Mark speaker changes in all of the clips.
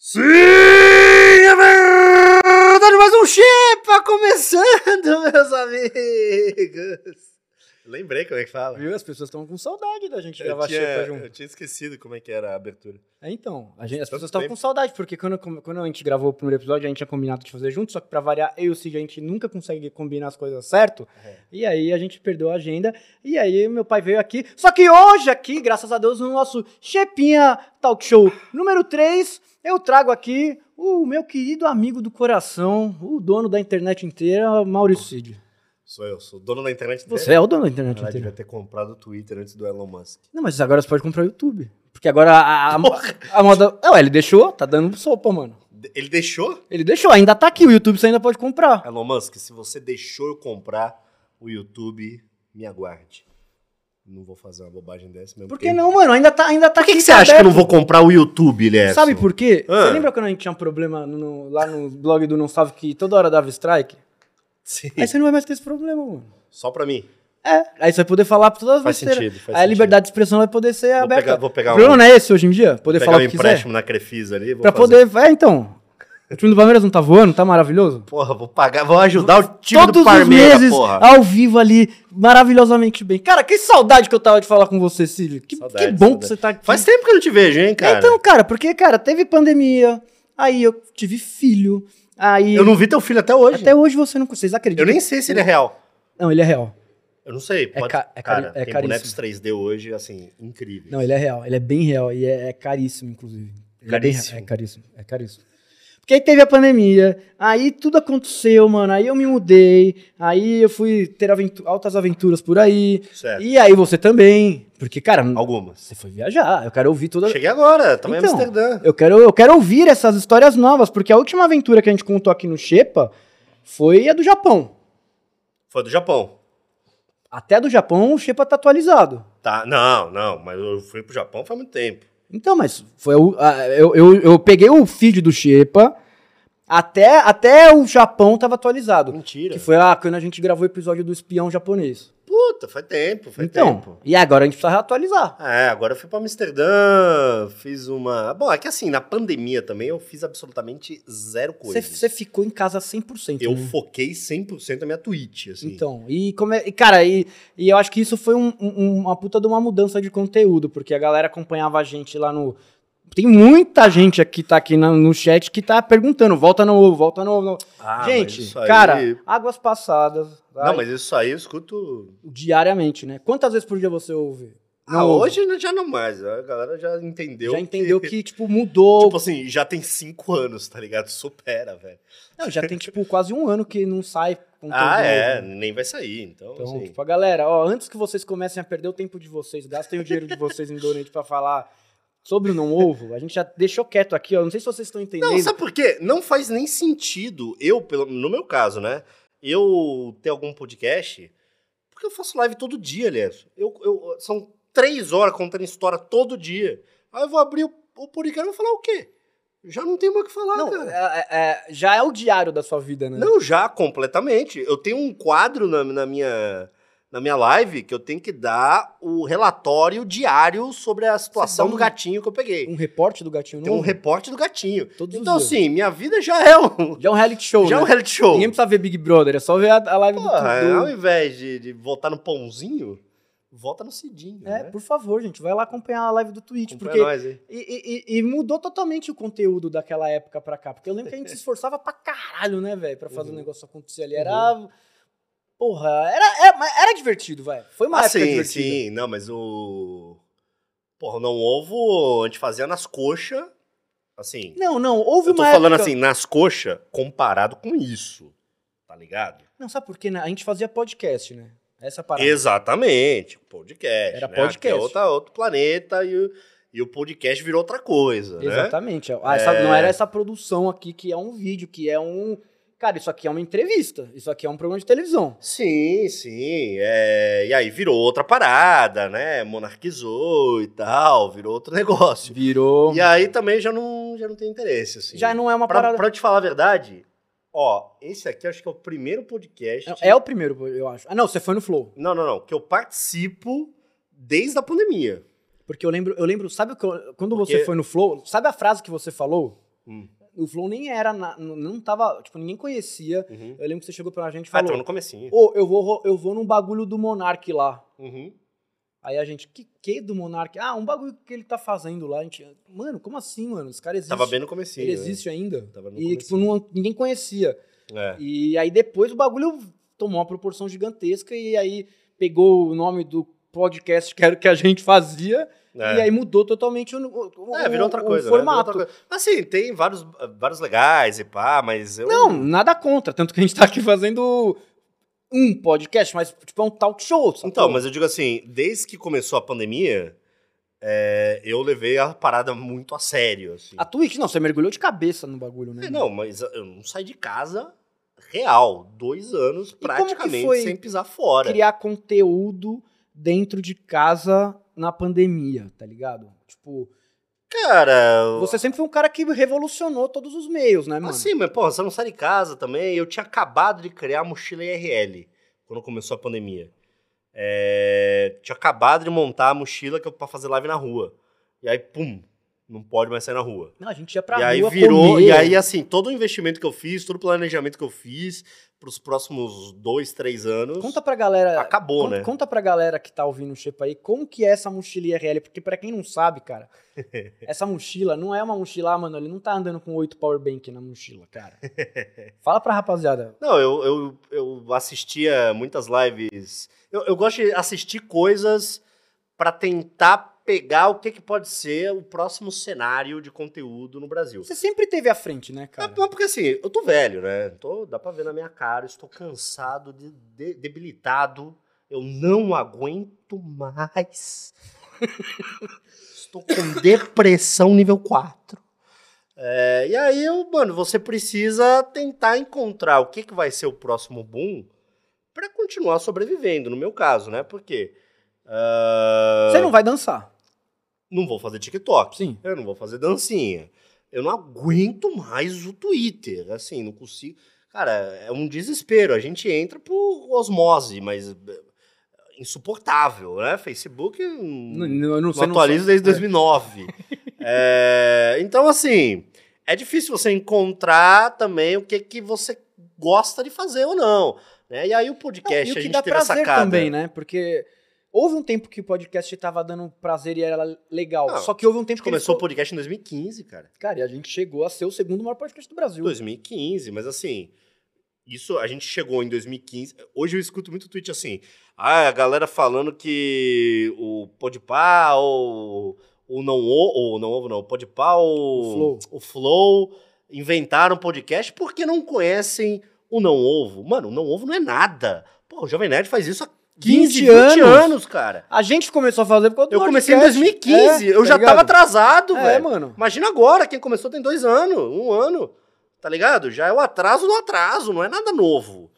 Speaker 1: Sim, é verdade, mais um Xepa começando, meus amigos. Lembrei como é que fala.
Speaker 2: Viu? As pessoas estão com saudade da gente
Speaker 1: Eu
Speaker 2: gravar
Speaker 1: tinha,
Speaker 2: Xepa junto.
Speaker 1: eu tinha esquecido como é que era a abertura.
Speaker 2: É, então, a gente- as pessoas estavam com saudade, porque quando, quando a gente gravou o primeiro episódio, a gente tinha combinado de fazer junto, só que pra variar, eu e o Cid, a gente nunca consegue combinar as coisas certo.
Speaker 1: É.
Speaker 2: E aí a gente perdeu a agenda, e aí meu pai veio aqui. Só que hoje aqui, graças a Deus, no nosso Chepinha Talk Show número 3, eu trago aqui o meu querido amigo do coração, o dono da internet inteira, Maurício Cid.
Speaker 1: Sou eu, sou dono da internet inteira.
Speaker 2: Você é o dono da internet
Speaker 1: Ela devia
Speaker 2: inteira.
Speaker 1: ter comprado o Twitter antes do Elon Musk.
Speaker 2: Não, mas agora você pode comprar o YouTube. Porque agora a, a, a moda. Não, ele deixou, tá dando sopa, mano.
Speaker 1: Ele deixou?
Speaker 2: Ele deixou, ainda tá aqui, o YouTube você ainda pode comprar.
Speaker 1: Elon Musk, se você deixou eu comprar o YouTube, me aguarde. Não vou fazer uma bobagem dessa mesmo.
Speaker 2: Por que não, mano? Ainda tá, ainda tá
Speaker 1: Por que, que você
Speaker 2: tá
Speaker 1: acha que eu não vou comprar o YouTube, Lerson?
Speaker 2: Sabe por quê?
Speaker 1: Ah.
Speaker 2: Você lembra quando a gente tinha um problema no- lá no blog do Não Salve que toda hora dava strike?
Speaker 1: Sim.
Speaker 2: Aí você não vai mais ter esse problema, mano.
Speaker 1: Só pra mim.
Speaker 2: É, aí você vai poder falar pra todas as
Speaker 1: Faz
Speaker 2: besteiras.
Speaker 1: sentido, faz
Speaker 2: Aí a liberdade de expressão vai poder ser
Speaker 1: Vou
Speaker 2: aberta.
Speaker 1: pegar- vou pegar
Speaker 2: o problema
Speaker 1: um-
Speaker 2: não é esse hoje em dia? Poder falar
Speaker 1: um
Speaker 2: o que
Speaker 1: empréstimo
Speaker 2: quiser?
Speaker 1: na Crefisa ali. Vou
Speaker 2: Pra
Speaker 1: fazer.
Speaker 2: poder... É, então. O time do Palmeiras não tá voando? Tá maravilhoso?
Speaker 1: Porra, vou pagar, vou ajudar o time
Speaker 2: Todos
Speaker 1: do Parmeira,
Speaker 2: os meses,
Speaker 1: porra.
Speaker 2: ao vivo ali, maravilhosamente bem. Cara, que saudade que eu tava de falar com você, Cílio. Que,
Speaker 1: Saudade,
Speaker 2: que bom
Speaker 1: saudade.
Speaker 2: que você tá aqui.
Speaker 1: Faz tempo que eu não te vejo, hein, cara?
Speaker 2: Então, cara, porque, cara, teve pandemia, aí eu tive filho, aí...
Speaker 1: eu não vi teu filho até hoje.
Speaker 2: Até hoje você não... Vocês acreditam?
Speaker 1: Eu nem sei se ele é real.
Speaker 2: Não, ele é real.
Speaker 1: Eu não sei. Pode...
Speaker 2: ca- é
Speaker 1: cara,
Speaker 2: é
Speaker 1: tem
Speaker 2: caríssimo.
Speaker 1: bonecos 3D hoje, assim, incríveis.
Speaker 2: Não, ele é real. Ele é bem real e é, é caríssimo, inclusive. Ele é bem
Speaker 1: Caríssimo?
Speaker 2: É caríssimo, é caríssimo. Porque aí teve a pandemia, aí tudo aconteceu, mano. Aí eu me mudei, aí eu fui ter altas aventuras por aí.
Speaker 1: Certo.
Speaker 2: E aí você também. Porque, cara,
Speaker 1: Algumas.
Speaker 2: você foi viajar. Eu quero ouvir toda.
Speaker 1: Cheguei agora, tava
Speaker 2: Então,
Speaker 1: em Amsterdã.
Speaker 2: Eu quero, eu quero ouvir essas histórias novas, porque a última aventura que a gente contou aqui no Xepa foi a do Japão.
Speaker 1: Foi do Japão.
Speaker 2: Até do Japão o Xepa tá atualizado.
Speaker 1: Tá, não, não, mas eu fui pro Japão faz muito tempo.
Speaker 2: Então, mas foi o- eu, eu, eu peguei o feed do Xepa, até, até o Japão tava atualizado.
Speaker 1: Mentira.
Speaker 2: Que foi a, quando a gente gravou o episódio do espião japonês.
Speaker 1: Puta, faz tempo, faz
Speaker 2: então,
Speaker 1: tempo.
Speaker 2: e agora a gente precisa atualizar.
Speaker 1: É, agora eu fui pra Amsterdã, fiz uma... Bom, é que assim, na pandemia também eu fiz absolutamente zero coisa.
Speaker 2: Você ficou em casa 100%.
Speaker 1: Eu
Speaker 2: né?
Speaker 1: foquei 100% na minha Twitch, assim.
Speaker 2: Então, e, como é, cara, e, e eu acho que isso foi um- um- uma puta de uma mudança de conteúdo, porque a galera acompanhava a gente lá no. Tem muita gente aqui, tá aqui na- no chat que tá perguntando, volta no ovo, volta no ovo. no-
Speaker 1: Ah,
Speaker 2: gente,
Speaker 1: aí-
Speaker 2: cara, águas passadas.
Speaker 1: Não,
Speaker 2: vai,
Speaker 1: mas isso aí eu escuto...
Speaker 2: Diariamente, né? Quantas vezes por dia você ouve?
Speaker 1: Ah,
Speaker 2: Não,
Speaker 1: hoje já não mais, a galera já entendeu.
Speaker 2: Já entendeu que, tipo, mudou.
Speaker 1: Tipo assim, já tem cinco anos, tá ligado? Supera, velho.
Speaker 2: Não, já tem, tipo, quase um ano que não sai
Speaker 1: Ah, é,
Speaker 2: novo.
Speaker 1: nem vai sair, então,
Speaker 2: Então,
Speaker 1: assim...
Speaker 2: tipo, a galera, ó, antes que vocês comecem a perder o tempo de vocês, gastem o dinheiro de vocês em donate pra falar sobre o não ovo, a gente já deixou quieto aqui, ó. Não sei se vocês estão entendendo.
Speaker 1: Não, sabe por quê? Não faz nem sentido, eu, pelo, no meu caso, né? Eu ter algum podcast, porque eu faço live todo dia, aliás. Eu, eu, são três horas contando história todo dia. Aí eu vou abrir o, o podcast e vou falar o quê? Já não tem mais o que falar,
Speaker 2: Não,
Speaker 1: cara.
Speaker 2: é- é- já é o diário da sua vida, né?
Speaker 1: Não, já, completamente. Eu tenho um quadro na, na minha, na minha live que eu tenho que dar o relatório diário sobre a situação
Speaker 2: um-
Speaker 1: do gatinho que eu peguei.
Speaker 2: Um reporte do gatinho
Speaker 1: Tem um reporte do gatinho.
Speaker 2: Todos os
Speaker 1: então, assim, minha vida já é um,
Speaker 2: Já é um reality show,
Speaker 1: já é
Speaker 2: né?
Speaker 1: um reality show.
Speaker 2: Ninguém precisa ver Big Brother, é só ver a, a live
Speaker 1: Porra,
Speaker 2: do...
Speaker 1: ao
Speaker 2: do...
Speaker 1: invés de, de voltar no pãozinho, volta no Cidinho.
Speaker 2: É,
Speaker 1: né?
Speaker 2: por favor, gente, vai lá acompanhar a live do Twitch,
Speaker 1: Acompanha
Speaker 2: porque...
Speaker 1: nós.
Speaker 2: E, e- e- mudou totalmente o conteúdo daquela época pra cá. Porque eu lembro que a gente se esforçava pra caralho, né, velho? Pra fazer o
Speaker 1: Uhum.
Speaker 2: negócio acontecer ali. Era. Porra, era, era, mas era divertido, velho. Foi uma
Speaker 1: Ah,
Speaker 2: época
Speaker 1: sim,
Speaker 2: divertida.
Speaker 1: sim. Não, mas o... Porra, não ovo, a gente fazia nas coxas, assim...
Speaker 2: Não, não, houve
Speaker 1: Eu tô
Speaker 2: uma
Speaker 1: falando
Speaker 2: época...
Speaker 1: assim, nas coxas, comparado com isso, tá ligado?
Speaker 2: Não, sabe por quê? né? A gente fazia podcast, né? Essa parada.
Speaker 1: Exatamente, podcast.
Speaker 2: Era
Speaker 1: né?
Speaker 2: podcast.
Speaker 1: Aqui é outra, outro planeta e o, e o podcast virou outra coisa, né?
Speaker 2: Exatamente. Ah, essa-
Speaker 1: É.
Speaker 2: Não era essa produção aqui que é um vídeo, que é um. Cara, isso aqui é uma entrevista. Isso aqui é um programa de televisão.
Speaker 1: Sim, sim. é, E aí virou outra parada, né? Monarquizou e tal, virou outro negócio.
Speaker 2: Virou.
Speaker 1: E aí também já não, já não tem interesse, assim.
Speaker 2: Já não é uma
Speaker 1: pra,
Speaker 2: parada.
Speaker 1: pra eu te falar a verdade, ó, esse aqui eu acho que é o primeiro podcast.
Speaker 2: É o primeiro, eu acho. Ah, não, você foi no Flow.
Speaker 1: Não, não, não. Que eu participo desde a pandemia.
Speaker 2: Porque eu lembro, eu lembro, sabe o que eu- quando
Speaker 1: Porque-
Speaker 2: você foi no Flow, sabe a frase que você falou?
Speaker 1: Hum.
Speaker 2: O Flow nem era, na- não tava, tipo, ninguém conhecia.
Speaker 1: Uhum.
Speaker 2: Eu lembro que você chegou pra gente e
Speaker 1: Ah,
Speaker 2: falou,
Speaker 1: tava no comecinho.
Speaker 2: ô, eu vou, eu vou num bagulho do Monark lá.
Speaker 1: Uhum.
Speaker 2: Aí a gente, que que do Monark? Ah, um bagulho que ele tá fazendo lá. A gente, mano, como assim, mano? Esse cara existe.
Speaker 1: Tava bem no comecinho.
Speaker 2: Ele
Speaker 1: né?
Speaker 2: existe ainda.
Speaker 1: Tava no
Speaker 2: E, tipo,
Speaker 1: comecinho.
Speaker 2: não- ninguém conhecia.
Speaker 1: É.
Speaker 2: E aí depois o bagulho tomou uma proporção gigantesca e aí pegou o nome do podcast que era o que a gente fazia
Speaker 1: É.
Speaker 2: e aí mudou totalmente o, o,
Speaker 1: É, virou outra
Speaker 2: o-
Speaker 1: coisa.
Speaker 2: o
Speaker 1: né? Virou
Speaker 2: formato.
Speaker 1: outra coisa. Assim, tem vários, vários legais e pá, mas eu.
Speaker 2: Não, nada contra. Tanto que a gente tá aqui fazendo um podcast, mas tipo é um talk show. sacou?
Speaker 1: Então, mas eu digo assim, desde que começou a pandemia, é, eu levei a parada muito a sério. Assim.
Speaker 2: A Twitch, não, você mergulhou de cabeça no bagulho, né?
Speaker 1: É, não, mas eu não saí de casa real. Dois anos
Speaker 2: que
Speaker 1: praticamente sem pisar fora.
Speaker 2: Criar conteúdo dentro de casa na pandemia, tá ligado? Tipo,
Speaker 1: Cara,
Speaker 2: você sempre foi um cara que revolucionou todos os meios, né, mano?
Speaker 1: assim, mas pô, você não sai de casa também. Eu tinha acabado de criar a mochila IRL quando começou a pandemia. É, tinha acabado de montar a mochila que eu pra fazer live na rua. E aí, pum, não pode mais sair na rua.
Speaker 2: Não, a gente ia pra
Speaker 1: e aí
Speaker 2: rua
Speaker 1: virou,
Speaker 2: comer.
Speaker 1: e aí assim, todo o investimento que eu fiz, todo o planejamento que eu fiz pros próximos dois, três anos,
Speaker 2: Conta pra galera.
Speaker 1: acabou,
Speaker 2: conta,
Speaker 1: né?
Speaker 2: Conta pra galera que tá ouvindo o Shepa aí, como que é essa mochila IRL? Porque pra quem não sabe, cara, essa mochila não é uma mochila, ah, mano, ele não tá andando com oito powerbank na mochila, cara. Fala pra rapaziada.
Speaker 1: Não, eu, eu, eu assistia muitas lives. Eu, eu gosto de assistir coisas pra tentar pegar o que, que pode ser o próximo cenário de conteúdo no Brasil.
Speaker 2: Você sempre teve à frente, né,
Speaker 1: É,
Speaker 2: cara?
Speaker 1: porque assim, eu tô velho, né? Tô, dá pra ver na minha cara, estou cansado, de, de- debilitado. Eu não aguento mais. estou com depressão nível 4. É, e aí, eu, mano, você precisa tentar encontrar o que, que vai ser o próximo boom pra continuar sobrevivendo, no meu caso, né? Porque. ah,
Speaker 2: Você não vai dançar.
Speaker 1: Não vou fazer TikTok.
Speaker 2: Sim.
Speaker 1: Eu não vou fazer dancinha. Eu não aguento mais o Twitter. Assim, não consigo. Cara, é um desespero. A gente entra por osmose, mas é, insuportável, né? Facebook
Speaker 2: Não,
Speaker 1: não,
Speaker 2: não, não, não sabe.
Speaker 1: desde 2009. É, então, assim, é difícil você encontrar também o que, que você gosta de fazer ou não. Né? E aí o
Speaker 2: Não,
Speaker 1: podcast,
Speaker 2: e o
Speaker 1: a
Speaker 2: que
Speaker 1: gente
Speaker 2: dá
Speaker 1: teve essa
Speaker 2: prazer
Speaker 1: sacada.
Speaker 2: também, né? Porque houve um tempo que o podcast tava dando prazer e era legal.
Speaker 1: Não,
Speaker 2: Só que houve um
Speaker 1: A
Speaker 2: tempo
Speaker 1: gente
Speaker 2: que
Speaker 1: começou o podcast em 2015, cara.
Speaker 2: Cara, e a gente chegou a ser o segundo maior podcast do Brasil.
Speaker 1: 2015, mas assim, isso a gente chegou em 2015. Hoje eu escuto muito tweet assim, ah, a galera falando que o Podpah ou o não o ou não ovo não, o Podpah ou
Speaker 2: O Flow.
Speaker 1: o Flow inventaram podcast porque não conhecem o não ovo. Mano, o não ovo não é nada. Pô, o Jovem Nerd faz isso há 15,
Speaker 2: 20
Speaker 1: 20 anos,
Speaker 2: anos.
Speaker 1: cara.
Speaker 2: A gente começou a fazer por causa do
Speaker 1: Eu comecei em
Speaker 2: podcast.
Speaker 1: 2015,
Speaker 2: É,
Speaker 1: eu
Speaker 2: tá
Speaker 1: já
Speaker 2: ligado?
Speaker 1: tava atrasado,
Speaker 2: É,
Speaker 1: velho.
Speaker 2: mano.
Speaker 1: Imagina agora, quem começou tem dois anos, um ano. Tá ligado? Já é o atraso do atraso, não é nada novo.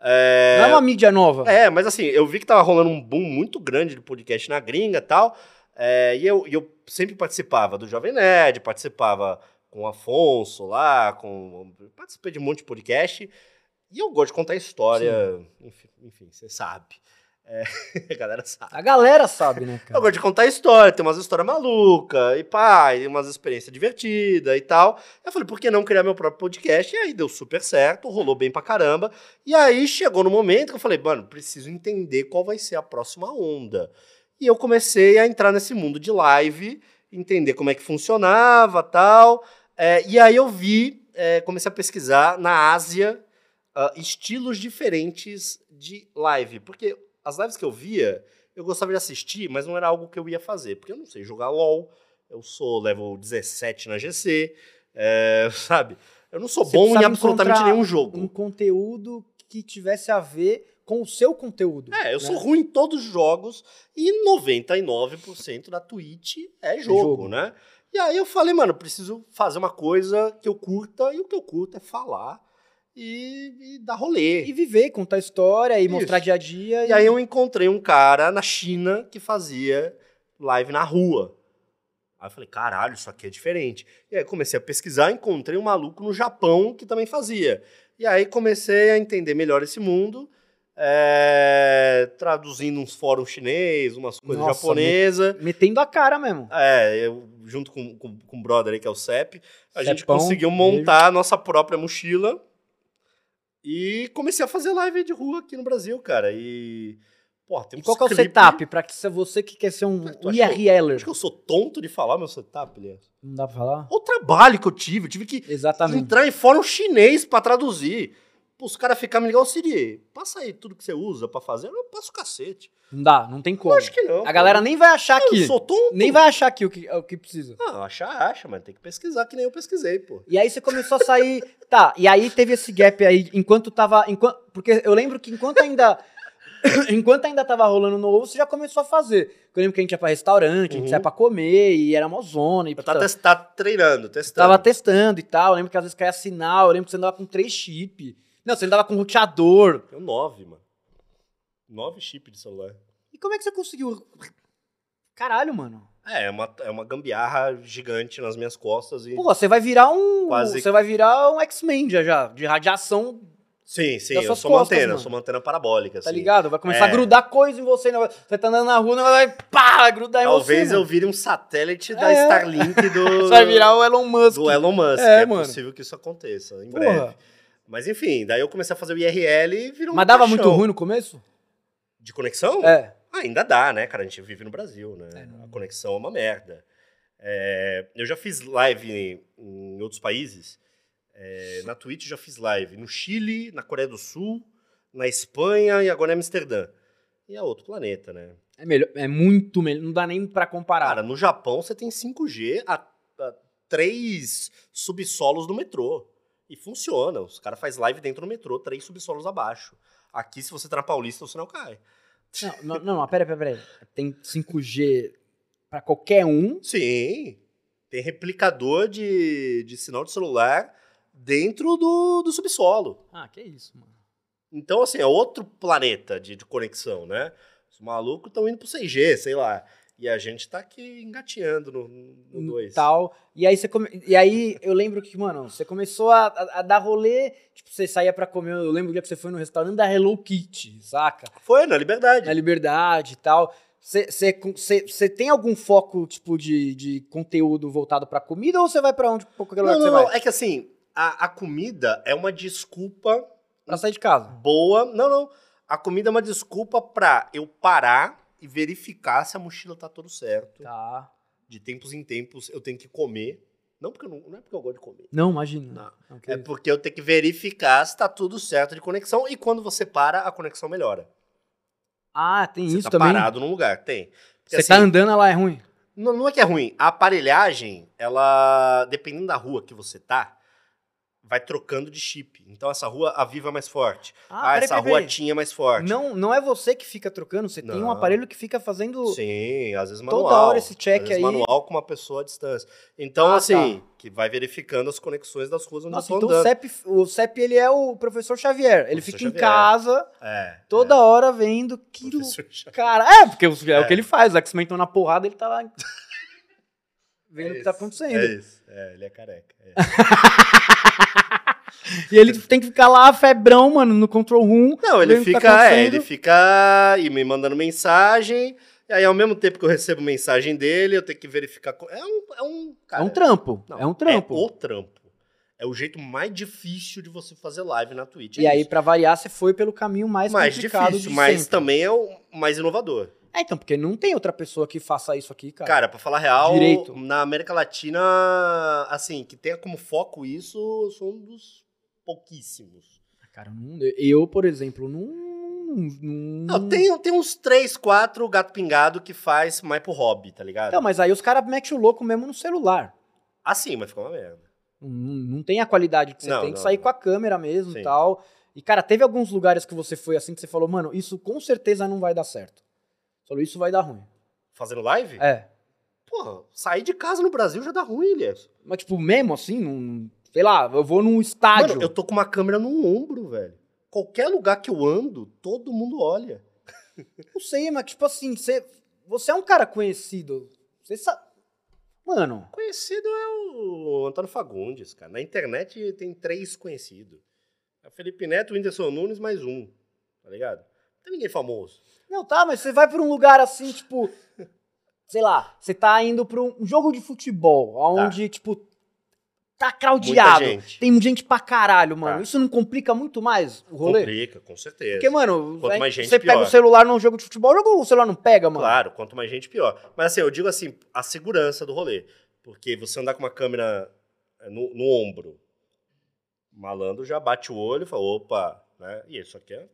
Speaker 1: É,
Speaker 2: Não é uma mídia nova.
Speaker 1: é, mas assim, eu vi que tava rolando um boom muito grande de podcast na gringa e tal. é, e eu, eu sempre participava do Jovem Nerd, participava com o Afonso lá, com. Participei de um monte de podcast. E eu gosto de contar história. Enfim, enfim, você sabe. É, a galera sabe.
Speaker 2: A galera sabe, né,
Speaker 1: Eu
Speaker 2: cara?
Speaker 1: gosto de contar história, tem umas histórias malucas, e pá, e umas experiências divertidas e tal. Eu falei, por que não criar meu próprio podcast? E aí deu super certo, rolou bem pra caramba. E aí chegou no momento que eu falei, mano, preciso entender qual vai ser a próxima onda. E eu comecei a entrar nesse mundo de live, entender como é que funcionava tal. É, e aí eu vi, é, comecei a pesquisar na Ásia ah, estilos diferentes de live. Porque as lives que eu via, eu gostava de assistir, mas não era algo que eu ia fazer. Porque eu não sei jogar LOL, eu sou level 17 na GC, é, sabe? Eu não sou
Speaker 2: Você
Speaker 1: bom em absolutamente nenhum jogo.
Speaker 2: Um conteúdo que tivesse a ver com o seu conteúdo.
Speaker 1: É, eu
Speaker 2: né?
Speaker 1: sou ruim em todos os jogos e 99% da Twitch é jogo,
Speaker 2: jogo.
Speaker 1: né? E aí eu falei, mano, preciso fazer uma coisa que eu curta, e o que eu curto é falar e, e dar rolê.
Speaker 2: E viver, contar história e
Speaker 1: Isso.
Speaker 2: mostrar dia a dia.
Speaker 1: E aí eu encontrei um cara na China que fazia live na rua. Aí eu falei, caralho, isso aqui é diferente. E aí comecei a pesquisar, encontrei um maluco no Japão que também fazia. E aí comecei a entender melhor esse mundo, é, traduzindo uns fóruns chinês, umas coisas
Speaker 2: Nossa,
Speaker 1: japonesas.
Speaker 2: Metendo a cara mesmo.
Speaker 1: É, eu junto com, com, com o brother aí, que é o CEP, a gente
Speaker 2: Cepão,
Speaker 1: conseguiu montar a nossa própria mochila e comecei a fazer live de rua aqui no Brasil, cara. E. Pô, tem
Speaker 2: E
Speaker 1: um
Speaker 2: qual que é o setup? Pra que se você que quer ser um IRLer.
Speaker 1: Acho que eu sou tonto de falar meu setup, Elias.
Speaker 2: Não dá pra falar?
Speaker 1: O trabalho que eu tive. Eu tive que
Speaker 2: Exatamente.
Speaker 1: entrar em fórum chinês pra traduzir. Os caras ficarem me ligando, Siri, passa aí tudo que você usa pra fazer. Eu passo o cacete.
Speaker 2: Não dá, não tem como.
Speaker 1: Eu acho que não.
Speaker 2: A galera nem vai achar
Speaker 1: Eu
Speaker 2: aqui.
Speaker 1: sou tonto.
Speaker 2: Nem vai achar aqui o que, o que precisa.
Speaker 1: Não, achar, acha, mas tem que pesquisar que nem eu pesquisei, pô.
Speaker 2: E aí você começou a sair. tá, e aí teve esse gap aí, enquanto tava. Enquanto, porque eu lembro que enquanto ainda. enquanto ainda tava rolando no ovo, você já começou a fazer. Eu lembro que a gente ia pra restaurante, a gente
Speaker 1: Uhum.
Speaker 2: saia pra comer, e era mó zona. E
Speaker 1: Eu tava treinando, testando.
Speaker 2: tava testando e tal. Eu lembro que às vezes caía sinal, eu lembro que você andava com três chip. Não, você andava com roteador.
Speaker 1: Tenho nove, mano. Nove chips de celular.
Speaker 2: E como é que você conseguiu. Caralho, mano.
Speaker 1: É, é uma, é uma gambiarra gigante nas minhas costas e...
Speaker 2: Pô, você vai virar um.
Speaker 1: Quase-
Speaker 2: Você vai virar um X-Men já, já, de radiação,
Speaker 1: Sim, sim, eu sou
Speaker 2: costas,
Speaker 1: antena, eu
Speaker 2: mano.
Speaker 1: sou uma antena parabólica,
Speaker 2: tá
Speaker 1: assim.
Speaker 2: ligado? Vai começar
Speaker 1: É.
Speaker 2: a grudar coisa em você. né? Você tá andando na rua, vai pá, grudar em
Speaker 1: Talvez
Speaker 2: você.
Speaker 1: eu
Speaker 2: mano.
Speaker 1: vire um satélite da
Speaker 2: É.
Speaker 1: Starlink do...
Speaker 2: Você vai virar o Elon Musk.
Speaker 1: do Elon Musk.
Speaker 2: É,
Speaker 1: É,
Speaker 2: mano.
Speaker 1: possível que isso aconteça em
Speaker 2: Porra.
Speaker 1: breve. Mas enfim, daí eu comecei a fazer o IRL e virou um
Speaker 2: Mas dava
Speaker 1: paixão.
Speaker 2: muito ruim no começo?
Speaker 1: De conexão?
Speaker 2: É.
Speaker 1: Ah, ainda dá, né, cara? A gente vive no Brasil, né?
Speaker 2: É, não-
Speaker 1: A conexão é uma merda. É, eu já fiz live em, em outros países. É, na Twitch já fiz live no Chile, na Coreia do Sul, na Espanha e agora em Amsterdã. E é outro planeta, né?
Speaker 2: É melhor, é muito melhor. Não dá nem pra comparar.
Speaker 1: Cara, no Japão você tem 5G a, a três subsolos do metrô. E funciona. Os caras fazem live dentro do metrô, três subsolos abaixo. Aqui, se você tá na Paulista, o sinal cai.
Speaker 2: Não, não, não, pera, pera, pera. Tem 5G pra qualquer um.
Speaker 1: Sim. Tem replicador de, de sinal de celular dentro do, do subsolo.
Speaker 2: Ah, que isso, mano.
Speaker 1: Então, assim, é outro planeta de, de conexão, né? Os malucos estão indo pro 6G, sei lá. E a gente tá aqui engateando no, no 2.
Speaker 2: Tal. E aí você come... E aí eu lembro que, mano, você começou a, a- a dar rolê. Tipo, você saía pra comer. Eu lembro o dia que você foi no restaurante da Hello Kitty, saca?
Speaker 1: Foi, na liberdade.
Speaker 2: Na liberdade e tal. Você- tem algum foco, tipo, de, de conteúdo voltado pra comida ou você vai pra onde? Pra qualquer lugar
Speaker 1: Não,
Speaker 2: que você
Speaker 1: não, não.
Speaker 2: vai?
Speaker 1: É que assim, a, a comida é uma desculpa
Speaker 2: Pra sair de casa.
Speaker 1: boa. Não, não. A comida é uma desculpa pra eu parar e verificar se a mochila tá tudo certo.
Speaker 2: Tá.
Speaker 1: De tempos em tempos eu tenho que comer. Não, porque eu não, não é porque eu gosto de comer.
Speaker 2: Não, imagina.
Speaker 1: Não.
Speaker 2: Que
Speaker 1: É
Speaker 2: isso.
Speaker 1: porque eu tenho que verificar se tá tudo certo de conexão. E quando você para, a conexão melhora.
Speaker 2: Ah, tem
Speaker 1: Você
Speaker 2: isso
Speaker 1: tá
Speaker 2: também.
Speaker 1: parado num lugar. Tem. Porque,
Speaker 2: Você
Speaker 1: assim,
Speaker 2: tá andando, ela é ruim.
Speaker 1: Não, não é que é ruim. A aparelhagem, ela, dependendo da rua que você tá, vai trocando de chip. Então essa rua, a Viva é mais forte. Ah,
Speaker 2: peraí,
Speaker 1: essa
Speaker 2: peraí,
Speaker 1: rua
Speaker 2: peraí.
Speaker 1: tinha é mais forte.
Speaker 2: Não, não é você que fica trocando, você tem um
Speaker 1: Não.
Speaker 2: aparelho que fica fazendo.
Speaker 1: Sim, às vezes
Speaker 2: Toda
Speaker 1: manual.
Speaker 2: hora esse check
Speaker 1: às vezes
Speaker 2: aí.
Speaker 1: manual com uma pessoa à distância. Então,
Speaker 2: Ah,
Speaker 1: assim, que vai verificando as conexões das ruas onde
Speaker 2: Nossa,
Speaker 1: eu
Speaker 2: então
Speaker 1: tô
Speaker 2: o
Speaker 1: andando.
Speaker 2: CEP, o CEP ele é o professor Xavier. Ele
Speaker 1: Professor
Speaker 2: fica em
Speaker 1: Xavier.
Speaker 2: casa
Speaker 1: É.
Speaker 2: toda
Speaker 1: é.
Speaker 2: hora vendo que.
Speaker 1: Professor Xavier.
Speaker 2: Cara, é, porque é, o
Speaker 1: É.
Speaker 2: que ele faz. X-Men estão na porrada, ele tá lá. Vendo
Speaker 1: É
Speaker 2: o que tá
Speaker 1: isso,
Speaker 2: acontecendo.
Speaker 1: É isso. É, ele é careca. é.
Speaker 2: E ele tem que ficar lá, febrão, mano, no control room.
Speaker 1: Não, ele
Speaker 2: tá
Speaker 1: fica, é,
Speaker 2: acontecendo.
Speaker 1: ele fica e me mandando mensagem. E aí, ao mesmo tempo que eu recebo mensagem dele, eu tenho que verificar. É um. É um, cara,
Speaker 2: é um trampo.
Speaker 1: não,
Speaker 2: é um trampo.
Speaker 1: É o trampo. É o jeito mais difícil de você fazer live na Twitch.
Speaker 2: E
Speaker 1: é
Speaker 2: aí,
Speaker 1: isso.
Speaker 2: pra variar, você foi pelo caminho mais,
Speaker 1: mais
Speaker 2: complicado
Speaker 1: difícil, mas
Speaker 2: sempre.
Speaker 1: também é o mais inovador.
Speaker 2: É, então, porque não tem outra pessoa que faça isso aqui, cara.
Speaker 1: Cara, pra falar real,
Speaker 2: Direito.
Speaker 1: na América Latina, assim, que tenha como foco isso, eu sou um dos pouquíssimos.
Speaker 2: Cara, eu, não- eu, por exemplo, não. não
Speaker 1: tem, tem uns três, quatro gato pingado que faz mais pro hobby, tá ligado?
Speaker 2: Não, mas aí os caras metem o louco mesmo no celular.
Speaker 1: Assim, mas ficou uma merda.
Speaker 2: Não, não tem a qualidade que você
Speaker 1: Não,
Speaker 2: tem que sair com a câmera mesmo e tal. E, cara, teve alguns lugares que você foi assim que você falou, mano, isso com certeza não vai dar certo. Falou, isso vai dar ruim.
Speaker 1: Fazendo live?
Speaker 2: É.
Speaker 1: Porra, sair de casa no Brasil já dá ruim, Elias.
Speaker 2: Mas, tipo, mesmo assim, não. Sei lá, eu vou num estádio.
Speaker 1: Mano, eu tô com uma câmera no ombro, velho. Qualquer lugar que eu ando, todo mundo olha.
Speaker 2: Não sei, mas, tipo assim, você, você é um cara conhecido. Você sabe. Mano,
Speaker 1: Conhecido é o Antônio Fagundes, cara. Na internet tem três conhecidos. É Felipe Neto, Whindersson Nunes, mais um. Tá ligado? Não tem ninguém famoso.
Speaker 2: Não tá, mas você vai pra um lugar assim, tipo. sei lá, você tá indo pra um jogo de futebol, onde, tipo, tá craudiado.
Speaker 1: gente.
Speaker 2: Tem gente pra caralho, mano.
Speaker 1: Tá.
Speaker 2: Isso não complica muito mais o rolê?
Speaker 1: Complica, com certeza.
Speaker 2: Porque, mano,
Speaker 1: Quanto mais gente,
Speaker 2: você pega
Speaker 1: pior.
Speaker 2: o celular num jogo de futebol, o jogo- o celular não pega, mano.
Speaker 1: Claro, quanto mais gente, pior. Mas assim, eu digo assim, a segurança do rolê. Porque você andar com uma câmera é, no, no ombro, malandro já bate o olho e fala, opa, né? E isso aqui é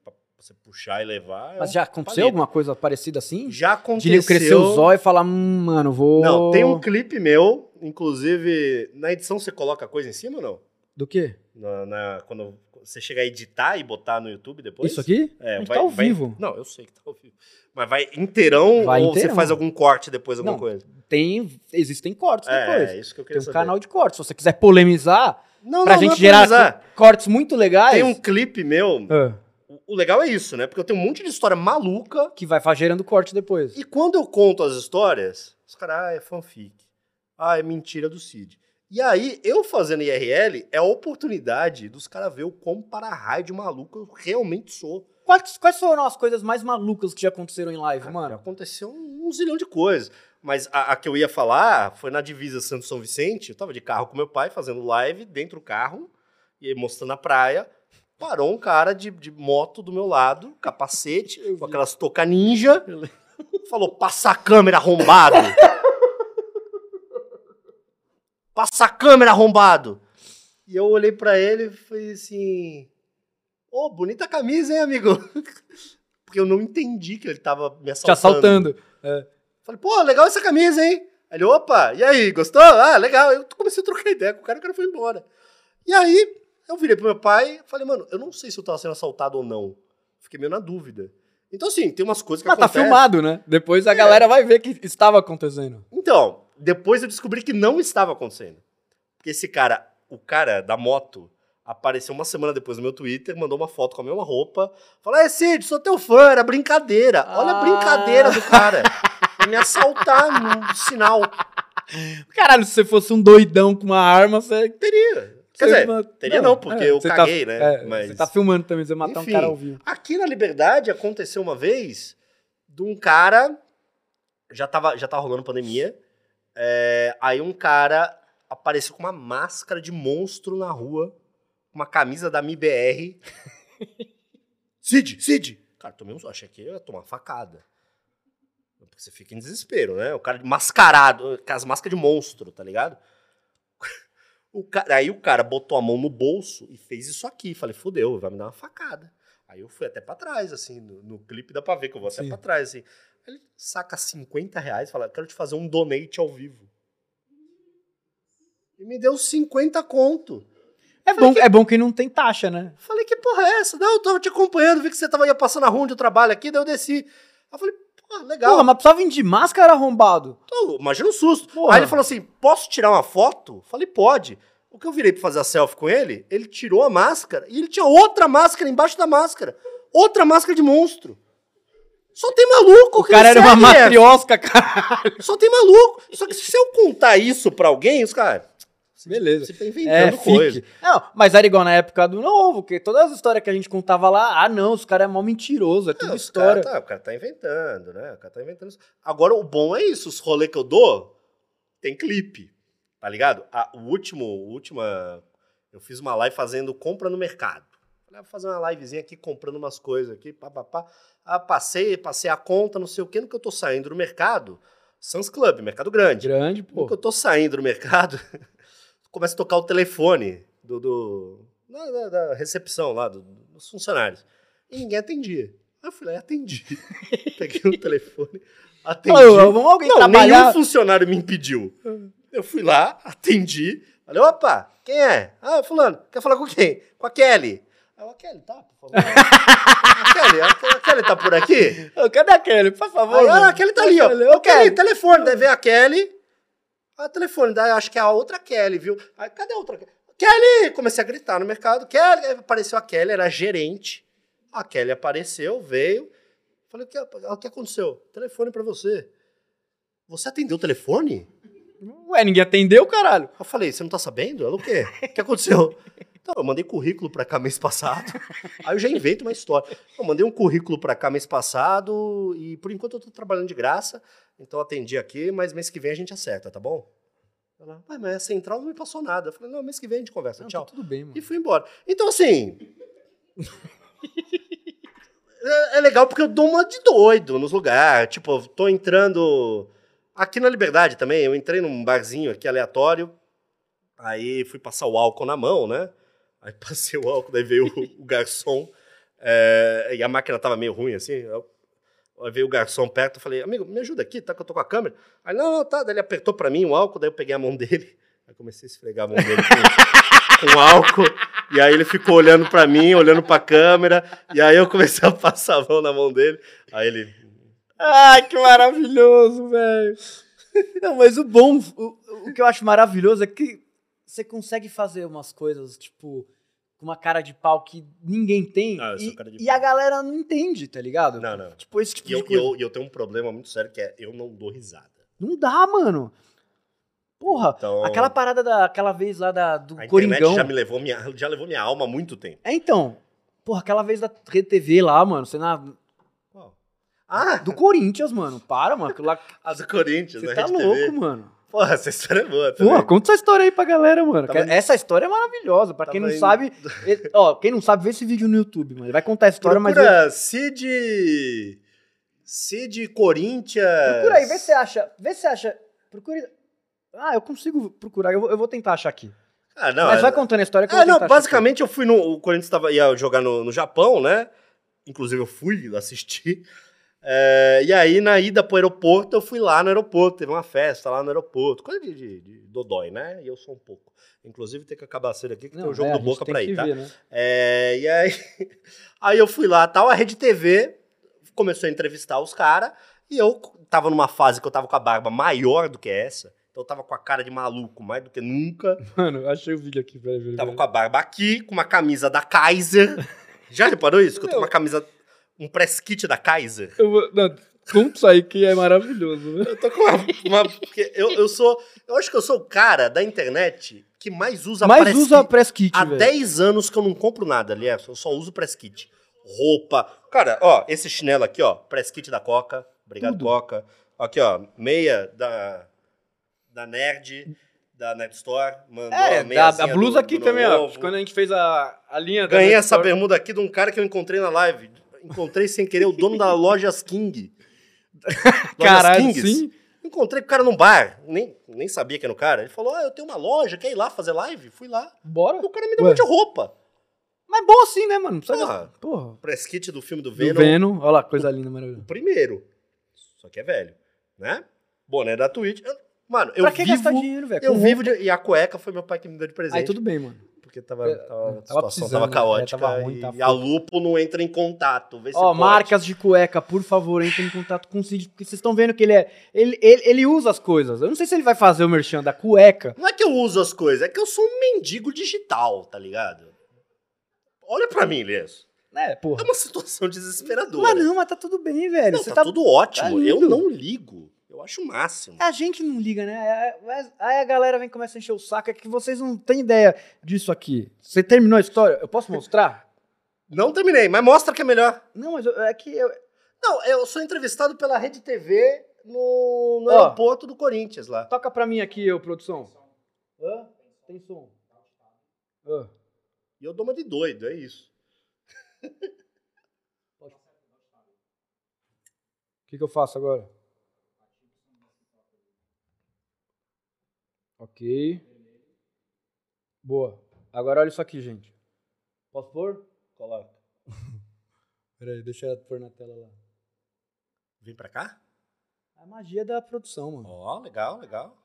Speaker 1: você puxar e levar. é
Speaker 2: Mas já aconteceu alguma coisa parecida assim?
Speaker 1: Já
Speaker 2: De
Speaker 1: aconteceu.
Speaker 2: nego crescer o zóio e falar, hum, mano, vou...
Speaker 1: Não, tem um clipe meu, inclusive, na edição você coloca coisa em cima ou não?
Speaker 2: Do quê?
Speaker 1: Na, na- quando você chegar a editar e botar no YouTube depois?
Speaker 2: Isso aqui?
Speaker 1: É, vai,
Speaker 2: tá ao
Speaker 1: vai-
Speaker 2: vivo.
Speaker 1: Não, eu sei que tá ao vivo. Mas vai inteirão
Speaker 2: Vai
Speaker 1: ou
Speaker 2: inteirão.
Speaker 1: você faz algum corte depois, alguma
Speaker 2: Não,
Speaker 1: coisa?
Speaker 2: Tem, existem cortes depois.
Speaker 1: É, é isso que eu
Speaker 2: Tem
Speaker 1: queria
Speaker 2: um
Speaker 1: saber.
Speaker 2: canal de cortes. Se você quiser polemizar,
Speaker 1: Não,
Speaker 2: pra
Speaker 1: não,
Speaker 2: gente
Speaker 1: não é
Speaker 2: gerar cortes muito legais,
Speaker 1: Tem um clipe meu.
Speaker 2: Ah,
Speaker 1: O- legal é isso, né? Porque eu tenho um monte de história maluca.
Speaker 2: que vai gerando corte depois.
Speaker 1: E quando eu conto as histórias, os caras, ah, é fanfic. Ah, é mentira do Cid. E aí, eu fazendo IRL é a oportunidade dos caras ver o quão para-raio de maluco eu realmente sou.
Speaker 2: Quais, quais foram as coisas mais malucas que já aconteceram em live,
Speaker 1: Já
Speaker 2: mano?
Speaker 1: aconteceu um, um zilhão de coisas. Mas a, a que eu ia falar foi na divisa Santo São Vicente. Eu tava de carro com meu pai, fazendo live dentro do carro, e mostrando a praia. Parou um cara de, de moto do meu lado, capacete,
Speaker 2: Eu
Speaker 1: com aquelas touca ninja. Falou, passa a câmera, arrombado. passa a câmera, arrombado. E eu olhei pra ele e falei assim... Ô, bonita camisa, hein, amigo? Porque eu não entendi que ele tava me
Speaker 2: Te
Speaker 1: assaltando.
Speaker 2: assaltando.
Speaker 1: Falei, pô, legal essa camisa, hein? Ele, opa, e aí, gostou? Ah, legal. Eu comecei a trocar ideia com o cara, o cara foi embora. E aí, eu virei pro meu pai e falei, mano, eu não sei se eu tava sendo assaltado ou não. Fiquei meio na dúvida. Então, assim, tem umas coisas que
Speaker 2: Mas tá
Speaker 1: acontecem.
Speaker 2: filmado, né? Depois a galera vai ver que estava acontecendo.
Speaker 1: Então, depois eu descobri que não estava acontecendo. Porque esse cara, o cara da moto, apareceu uma semana depois no meu Twitter, mandou uma foto com a mesma roupa. Falou, é Cid, sou teu fã, era brincadeira. Olha a
Speaker 2: Ah.
Speaker 1: brincadeira do cara. Me assaltar no sinal.
Speaker 2: Caralho, se você fosse um doidão com uma arma, você.
Speaker 1: Teria. Quer dizer, teria não, porque eu
Speaker 2: você tá-
Speaker 1: caguei, né?
Speaker 2: é,
Speaker 1: Mas-
Speaker 2: Você tá filmando também, você matar
Speaker 1: Enfim.
Speaker 2: um cara ao vivo.
Speaker 1: Aqui na Liberdade aconteceu uma vez de um cara. Já tava, já tava rolando pandemia. é, aí um cara apareceu com uma máscara de monstro na rua, com uma camisa da MIBR. Cid, Cid! Cara, tomei um. Achei que ia tomar uma facada. Porque você fica em desespero, né? O cara mascarado, com as máscaras de monstro, tá ligado? O cara, aí o cara botou a mão no bolso e fez isso aqui. Falei, fodeu, vai me dar uma facada. Aí eu fui até pra trás, assim, no, no clipe dá pra ver que eu vou até
Speaker 2: Sim.
Speaker 1: pra trás, assim. Aí ele saca 50 reais e fala, quero te fazer um donate ao vivo. E me deu 50 conto.
Speaker 2: É bom, é bom que não tem taxa, né?
Speaker 1: Falei, que porra é essa? Não, eu tava te acompanhando, vi que você tava ia passando a rua onde eu trabalho aqui, daí eu desci. Aí eu falei, pô, legal.
Speaker 2: Porra, mas precisava vir de máscara arrombado.
Speaker 1: Então, imagina o susto.
Speaker 2: Porra.
Speaker 1: Aí ele falou assim: posso tirar uma foto? Falei, pode. O que eu virei pra fazer a selfie com ele, ele tirou a máscara e ele tinha outra máscara embaixo da máscara. Outra máscara de monstro. Só tem maluco,
Speaker 2: O
Speaker 1: que
Speaker 2: cara era uma matriosca, caralho.
Speaker 1: Só tem maluco. Só que se eu contar isso pra alguém, os caras.
Speaker 2: Beleza.
Speaker 1: Você tá
Speaker 2: É,
Speaker 1: inventando coisa.
Speaker 2: fique. Não, mas era igual na época do novo, que todas as histórias que a gente contava lá, ah não, os caras é mó mentiroso, é tudo
Speaker 1: Não,
Speaker 2: história.
Speaker 1: cara tá- o cara tá inventando, né? O cara tá inventando isso. Agora, o bom é isso. Os rolês que eu dou, tem clipe. Tá ligado? A, o último, o última... Eu fiz uma live fazendo compra no mercado. Falei, ah, vou fazer uma livezinha aqui, comprando umas coisas aqui, pá, pá, pá. Ah, passei, passei a conta, não sei o quê. No que eu tô saindo do mercado, Sans Club, mercado grande.
Speaker 2: Grande,
Speaker 1: No
Speaker 2: pô.
Speaker 1: que eu tô saindo do mercado, começa a tocar o telefone do, do- da, da- da recepção lá, do- dos funcionários. E ninguém atendia. Aí eu fui lá e atendi. Peguei o telefone, atendi.
Speaker 2: Ô, vamos alguém
Speaker 1: Não,
Speaker 2: trabalhar.
Speaker 1: nenhum funcionário me impediu. Eu fui lá, atendi. Falei, opa, quem é? Ah, fulano, quer falar com quem? Com a Kelly. Aí eu, a Kelly, tá, por favor. a, Kelly, a, Kelly tá por aqui?
Speaker 2: Ô, cadê a Kelly? Por favor.
Speaker 1: Aí, a Kelly tá ali, ó. Ô, Kelly, telefone. Daí vem a Kelly. Ah, telefone. Daí acho que é a outra Kelly, viu? Aí, cadê a outra Kelly? Kelly! Comecei a gritar no mercado. Kelly! Aí apareceu a Kelly, era a gerente. A Kelly apareceu, veio. Falei, o que, o que aconteceu? Telefone pra você. Você atendeu o telefone?
Speaker 2: Ué, ninguém atendeu, caralho.
Speaker 1: Eu falei, você não tá sabendo? Ela, o quê? O que aconteceu? Então, eu mandei currículo pra cá mês passado. aí eu já invento uma história. Eu mandei um currículo pra cá mês passado e por enquanto eu tô trabalhando de graça. Então atendi aqui, mas mês que vem a gente acerta, tá bom? Ela, "Ué, mas a central não me passou nada. Eu falei, não, mês que vem a gente conversa,
Speaker 2: Não,
Speaker 1: tchau.
Speaker 2: tá tudo bem, mano.
Speaker 1: E fui embora. Então, assim. é, é legal porque eu dou uma de doido nos lugares. Tipo, eu tô entrando. Aqui na Liberdade também, eu entrei num barzinho aqui aleatório. Aí fui passar o álcool na mão, né? Aí passei o álcool, daí veio o, o garçom. é, e a máquina tava meio ruim, assim. Eu, aí veio o garçom perto, eu falei, amigo, me ajuda aqui, tá? Que eu tô com a câmera. Aí, não, não, tá. Daí ele apertou pra mim o álcool, daí eu peguei a mão dele. Aí comecei a esfregar a mão dele com, com álcool. E aí ele ficou olhando pra mim, olhando pra câmera. E aí eu comecei a passar a mão na mão dele. Aí ele.
Speaker 2: Ai, que maravilhoso, velho. Não, mas o bom, o, o que eu acho maravilhoso é que você consegue fazer umas coisas, tipo, uma cara de pau que ninguém tem.
Speaker 1: Ah, eu sou
Speaker 2: e,
Speaker 1: cara de
Speaker 2: e
Speaker 1: pau.
Speaker 2: a galera não entende, tá ligado?
Speaker 1: Não, não.
Speaker 2: Tipo, esse tipo
Speaker 1: E eu,
Speaker 2: de
Speaker 1: e
Speaker 2: coisa.
Speaker 1: eu, eu tenho um problema muito sério que é eu não dou risada.
Speaker 2: Não dá, mano. Porra,
Speaker 1: Então,
Speaker 2: aquela parada daquela vez lá da, do
Speaker 1: a internet
Speaker 2: Coringão.
Speaker 1: já me levou minha, já levou minha alma há muito tempo.
Speaker 2: É, então. Porra, aquela vez da Rede TV lá, mano. Você na,
Speaker 1: Ah,
Speaker 2: do Corinthians, mano. Para, mano. aquilo lá-
Speaker 1: a do Corinthians,
Speaker 2: Você
Speaker 1: da
Speaker 2: tá
Speaker 1: Rede
Speaker 2: louco,
Speaker 1: TV.
Speaker 2: mano.
Speaker 1: Porra, essa história é boa também.
Speaker 2: Conta essa história aí pra galera, mano.
Speaker 1: Tava
Speaker 2: Essa história é maravilhosa. Pra quem
Speaker 1: Tava
Speaker 2: não
Speaker 1: indo-
Speaker 2: sabe. ó, quem não sabe, vê esse vídeo no YouTube, mano. Ele vai contar a história, mas. ele-
Speaker 1: Procura Cid... Cid Corinthians...
Speaker 2: Procura aí, vê se você acha. Vê se acha. Procura. Ah, eu consigo procurar. Eu vou, eu vou tentar achar aqui.
Speaker 1: Ah, não,
Speaker 2: mas
Speaker 1: é-
Speaker 2: vai contando a história que eu
Speaker 1: Ah,
Speaker 2: vou
Speaker 1: não,
Speaker 2: tentar achar
Speaker 1: basicamente eu fui no. O Corinthians tava, ia jogar no, no Japão, né? Inclusive eu fui assistir. É, e aí, na ida pro aeroporto, eu fui lá no aeroporto. Teve uma festa lá no aeroporto. Coisa de, de, de dodói, né? E eu sou um pouco. Inclusive, tem que acabar a cena aqui, que
Speaker 2: Não,
Speaker 1: tem o jogo
Speaker 2: é, a
Speaker 1: do Boca pra ir, tá?
Speaker 2: ver, né?
Speaker 1: É, e aí, aí eu fui lá, tal, a Rede TV começou a entrevistar os caras, e eu tava numa fase que eu tava com a barba maior do que essa, então eu tava com a cara de maluco mais do que nunca,
Speaker 2: Mano, achei o vídeo aqui, peraí, peraí.
Speaker 1: tava com a barba aqui, com uma camisa da Kaiser. Já reparou isso? Que eu tô com uma camisa, um press kit da Kaiser?
Speaker 2: Eu vou. Não, conta isso aí que é maravilhoso, né?
Speaker 1: Eu tô com uma. uma- porque eu, eu sou. Eu acho que eu sou o cara da internet que mais usa
Speaker 2: Mas
Speaker 1: press
Speaker 2: usa
Speaker 1: kit.
Speaker 2: press kit,
Speaker 1: Há
Speaker 2: velho.
Speaker 1: 10 anos que eu não compro nada, aliás, eu só uso press kit. Roupa. Cara, ó, esse chinelo aqui, ó, press kit da Coca. Obrigado,
Speaker 2: Tudo.
Speaker 1: Coca. Aqui, ó, meia da, da Nerd, da Nerd Store. Mandou
Speaker 2: É,
Speaker 1: a
Speaker 2: da,
Speaker 1: meiazinha
Speaker 2: a blusa
Speaker 1: do-
Speaker 2: aqui
Speaker 1: do
Speaker 2: também, ó. Quando a gente fez a, a linha da
Speaker 1: Ganhei essa
Speaker 2: Store-
Speaker 1: bermuda aqui de um cara que eu encontrei na live. Encontrei sem querer o dono da Lojas King. Lojas
Speaker 2: Caralho,
Speaker 1: Kings.
Speaker 2: sim.
Speaker 1: Encontrei com o cara num bar. Nem, nem sabia que era o cara. Ele falou: Ah, eu tenho uma loja, quer ir lá fazer live? Fui lá.
Speaker 2: Bora.
Speaker 1: E o cara me deu
Speaker 2: Ué.
Speaker 1: um monte de roupa.
Speaker 2: Mas bom assim, né, mano? Não precisa
Speaker 1: Porra.
Speaker 2: gastar. Porra.
Speaker 1: Press kit do filme do
Speaker 2: Do
Speaker 1: Venom.
Speaker 2: Venom. Olha lá, coisa linda, maravilhosa.
Speaker 1: Primeiro. Só que é velho. Né? Boné da Twitch. Eu- Mano, eu
Speaker 2: pra que
Speaker 1: vivo.
Speaker 2: gastar dinheiro, velho?
Speaker 1: Eu vivo de, E a cueca foi meu pai que me deu de presente.
Speaker 2: Aí tudo bem, mano.
Speaker 1: Porque tava,
Speaker 2: É,
Speaker 1: tava- a situação tava
Speaker 2: né?
Speaker 1: caótica.
Speaker 2: É, tava ruim,
Speaker 1: e
Speaker 2: tava
Speaker 1: a Lupo não entra em contato.
Speaker 2: Ó,
Speaker 1: pode.
Speaker 2: marcas de cueca, por favor, entrem em contato com o Cid, porque vocês estão vendo que ele é. Ele, ele, ele usa as coisas. Eu não sei se ele vai fazer o merchan da cueca.
Speaker 1: Não é que eu uso as coisas, é que eu sou um mendigo digital, tá ligado? Olha pra mim, Lies.
Speaker 2: É,
Speaker 1: É
Speaker 2: porra.
Speaker 1: uma situação desesperadora.
Speaker 2: Mas não, mas tá tudo bem, velho.
Speaker 1: Não, tá,
Speaker 2: tá
Speaker 1: tudo ótimo.
Speaker 2: tá
Speaker 1: eu não ligo. Eu acho o máximo.
Speaker 2: A gente não liga, né? É, mas Aí a galera vem e começa a encher o saco. É que vocês não têm ideia disso aqui. Você terminou a história? Eu posso mostrar?
Speaker 1: Não terminei, mas mostra que é melhor.
Speaker 2: Não, mas eu- é que eu.
Speaker 1: Não, eu sou entrevistado pela Rede TV no, no
Speaker 2: Ó.
Speaker 1: aeroporto do Corinthians lá.
Speaker 2: Toca pra mim aqui, ô, produção. Hã? Tem som. Hã?
Speaker 1: E eu dou uma de doido, é isso.
Speaker 2: O que, que eu faço agora? Ok. Boa. Agora olha isso aqui, gente. Posso pôr?
Speaker 1: Coloca.
Speaker 2: Peraí, deixa eu pôr na tela lá.
Speaker 1: Vem pra cá?
Speaker 2: A magia da produção, mano.
Speaker 1: Ó, legal, legal.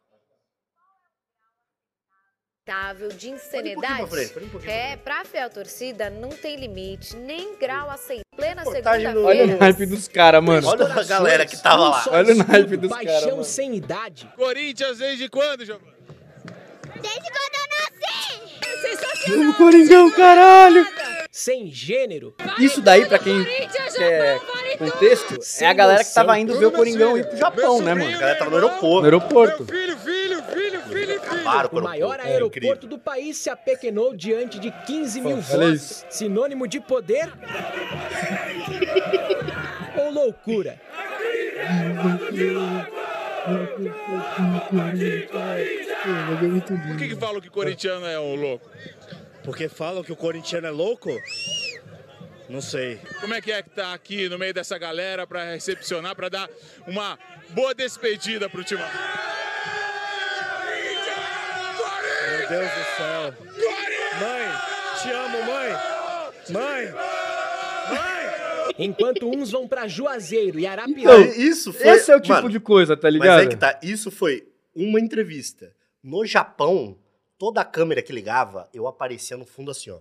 Speaker 3: aceitável de
Speaker 1: ir um
Speaker 3: insanidade.
Speaker 1: pra frente, pode ir um
Speaker 3: É, pra fiel torcida não tem limite, nem grau aceitável. Plena
Speaker 1: no-
Speaker 2: Olha o
Speaker 3: segunda-feira.
Speaker 2: naipe dos caras, mano.
Speaker 1: Olha a galera que tava lá.
Speaker 2: Olha o naipe dos
Speaker 4: Paixão
Speaker 2: caras, mano.
Speaker 4: sem idade.
Speaker 5: Corinthians desde quando, Giovanni?
Speaker 2: Vamos, Coringão, caralho!
Speaker 4: Sem gênero.
Speaker 2: Isso daí, pra quem quer contexto, é a galera que tava indo ver o Coringão ir pro Japão, né,
Speaker 1: A
Speaker 2: mano?
Speaker 1: galera tava no
Speaker 2: No
Speaker 1: aeroporto.
Speaker 2: aeroporto.
Speaker 5: Filho, filho, filho, filho, filho.
Speaker 4: o maior
Speaker 1: aeroporto. É
Speaker 4: aeroporto do país se apequenou diante de 15 mil votos. Sinônimo de poder? Ou loucura?
Speaker 5: Por que, que falam que corintiano é um louco?
Speaker 6: Porque falam que o corintiano é louco? Não sei.
Speaker 5: Como é que é que tá aqui no meio dessa galera pra recepcionar, pra dar uma boa despedida pro time?
Speaker 6: Meu Deus do céu. Mãe, te amo, mãe. Mãe.
Speaker 4: Enquanto uns vão pra Juazeiro e
Speaker 2: Então,
Speaker 4: Arapiraca.
Speaker 1: Isso foi.
Speaker 2: Esse é o tipo
Speaker 1: Mano,
Speaker 2: de coisa, tá
Speaker 1: Mas
Speaker 2: ligado?
Speaker 1: é que tá, isso foi uma entrevista. No Japão, toda a câmera que ligava, eu aparecia no fundo assim, ó.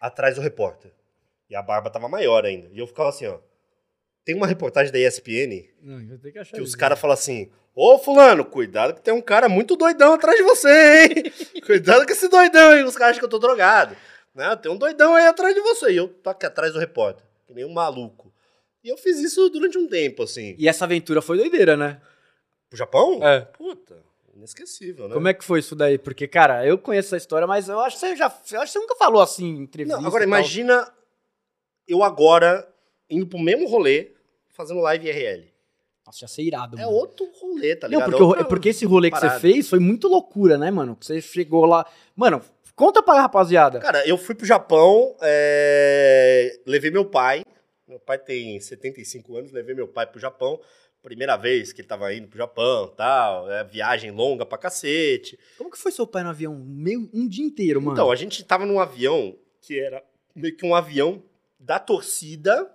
Speaker 1: Atrás do repórter. E a barba tava maior ainda. E eu ficava assim, ó. Tem uma reportagem da ESPN
Speaker 2: Não, eu tenho que achar
Speaker 1: que os caras falam assim: Ô fulano, cuidado que tem um cara muito doidão atrás de você, hein? cuidado com esse doidão aí. Os caras acham que eu tô drogado. Né? Tem um doidão aí atrás de você. E eu tô aqui atrás do repórter, que nem um maluco. E eu fiz isso durante um tempo, assim.
Speaker 2: E essa aventura foi doideira, né?
Speaker 1: Pro Japão?
Speaker 2: É.
Speaker 1: Puta, inesquecível, né?
Speaker 2: Como é que foi isso daí? Porque, cara, eu conheço essa história, mas eu acho que você já. Eu acho que você nunca falou assim em entrevista.
Speaker 1: Não, agora imagina eu agora indo pro mesmo rolê, fazendo live IRL.
Speaker 2: Nossa, já ser irado,
Speaker 1: É
Speaker 2: mano.
Speaker 1: outro rolê, tá
Speaker 2: Não,
Speaker 1: ligado?
Speaker 2: porque, o-
Speaker 1: Outra
Speaker 2: é porque esse rolê que você fez foi muito loucura, né, mano? Você chegou lá. Mano, conta pra rapaziada.
Speaker 1: Cara, eu fui pro Japão, é, levei meu pai. Meu pai tem 75 anos, levei meu pai pro Japão. Primeira vez que ele tava indo pro Japão tal. É, viagem longa pra cacete.
Speaker 2: Como que foi seu pai no avião? Meio, um dia inteiro, mano.
Speaker 1: Então, a gente tava num avião que era meio que um avião da torcida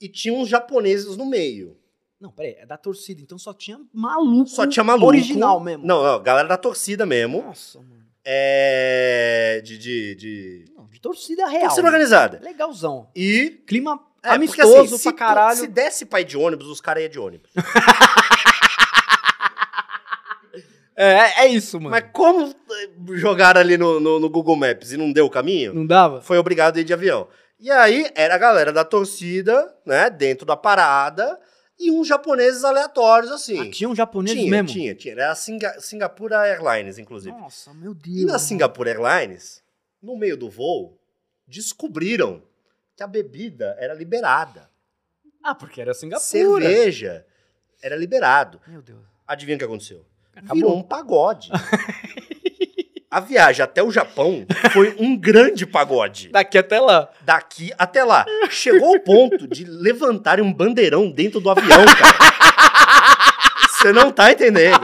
Speaker 1: e tinha uns japoneses no meio.
Speaker 2: Não, peraí, é da torcida, então só tinha maluco.
Speaker 1: Só tinha maluco.
Speaker 2: Original mesmo.
Speaker 1: Não, não, galera da torcida mesmo.
Speaker 2: Nossa, mano.
Speaker 1: É. De. de, de...
Speaker 2: Não, de torcida real.
Speaker 1: Torcida
Speaker 2: mano.
Speaker 1: organizada.
Speaker 2: Legalzão.
Speaker 1: E.
Speaker 2: Clima
Speaker 1: É, porque,
Speaker 2: amistoso
Speaker 1: assim, se,
Speaker 2: pra caralho.
Speaker 1: Se desse pai de ônibus, os caras iam de ônibus.
Speaker 2: É, é isso, mano.
Speaker 1: Mas como eh, jogaram ali no, no, no Google Maps e não deu o caminho,
Speaker 2: Não dava?
Speaker 1: foi obrigado a ir de avião. E aí era a galera da torcida, né, dentro da parada, e uns japoneses aleatórios, assim.
Speaker 2: Ah, tinha um japonês
Speaker 1: tinha,
Speaker 2: mesmo?
Speaker 1: tinha, tinha. Era a Singa Singapura Airlines, inclusive.
Speaker 2: Nossa, meu Deus.
Speaker 1: E na
Speaker 2: mano.
Speaker 1: Singapore Airlines, no meio do voo, descobriram que a bebida era liberada.
Speaker 2: Ah, porque era Singapura.
Speaker 1: Cerveja era liberado.
Speaker 2: Meu Deus.
Speaker 1: Adivinha o que aconteceu?
Speaker 2: Acabou.
Speaker 1: Virou um pagode. a viagem até o Japão foi um grande pagode.
Speaker 2: Daqui até lá.
Speaker 1: Daqui até lá. Chegou ao ponto de levantarem um bandeirão dentro do avião, cara. Você não tá entendendo.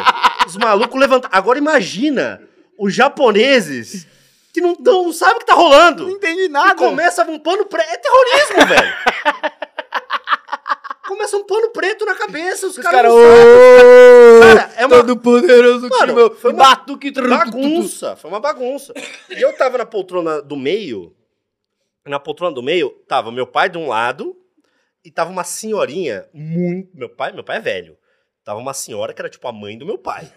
Speaker 1: Os malucos levantaram. Agora imagina os japoneses que não, não sabem o que tá rolando.
Speaker 2: Não entendi
Speaker 1: E
Speaker 2: nada.
Speaker 1: começa um pano preto. É terrorismo, velho. Começa um pano preto na cabeça. Os,
Speaker 2: Os
Speaker 1: caras
Speaker 2: ô,
Speaker 1: Cara, é uma-
Speaker 2: todo poderoso que
Speaker 1: Mano,
Speaker 2: meu
Speaker 1: foi uma
Speaker 2: batuque
Speaker 1: bagunça. Foi uma bagunça. E eu tava na poltrona do meio. Na poltrona do meio, tava meu pai de um lado e tava uma senhorinha muito. Meu pai, meu pai é velho. Tava uma senhora que era tipo a mãe do meu pai.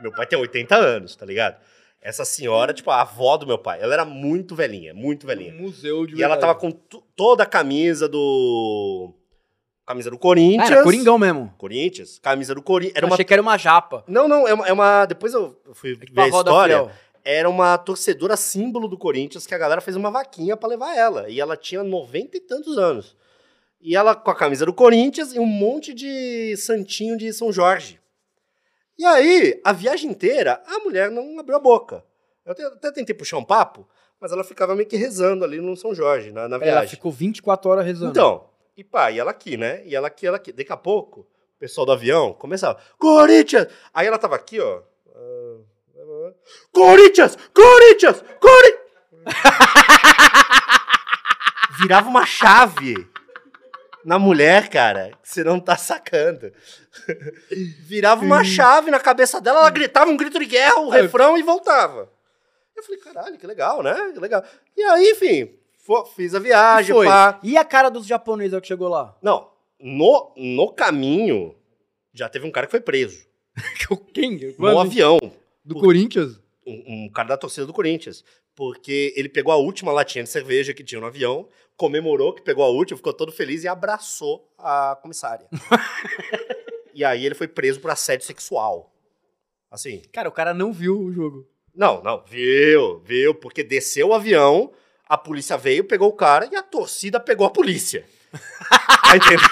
Speaker 1: Meu pai tem 80 anos, tá ligado? Essa senhora, tipo, a avó do meu pai. Ela era muito velhinha, muito velhinha.
Speaker 2: Um museu de
Speaker 1: E ela tava com toda a camisa do. Camisa do Corinthians.
Speaker 2: Ah, era Coringão mesmo.
Speaker 1: Corinthians. Camisa do Corinthians. Era
Speaker 2: Eu
Speaker 1: uma
Speaker 2: Achei que era uma japa.
Speaker 1: não, não, é uma, é uma- Depois eu fui ver a
Speaker 2: Tipo roda
Speaker 1: história.
Speaker 2: fiel.
Speaker 1: Era uma torcedora símbolo do Corinthians que a galera fez uma vaquinha pra levar ela. E ela tinha noventa e tantos anos. E ela com a camisa do Corinthians e um monte de santinho de São Jorge. E aí, a viagem inteira, a mulher não abriu a boca. Eu até, tentei puxar um papo, mas ela ficava meio que rezando ali no São Jorge, na, na
Speaker 2: Ela
Speaker 1: viagem.
Speaker 2: ficou 24 horas rezando.
Speaker 1: Então, e pá, e ela aqui, né? E ela aqui, ela aqui. Daqui a pouco, o pessoal do avião começava, Corinthians! Aí ela tava aqui, ó. Corinthians! Corinthians! Corinthians! Virava uma chave na mulher, cara, que você não tá sacando. Virava uma chave na cabeça dela, ela gritava um grito de guerra, o refrão e voltava. Eu falei, caralho, que legal, né? Que legal. E aí, enfim, fo- fiz a viagem,
Speaker 2: foi.
Speaker 1: pá.
Speaker 2: E a cara dos japoneses que chegou lá?
Speaker 1: Não, no, no caminho, já teve um cara que foi preso.
Speaker 2: Quem?
Speaker 1: No avião.
Speaker 2: Do Corinthians?
Speaker 1: Um, um cara da torcida do Corinthians. Porque ele pegou a última latinha de cerveja que tinha no avião, comemorou que pegou a última, ficou todo feliz e abraçou a comissária. e aí ele foi preso por assédio sexual. Assim,
Speaker 2: Cara, o cara não viu o jogo.
Speaker 1: não, não, viu, viu, porque desceu o avião, a polícia veio, pegou o cara e a torcida pegou a polícia. Tá entendendo?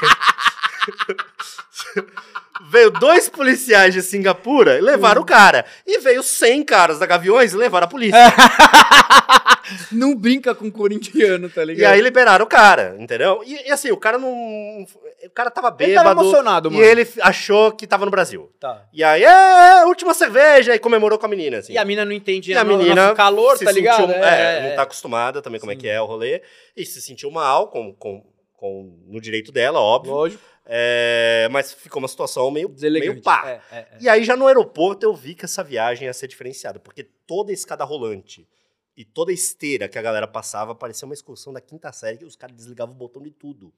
Speaker 1: veio dois policiais de Singapura e levaram o cara. E veio 100 caras da Gaviões e levaram a polícia.
Speaker 2: Não brinca com corintiano, tá ligado?
Speaker 1: E aí liberaram o cara, entendeu? E, e assim, o cara não. O cara tava
Speaker 2: Ele
Speaker 1: bêbado.
Speaker 2: tava emocionado, mano.
Speaker 1: E ele achou que tava no Brasil.
Speaker 2: Tá.
Speaker 1: E aí, é, última cerveja, e comemorou com a menina, assim.
Speaker 2: E a mina não entende
Speaker 1: E a menina
Speaker 2: calor,
Speaker 1: se
Speaker 2: tá ligado?
Speaker 1: sentiu- é, não tá
Speaker 2: é.
Speaker 1: acostumada também como é
Speaker 2: Sim.
Speaker 1: que é o rolê. E se sentiu mal, com, com, com, no direito dela, óbvio.
Speaker 2: Lógico.
Speaker 1: É, mas ficou uma situação meio,
Speaker 2: Deselegante.
Speaker 1: meio pá.
Speaker 2: É, é, é.
Speaker 1: E aí já no aeroporto eu vi que essa viagem ia ser diferenciada, porque toda a escada rolante e toda a esteira que a galera passava parecia uma excursão da quinta série que os caras desligavam o botão de tudo.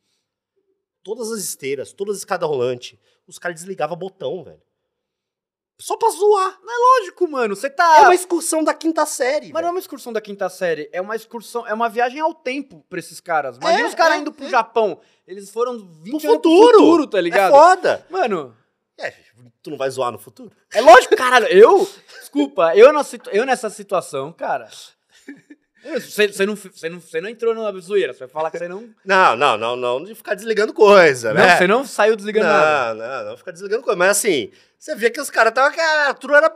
Speaker 1: Todas as esteiras, todas as escadas rolantes, os caras desligavam o botão, velho. Só pra zoar.
Speaker 2: Lógico, mano. Você tá.
Speaker 1: É uma excursão da quinta série.
Speaker 2: Mas não é uma excursão da quinta série, é uma excursão, é uma viagem ao tempo pra esses caras. Imagina
Speaker 1: É,
Speaker 2: os caras
Speaker 1: é,
Speaker 2: indo pro
Speaker 1: é.
Speaker 2: Japão. Eles foram 20
Speaker 1: Pro
Speaker 2: anos
Speaker 1: futuro.
Speaker 2: pro futuro, tá
Speaker 1: É
Speaker 2: ligado?
Speaker 1: foda.
Speaker 2: Mano,
Speaker 1: É, tu não vai zoar no futuro?
Speaker 2: é lógico, caralho. Eu, desculpa, eu, eu nessa situação, cara. Você, você, não, você, não, você não entrou na zoeira, você vai falar que você não.
Speaker 1: Não, não, não, não de ficar desligando coisa,
Speaker 2: Não,
Speaker 1: né?
Speaker 2: você não saiu desligando nada.
Speaker 1: Não, não, não ficar desligando coisa. Mas assim, você via que os caras estavam. A turma era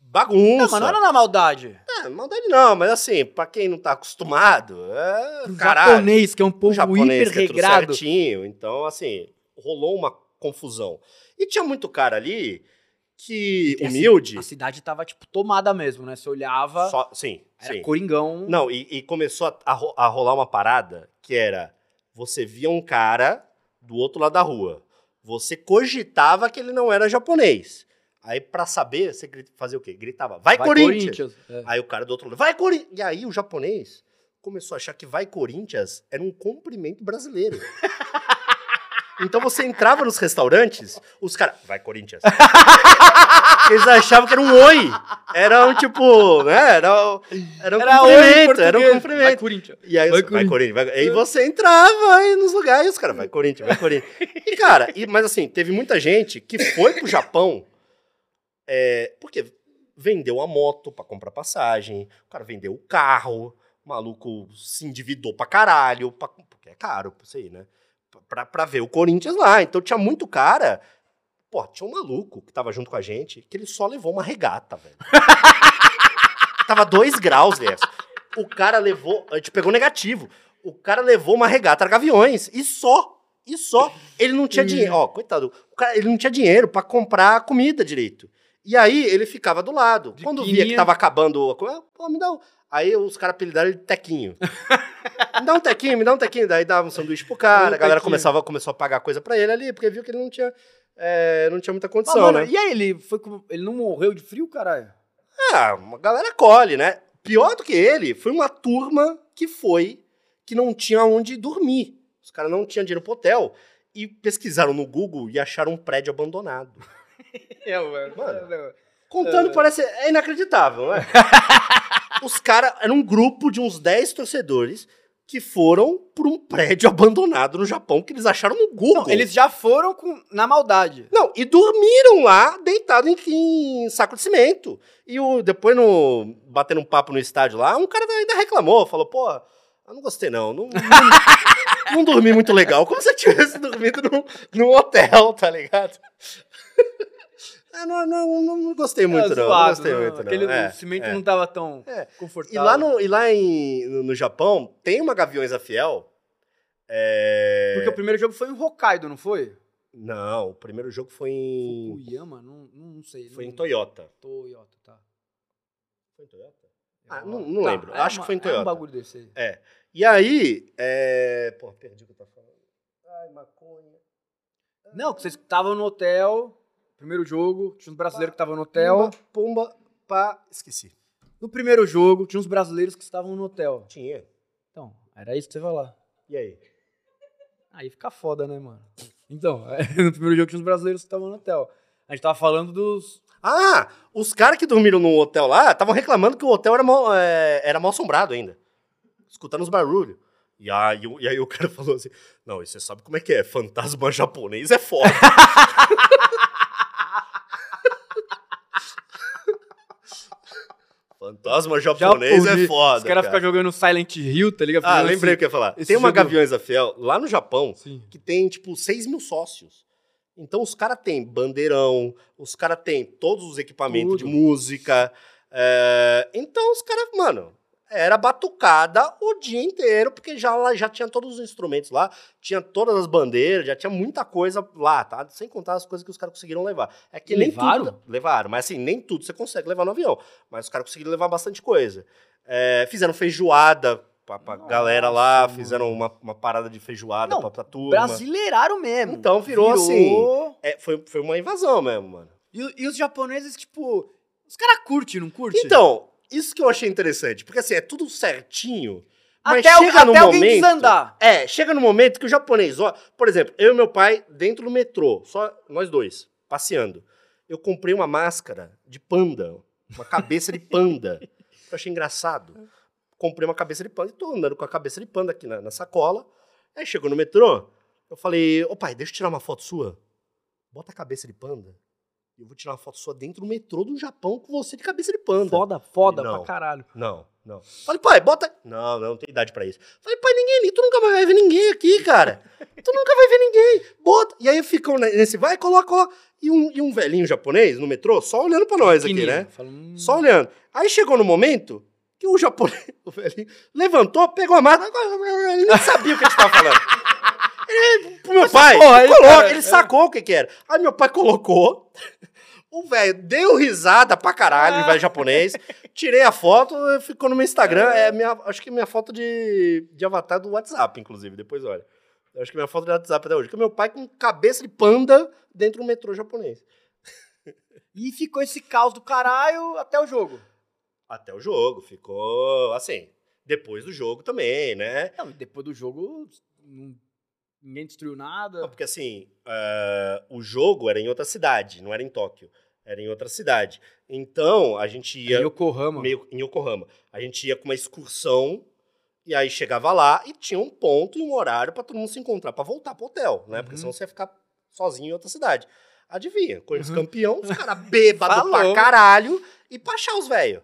Speaker 1: bagunça.
Speaker 2: Não, mas não era na maldade.
Speaker 1: É, maldade não, mas assim, pra quem não tá acostumado, é.
Speaker 2: O
Speaker 1: Caralho,
Speaker 2: japonês, que é um povo
Speaker 1: japonês
Speaker 2: hiper
Speaker 1: é
Speaker 2: regrado.
Speaker 1: certinho. Então, assim, rolou uma confusão. E tinha muito cara ali que,
Speaker 2: E
Speaker 1: humilde.
Speaker 2: A cidade tava, tipo, tomada mesmo, né? Você olhava,
Speaker 1: Só, sim,
Speaker 2: era
Speaker 1: sim.
Speaker 2: coringão.
Speaker 1: Não, e, e começou a, a a rolar uma parada que era: você via um cara do outro lado da rua. Você cogitava que ele não era japonês. Aí, pra saber, você fazia o quê? Gritava, vai,
Speaker 2: Vai,
Speaker 1: Corinthians!
Speaker 2: É.
Speaker 1: Aí o cara do outro lado, vai Corinthians! E aí o japonês começou a achar que vai Corinthians era um cumprimento brasileiro. então você entrava nos restaurantes, os caras, vai Corinthians! Eles achavam que era um oi. Era um tipo, né? Era, um- era um
Speaker 2: Era
Speaker 1: cumprimento, era um
Speaker 2: português. Vai,
Speaker 1: cumprimento.
Speaker 2: Corinthians.
Speaker 1: E aí,
Speaker 2: Vai
Speaker 1: vai, Corinthians, vai Aí você entrava aí nos lugares e os caras, vai Corinthians, vai Corinthians. E, cara, e- mas assim, teve muita gente que foi pro Japão é, porque vendeu a moto pra comprar passagem, o cara vendeu o carro, o maluco se endividou pra caralho, pra- porque é caro isso aí, né? Pra, pra ver o Corinthians lá. Então tinha muito cara. Pô, tinha um maluco que tava junto com a gente que ele só levou uma regata, velho. tava dois graus, velho. O cara levou. A gente pegou negativo. O cara levou uma regata gaviões. E só. E só. Ele não tinha dinheiro. Ó, coitado. O cara, ele não tinha dinheiro pra comprar comida direito. E aí ele ficava do lado.
Speaker 2: De
Speaker 1: Quando via que tava acabando a comida, pô, me dá. Aí os caras apelidaram ele de Tequinho. me dá um tequinho, me dá um tequinho. Daí dava um sanduíche pro cara,
Speaker 2: Um
Speaker 1: a galera
Speaker 2: tequinho.
Speaker 1: começava, começou a pagar coisa pra ele ali, porque viu que ele não tinha, é, não tinha muita
Speaker 2: Ah,
Speaker 1: condição,
Speaker 2: mano,
Speaker 1: né?
Speaker 2: E aí, ele, foi ele não morreu de frio, caralho?
Speaker 1: Ah, uma galera colhe, né? Pior do que ele, foi uma turma que foi, que não tinha onde dormir. Os caras não tinham dinheiro pro hotel. E pesquisaram no Google e acharam um prédio abandonado.
Speaker 2: É, mano.
Speaker 1: Mano. Contando parece. É inacreditável, né? Os caras. Era um grupo de uns 10 torcedores que foram por um prédio abandonado no Japão que eles acharam no Google.
Speaker 2: Não, eles já foram com, na maldade.
Speaker 1: Não, e dormiram lá, deitado em, em saco de cimento. E o, depois, no, batendo um papo no estádio lá, um cara ainda reclamou, falou, pô, eu não gostei não, não, não, não dormi muito legal, como se eu tivesse dormido num, num hotel, tá ligado? Eu não, não, não, não gostei muito
Speaker 2: É,
Speaker 1: não, não
Speaker 2: zoado,
Speaker 1: gostei
Speaker 2: não,
Speaker 1: muito não.
Speaker 2: Aquele
Speaker 1: É,
Speaker 2: cimento
Speaker 1: é.
Speaker 2: não tava tão
Speaker 1: É.
Speaker 2: confortável.
Speaker 1: E lá, no, e lá em, no, no Japão, tem uma Gaviões da Fiel, é...
Speaker 2: Porque o primeiro jogo foi em Hokkaido, não foi?
Speaker 1: Não, o primeiro jogo foi em,
Speaker 2: Fukuyama? Não, não, não sei.
Speaker 1: foi
Speaker 2: não-
Speaker 1: em Toyota.
Speaker 2: Toyota, tá.
Speaker 1: Foi em Toyota? Ah, não- não lembro.
Speaker 2: é
Speaker 1: Acho
Speaker 2: uma-
Speaker 1: que foi em
Speaker 2: É um
Speaker 1: Toyota.
Speaker 2: bagulho desse aí.
Speaker 1: E aí, é... Pô, perdi o que eu tava falando. Ai, maconha.
Speaker 2: Não, que vocês estavam no hotel, primeiro jogo, tinha uns brasileiros que estavam no hotel.
Speaker 1: Pumba, pumba, pá, esqueci.
Speaker 2: No primeiro jogo, tinha uns brasileiros que estavam no hotel.
Speaker 1: Tinha.
Speaker 2: Então, era isso que você vai lá.
Speaker 1: E aí?
Speaker 2: Aí fica foda, né, mano? Então, no primeiro jogo tinha uns brasileiros que estavam no hotel. A gente tava falando dos.
Speaker 1: Ah, os caras que dormiram no hotel lá estavam reclamando que o hotel era mal, é, era mal assombrado ainda. Escutando os barulhos. E aí, e aí o cara falou assim: Não, e você sabe como é que é? Fantasma japonês é foda. Fantasma japonês é foda.
Speaker 2: Os caras
Speaker 1: cara.
Speaker 2: ficam jogando Silent Hill, tá ligado?
Speaker 1: Ah,
Speaker 2: Fazendo
Speaker 1: lembrei o que eu ia falar.
Speaker 2: esse
Speaker 1: Tem uma
Speaker 2: jogo-
Speaker 1: Gaviões da Fiel lá no Japão
Speaker 2: Sim.
Speaker 1: que tem, tipo, 6 mil sócios. Então os caras têm bandeirão, os caras têm todos os equipamentos de
Speaker 2: Tudo.
Speaker 1: música. é, Então os caras, mano, era batucada o dia inteiro, porque já, lá- já tinha todos os instrumentos lá, tinha todas as bandeiras, já tinha muita coisa lá, tá? Sem contar as coisas que os caras conseguiram levar. É que nem
Speaker 2: levaram?
Speaker 1: tudo. Levaram, mas assim, nem tudo você consegue levar no avião. Mas os caras conseguiram levar bastante coisa. É, fizeram feijoada pra, pra
Speaker 2: Nossa,
Speaker 1: galera lá,
Speaker 2: mano.
Speaker 1: fizeram uma, uma parada de feijoada
Speaker 2: Não,
Speaker 1: pra, pra turma.
Speaker 2: Brasileiraram mesmo.
Speaker 1: Então virou
Speaker 2: Virou.
Speaker 1: É, foi, foi uma invasão mesmo, mano.
Speaker 2: E, e os japoneses, tipo, os caras curtem, não curtem?
Speaker 1: Então, isso que eu achei interessante, porque assim, é tudo certinho. Mas
Speaker 2: até,
Speaker 1: chega
Speaker 2: o,
Speaker 1: no
Speaker 2: até alguém
Speaker 1: momento,
Speaker 2: desandar.
Speaker 1: É, chega no momento que o japonês, ó, por exemplo, eu e meu pai dentro do metrô, só nós dois, passeando. Eu comprei uma máscara de panda, uma cabeça de panda. eu achei engraçado. Comprei uma cabeça de panda e tô andando com a cabeça de panda aqui na, na sacola. Aí chegou no metrô, eu falei, ô pai, deixa eu tirar uma foto sua. Bota a cabeça de panda. Eu vou tirar uma foto sua dentro do metrô do Japão com você de cabeça de panda.
Speaker 2: Foda, foda
Speaker 1: Não.
Speaker 2: pra caralho.
Speaker 1: Não, não. Falei, pai, bota. Não, não, não tem idade pra isso. Falei, pai, ninguém, tu nunca vai ver ninguém aqui, cara. Tu nunca vai ver ninguém. Bota. E aí ficam nesse, vai, coloca, coloca. E um, e um velhinho japonês no metrô, só olhando pra nós aqui, né?
Speaker 2: Hum,
Speaker 1: Só olhando. Aí chegou no momento que o japonês, o velhinho, levantou, pegou a máscara, ele nem sabia o que a gente tava falando. Ele, pro meu pai,
Speaker 2: porra, ele,
Speaker 1: coloca,
Speaker 2: cara,
Speaker 1: ele
Speaker 2: é.
Speaker 1: sacou o que que era. Aí meu pai colocou, o velho deu risada pra caralho, o velho japonês, tirei a foto, ficou no meu Instagram, é minha, acho que é minha foto de, de avatar do WhatsApp, inclusive, depois olha. Acho que é minha foto de WhatsApp até hoje, que é meu pai com cabeça de panda dentro do metrô japonês.
Speaker 2: E ficou esse caos do caralho até o jogo.
Speaker 1: Até o jogo, ficou assim. Depois do jogo também, né?
Speaker 2: Não, depois do jogo, ninguém destruiu nada.
Speaker 1: Não, Porque assim, eh, o jogo era em outra cidade, não era em Tóquio. Era em outra cidade. Então, a gente ia
Speaker 2: Em Yokohama.
Speaker 1: meio em Yokohama. A gente ia com uma excursão e aí chegava lá e tinha um ponto e um horário pra todo mundo se encontrar pra voltar pro hotel, né? Porque
Speaker 2: Uhum.
Speaker 1: senão você ia ficar sozinho em outra cidade. Adivinha, Corinthians
Speaker 2: Uhum.
Speaker 1: campeão, os caras bêbados pra caralho e pra achar os velhos.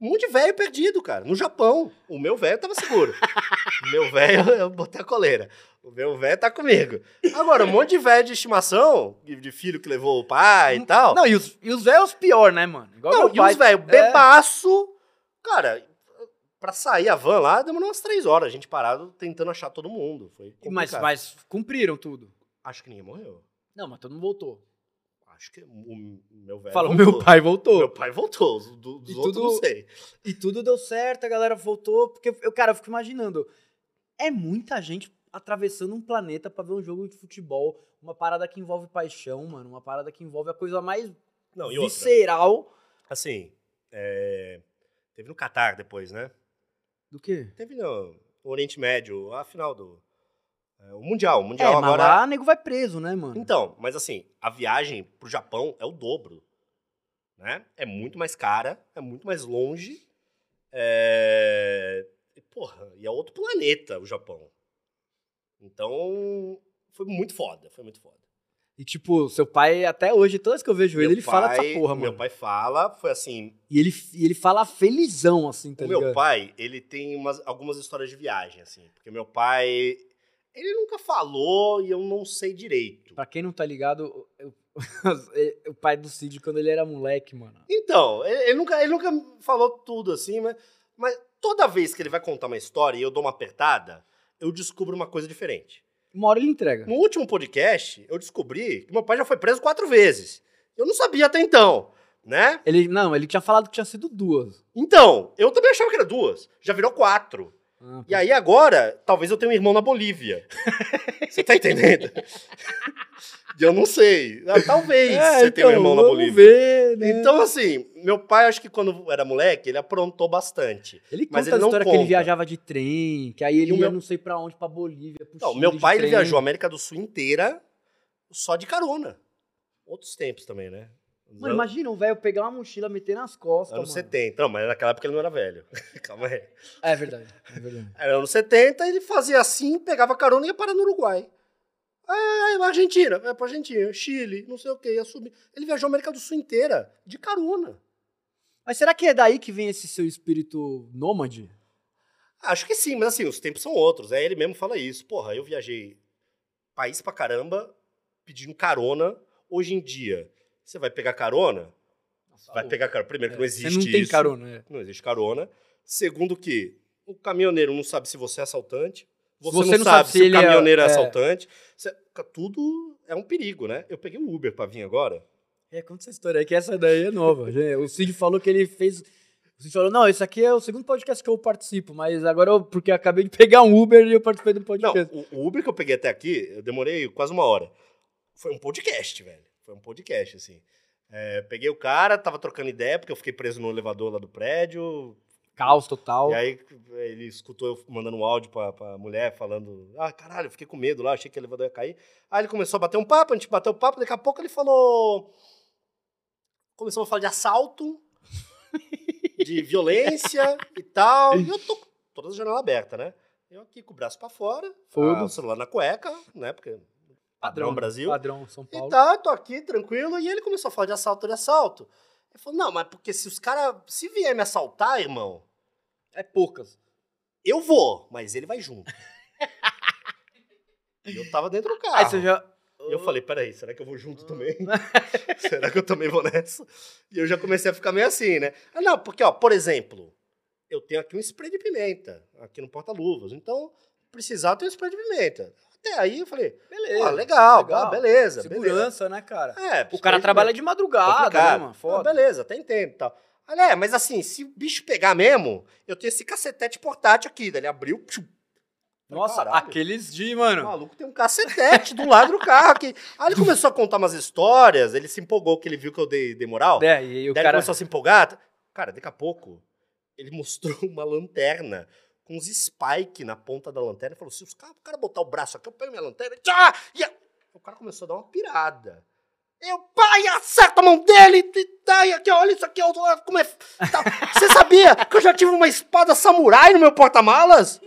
Speaker 1: Um monte de velho perdido, cara, no Japão. O meu velho tava seguro. o meu velho, eu botei a coleira. O meu velho tá comigo. Agora, um monte de velho de estimação, de filho que levou o pai e tal.
Speaker 2: Não, e os, e os velhos pior, né, mano? Igual
Speaker 1: Não, e
Speaker 2: pai.
Speaker 1: os velho
Speaker 2: É.
Speaker 1: bebaço. Cara, pra sair a van lá, demorou umas três horas. A gente parado tentando achar todo mundo. Foi
Speaker 2: Mas,
Speaker 1: complicado.
Speaker 2: mas cumpriram tudo.
Speaker 1: Acho que ninguém morreu.
Speaker 2: Não, mas todo mundo voltou.
Speaker 1: Acho que o meu velho
Speaker 2: Fala, o
Speaker 1: voltou.
Speaker 2: meu pai voltou.
Speaker 1: Meu pai voltou. Os do- dos
Speaker 2: E
Speaker 1: outros
Speaker 2: tudo-
Speaker 1: não sei.
Speaker 2: E tudo deu certo, a galera voltou. Porque, eu, cara, eu fico imaginando. É muita gente atravessando um planeta pra ver um jogo de futebol. Uma parada que envolve paixão, mano. Uma parada que envolve a coisa mais
Speaker 1: Não, e outra.
Speaker 2: visceral.
Speaker 1: Assim, é, teve no Catar depois, né?
Speaker 2: Do quê?
Speaker 1: Teve no, Oriente Médio, a final do... é, o Mundial. O
Speaker 2: É,
Speaker 1: Mundial
Speaker 2: mas
Speaker 1: agora...
Speaker 2: lá nego vai preso, né, mano?
Speaker 1: Então, mas assim, a viagem pro Japão é o dobro. Né? É muito mais cara, é muito mais longe. É... Porra, e é outro planeta o Japão. Então, foi muito foda, foi muito foda.
Speaker 2: E tipo, seu pai, até hoje, todas as que eu vejo ele,
Speaker 1: Meu
Speaker 2: ele fala
Speaker 1: pai-
Speaker 2: dessa porra, mano.
Speaker 1: Meu pai fala, foi assim,
Speaker 2: E ele, e ele fala felizão, assim, tá
Speaker 1: o
Speaker 2: ligado?
Speaker 1: meu pai, ele tem umas, algumas histórias de viagem, assim. Porque meu pai, ele nunca falou e eu não sei direito.
Speaker 2: Pra quem não tá ligado, o, o- o pai do Cid, quando ele era moleque, mano.
Speaker 1: Então, ele, ele nunca, ele nunca falou tudo assim, mas, mas toda vez que ele vai contar uma história e eu dou uma apertada, eu descubro uma coisa diferente.
Speaker 2: Uma hora ele entrega.
Speaker 1: No último podcast, eu descobri que meu pai já foi preso quatro vezes. Eu não sabia até então, né?
Speaker 2: Ele, não, ele tinha falado que tinha sido duas.
Speaker 1: Então, eu também achava que era duas. Já virou quatro.
Speaker 2: Ah,
Speaker 1: E aí agora, talvez eu tenha um irmão na Bolívia. Você tá entendendo? Eu não sei. Ah, Talvez você tenha um irmão na
Speaker 2: É, então,
Speaker 1: Bolívia.
Speaker 2: ver, né?
Speaker 1: Então, assim, meu pai, acho que quando era moleque, ele aprontou bastante.
Speaker 2: ele
Speaker 1: mas
Speaker 2: conta
Speaker 1: ele
Speaker 2: a
Speaker 1: não
Speaker 2: história que ele
Speaker 1: conta.
Speaker 2: viajava de trem, que aí ele
Speaker 1: E
Speaker 2: ia
Speaker 1: meu-
Speaker 2: não sei pra onde, pra Bolívia, pro
Speaker 1: Não,
Speaker 2: Chile
Speaker 1: meu pai, ele
Speaker 2: trem.
Speaker 1: viajou a América do Sul inteira só de carona. Outros tempos também, né?
Speaker 2: Mano, imagina um velho pegar uma mochila, meter nas costas,
Speaker 1: Anos
Speaker 2: mano.
Speaker 1: 70. Não, mas naquela época ele não era velho. Calma aí.
Speaker 2: É verdade, é verdade.
Speaker 1: Era anos 70, ele fazia assim, pegava carona e ia parar no Uruguai. Ah, Argentina, vai pra Argentina, Chile, não sei o que, ia subir. Ele viajou a América do Sul inteira, de carona.
Speaker 2: Mas será que é daí que vem esse seu espírito nômade?
Speaker 1: Acho que sim, mas assim, os tempos são outros. É, ele mesmo fala isso. Porra, eu viajei país pra caramba pedindo carona. Hoje em dia, você vai pegar carona? Vai pegar carona. Primeiro, que não existe
Speaker 2: Você não tem
Speaker 1: isso.
Speaker 2: carona, é.
Speaker 1: Não existe carona. Segundo que o caminhoneiro não sabe se você é assaltante. Você,
Speaker 2: Você
Speaker 1: não,
Speaker 2: não
Speaker 1: sabe,
Speaker 2: sabe
Speaker 1: se, o
Speaker 2: é-
Speaker 1: caminhoneiro é,
Speaker 2: é.
Speaker 1: assaltante. Você- tudo é um perigo, né? Eu peguei o Uber pra vir agora.
Speaker 2: É, conta essa história aí, que essa daí é nova. O Cid falou que ele fez. O Cid falou: não, esse aqui é o segundo podcast que eu participo, mas agora eu, porque eu acabei de pegar um Uber e eu participei do
Speaker 1: Não,
Speaker 2: podcast.
Speaker 1: o, o Uber que eu peguei até aqui, eu demorei quase uma hora. Foi um podcast, velho. Foi um podcast, assim. É, peguei o cara, tava trocando ideia, porque eu fiquei preso no elevador lá do prédio.
Speaker 2: Caos total.
Speaker 1: E aí ele escutou eu mandando um áudio pra, pra mulher falando: Ah, caralho, eu fiquei com medo lá, achei que o elevador ia cair. Aí ele começou a bater um papo, a gente bateu papo, daqui a pouco ele falou. Começou a falar de assalto, de violência e tal. E eu tô com todas as janelas abertas, né? Eu aqui com o braço pra fora,
Speaker 2: Foda-se.
Speaker 1: ah, o celular na cueca, né? Porque padrão Brasil.
Speaker 2: Padrão São Paulo.
Speaker 1: E tá, tô aqui tranquilo. E ele começou a falar de assalto, de assalto. Ele falou: Não, mas porque se os caras. Se vier me assaltar, irmão,
Speaker 2: É poucas.
Speaker 1: eu vou, mas ele vai junto. e eu tava dentro do carro.
Speaker 2: Aí você já.
Speaker 1: E eu falei, peraí, será que eu vou junto também? será que eu também vou nessa? E eu já comecei a ficar meio assim, né? Ah, não, porque, ó, por exemplo, eu tenho aqui um spray de pimenta, aqui no porta-luvas. Então, precisar, eu tenho um spray de pimenta. Até aí eu falei,
Speaker 2: Beleza.
Speaker 1: legal,
Speaker 2: legal.
Speaker 1: ah, beleza,
Speaker 2: Segurança, né, cara?
Speaker 1: beleza. É,
Speaker 2: O cara
Speaker 1: de
Speaker 2: trabalha
Speaker 1: pimenta.
Speaker 2: de madrugada, né, mano?
Speaker 1: Ah,
Speaker 2: Foda.
Speaker 1: beleza, até entendo e tal. Olha, é, mas assim, se o bicho pegar mesmo, eu tenho esse cacetete portátil aqui. Daí ele abriu. psiu.
Speaker 2: Nossa,
Speaker 1: Caralho.
Speaker 2: aqueles de,
Speaker 1: O
Speaker 2: mano.
Speaker 1: maluco tem um cacetete do lado do carro aqui. Aí ele começou a contar umas histórias, ele se empolgou que ele viu que eu dei, dei moral.
Speaker 2: É, e o
Speaker 1: Daí ele
Speaker 2: cara.
Speaker 1: começou a se empolgar. Cara, daqui a pouco, ele mostrou uma lanterna com uns spike na ponta da lanterna e falou: se os caras, o cara botar o braço aqui, eu pego minha lanterna e tchá! E a- o cara começou a dar uma pirada. Eu, pai, acerta a mão dele! E tá, aqui, olha isso aqui, como é. tá. Você sabia que eu já tive uma espada samurai no meu porta-malas?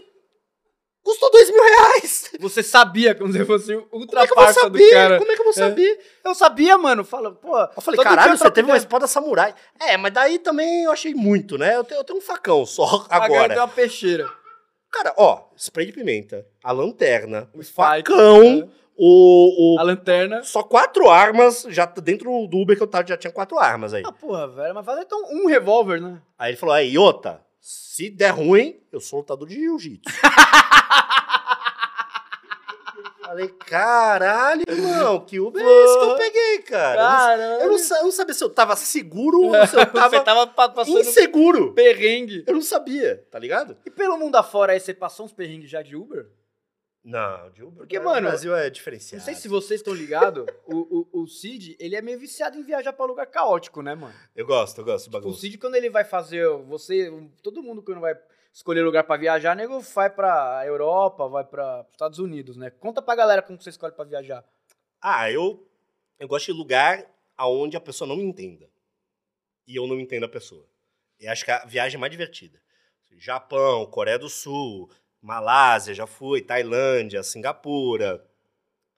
Speaker 1: Custou dois mil reais!
Speaker 2: Você sabia como se fosse
Speaker 1: Como é eu
Speaker 2: do cara.
Speaker 1: Como é que eu vou saber?
Speaker 2: Eu sabia, mano. Fala, pô.
Speaker 1: Eu falei, caralho, você teve uma espada samurai. É, mas daí também eu achei muito, né? Eu tenho, eu tenho um facão só
Speaker 2: Agora
Speaker 1: agora.
Speaker 2: tem uma peixeira.
Speaker 1: Cara, ó, spray de pimenta, a lanterna, o, facão,
Speaker 2: né?
Speaker 1: O, o-
Speaker 2: A lanterna.
Speaker 1: Só quatro armas, já dentro do Uber que eu tava, já tinha quatro armas aí.
Speaker 2: Ah, porra, velho. Mas faz então um revólver, né?
Speaker 1: Aí ele falou, aí, Iota, se der ruim, eu sou lutador de jiu-jitsu. Falei, caralho, irmão, que Uber é esse que eu peguei, cara? Eu não-
Speaker 2: Caralho.
Speaker 1: Eu não, eu não sabia se eu tava seguro ou se eu tava,
Speaker 2: Você tava pa- passando
Speaker 1: inseguro.
Speaker 2: perrengue.
Speaker 1: Eu não sabia, tá ligado?
Speaker 2: E pelo mundo afora aí, você passou uns perrengues já de Uber?
Speaker 1: Não, de Uber.
Speaker 2: Porque,
Speaker 1: no
Speaker 2: mano,
Speaker 1: Brasil é
Speaker 2: Não
Speaker 1: diferenciado.
Speaker 2: sei se vocês estão ligados, o, o, o Cid, ele é meio viciado em viajar pra lugar caótico, né, mano?
Speaker 1: Eu gosto, eu gosto de
Speaker 2: Tipo, o. Cid, quando ele vai fazer, você, todo mundo quando vai escolher lugar pra viajar, nego vai pra Europa, vai pra Estados Unidos, né? Conta pra galera como você escolhe pra viajar.
Speaker 1: Ah, eu, eu gosto de lugar aonde a pessoa não me entenda. E eu não entendo a pessoa. Eu acho que a viagem é mais divertida. Japão, Coreia do Sul, Malásia, já fui, Tailândia, Singapura.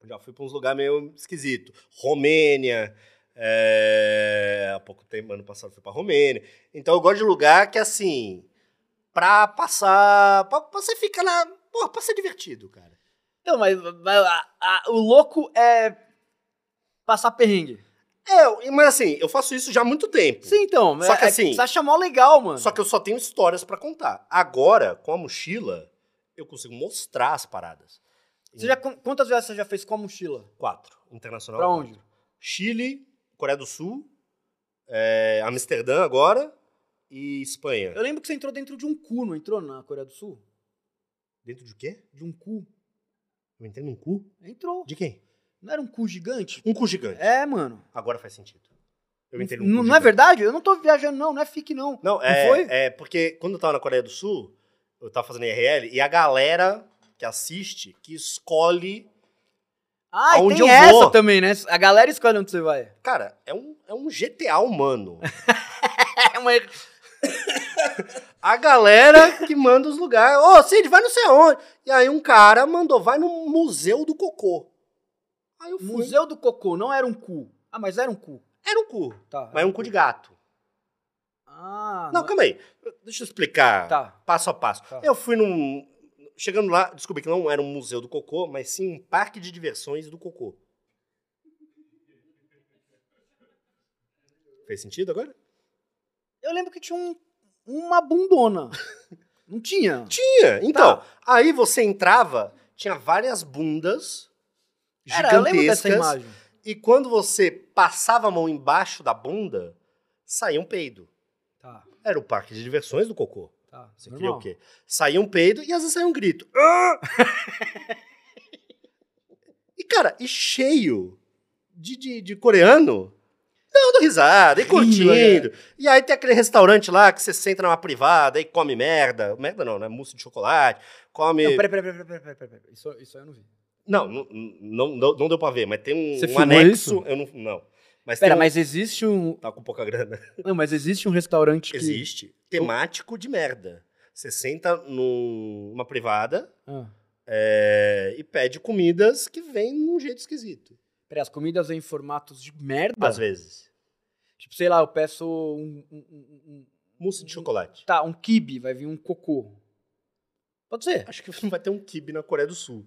Speaker 1: Já fui pra uns lugares meio esquisito. Romênia. é, Há pouco tempo, ano passado, fui pra Romênia. Então eu gosto de lugar que, assim, pra passar. Pra, pra você ficar lá. Porra, pra ser divertido, cara.
Speaker 2: Não, mas, mas a- a- o louco é passar perrengue.
Speaker 1: É, mas assim, eu faço isso já há muito tempo.
Speaker 2: Sim, então.
Speaker 1: Só
Speaker 2: é-
Speaker 1: que
Speaker 2: é-
Speaker 1: assim-
Speaker 2: Você acha mó legal, mano.
Speaker 1: Só que eu só tenho histórias pra contar. Agora, com a mochila, eu consigo mostrar as paradas.
Speaker 2: Você já, qu- quantas vezes você já fez com a mochila?
Speaker 1: Quatro. Internacional.
Speaker 2: Pra
Speaker 1: quatro.
Speaker 2: onde?
Speaker 1: Chile, Coreia do Sul, é, Amsterdã agora e Espanha.
Speaker 2: Eu lembro que você entrou dentro de um cu, não entrou na Coreia do Sul?
Speaker 1: Dentro de quê?
Speaker 2: De um cu.
Speaker 1: Eu entrei num cu?
Speaker 2: Entrou.
Speaker 1: De quem?
Speaker 2: Não era um cu gigante?
Speaker 1: Um cu gigante.
Speaker 2: É, mano.
Speaker 1: Agora faz sentido. Eu entrei num
Speaker 2: Não,
Speaker 1: cu
Speaker 2: não é
Speaker 1: gigante.
Speaker 2: verdade? Eu não tô viajando, não. Não é fique, não.
Speaker 1: Não, é,
Speaker 2: foi?
Speaker 1: é porque quando eu tava na Coreia do Sul, eu tava fazendo IRL, e a galera que assiste, que escolhe
Speaker 2: Ah, e tem
Speaker 1: eu
Speaker 2: essa
Speaker 1: vou.
Speaker 2: também, né? A galera escolhe onde você vai.
Speaker 1: Cara, é um, é um GTA humano.
Speaker 2: É uma...
Speaker 1: A galera que manda os lugares. Ô, Cid, vai não sei aonde. E aí um cara mandou, vai no Museu do Cocô. Aí eu fui.
Speaker 2: Museu do Cocô não era um cu. Ah, mas era um cu.
Speaker 1: Era um cu,
Speaker 2: Tá.
Speaker 1: mas é um cu de gato.
Speaker 2: Ah,
Speaker 1: Não, calma aí. Deixa eu explicar
Speaker 2: Tá.
Speaker 1: passo a passo.
Speaker 2: Tá.
Speaker 1: Eu fui num. Chegando lá, descobri que não era um museu do cocô, mas sim um parque de diversões do cocô. Fez sentido agora?
Speaker 2: Eu lembro que tinha um- uma bundona. Não tinha?
Speaker 1: Tinha. Então,
Speaker 2: Tá.
Speaker 1: aí você entrava, tinha várias bundas
Speaker 2: Era, eu lembro dessa
Speaker 1: gigantescas.
Speaker 2: imagem.
Speaker 1: E quando você passava a mão embaixo da bunda, saía um peido.
Speaker 2: Tá,
Speaker 1: Era o parque de diversões do cocô.
Speaker 2: tá.
Speaker 1: Você
Speaker 2: normal.
Speaker 1: queria o quê? Saía um peido e às vezes saía um grito. Ah! e, cara, e cheio de, de, de coreano dando risada e curtindo.
Speaker 2: Rindo,
Speaker 1: E aí tem aquele restaurante lá que você senta numa privada e come merda. Merda não, né? Mousse de chocolate. Come.
Speaker 2: Não, peraí, peraí, peraí, peraí, peraí, peraí. Isso, isso aí eu não vi.
Speaker 1: Não, não, não, não, deu pra ver, mas tem um,
Speaker 2: Você
Speaker 1: um anexo.
Speaker 2: isso?
Speaker 1: Eu não. Não. Mas
Speaker 2: Pera,
Speaker 1: um-
Speaker 2: mas existe um.
Speaker 1: Tá com pouca grana.
Speaker 2: Não, mas existe um restaurante que.
Speaker 1: Existe. Temático de merda. Você senta num- numa privada
Speaker 2: Ah.
Speaker 1: é, e pede comidas que vêm num jeito esquisito.
Speaker 2: Peraí, as comidas em formatos de merda?
Speaker 1: Às vezes.
Speaker 2: Tipo, sei lá, eu peço um. um- um- um-
Speaker 1: Mousse de chocolate.
Speaker 2: tá, um kibe, vai vir um cocô. Pode ser.
Speaker 1: Acho que não vai ter um kibe na Coreia do Sul.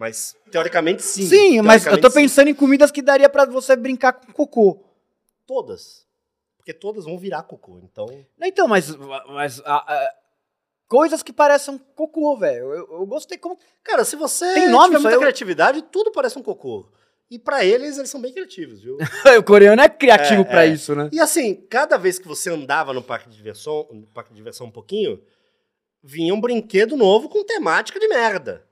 Speaker 1: Mas, teoricamente, sim.
Speaker 2: Sim, mas eu tô
Speaker 1: Teoricamente, sim.
Speaker 2: pensando em comidas que daria pra você brincar com cocô.
Speaker 1: Todas. Porque todas vão virar cocô. Então.
Speaker 2: Então, mas. mas ah, ah, coisas que parecem cocô, velho. Eu, eu gostei como.
Speaker 1: Cara, se você
Speaker 2: Tem nome
Speaker 1: tiver muita?
Speaker 2: Eu-
Speaker 1: criatividade, tudo parece um cocô. E pra eles, eles são bem criativos, viu?
Speaker 2: o coreano é criativo
Speaker 1: É,
Speaker 2: pra
Speaker 1: é.
Speaker 2: isso, né?
Speaker 1: E assim, cada vez que você andava no parque de diversão, no parque de diversão um pouquinho, vinha um brinquedo novo com temática de merda.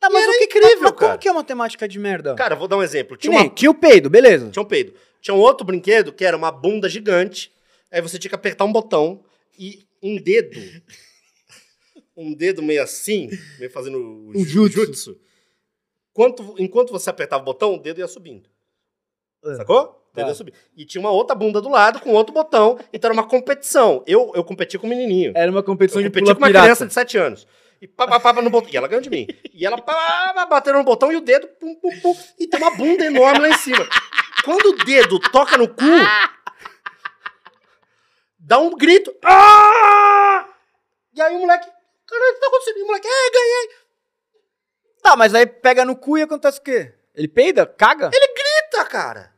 Speaker 2: Tá,
Speaker 1: E era
Speaker 2: o que,
Speaker 1: incrível,
Speaker 2: mas, mas
Speaker 1: cara.
Speaker 2: como que é uma temática de merda?
Speaker 1: Cara, vou dar um exemplo. Tinha,
Speaker 2: nem,
Speaker 1: uma,
Speaker 2: tinha o peido, beleza.
Speaker 1: tinha um peido. Tinha um outro brinquedo que era uma bunda gigante. Aí você tinha que apertar um botão e um dedo. um dedo meio assim, meio fazendo o
Speaker 2: Um
Speaker 1: ju-
Speaker 2: jutsu.
Speaker 1: jutsu. Enquanto, enquanto você apertava o botão, o dedo ia subindo.
Speaker 2: É.
Speaker 1: Sacou? O dedo
Speaker 2: Tá.
Speaker 1: ia subindo. E tinha uma outra bunda do lado com outro botão. Então era uma competição. Eu, eu competi com o menininho.
Speaker 2: Era uma competição
Speaker 1: Eu
Speaker 2: de pula
Speaker 1: com uma criança de 7 anos. E pá, pá, pá, pá no botão. E ela ganhou de mim. E ela pá, pá, pá, batendo no botão e o dedo pum, pum, pum. E tem uma bunda enorme lá em cima. Quando o dedo toca no cu, dá um grito. Ah! E aí o moleque. Caralho, o que tá acontecendo? E o moleque, é, ganhei.
Speaker 2: Tá, mas aí pega no cu e acontece o quê? Ele peida? Caga?
Speaker 1: Eita, cara.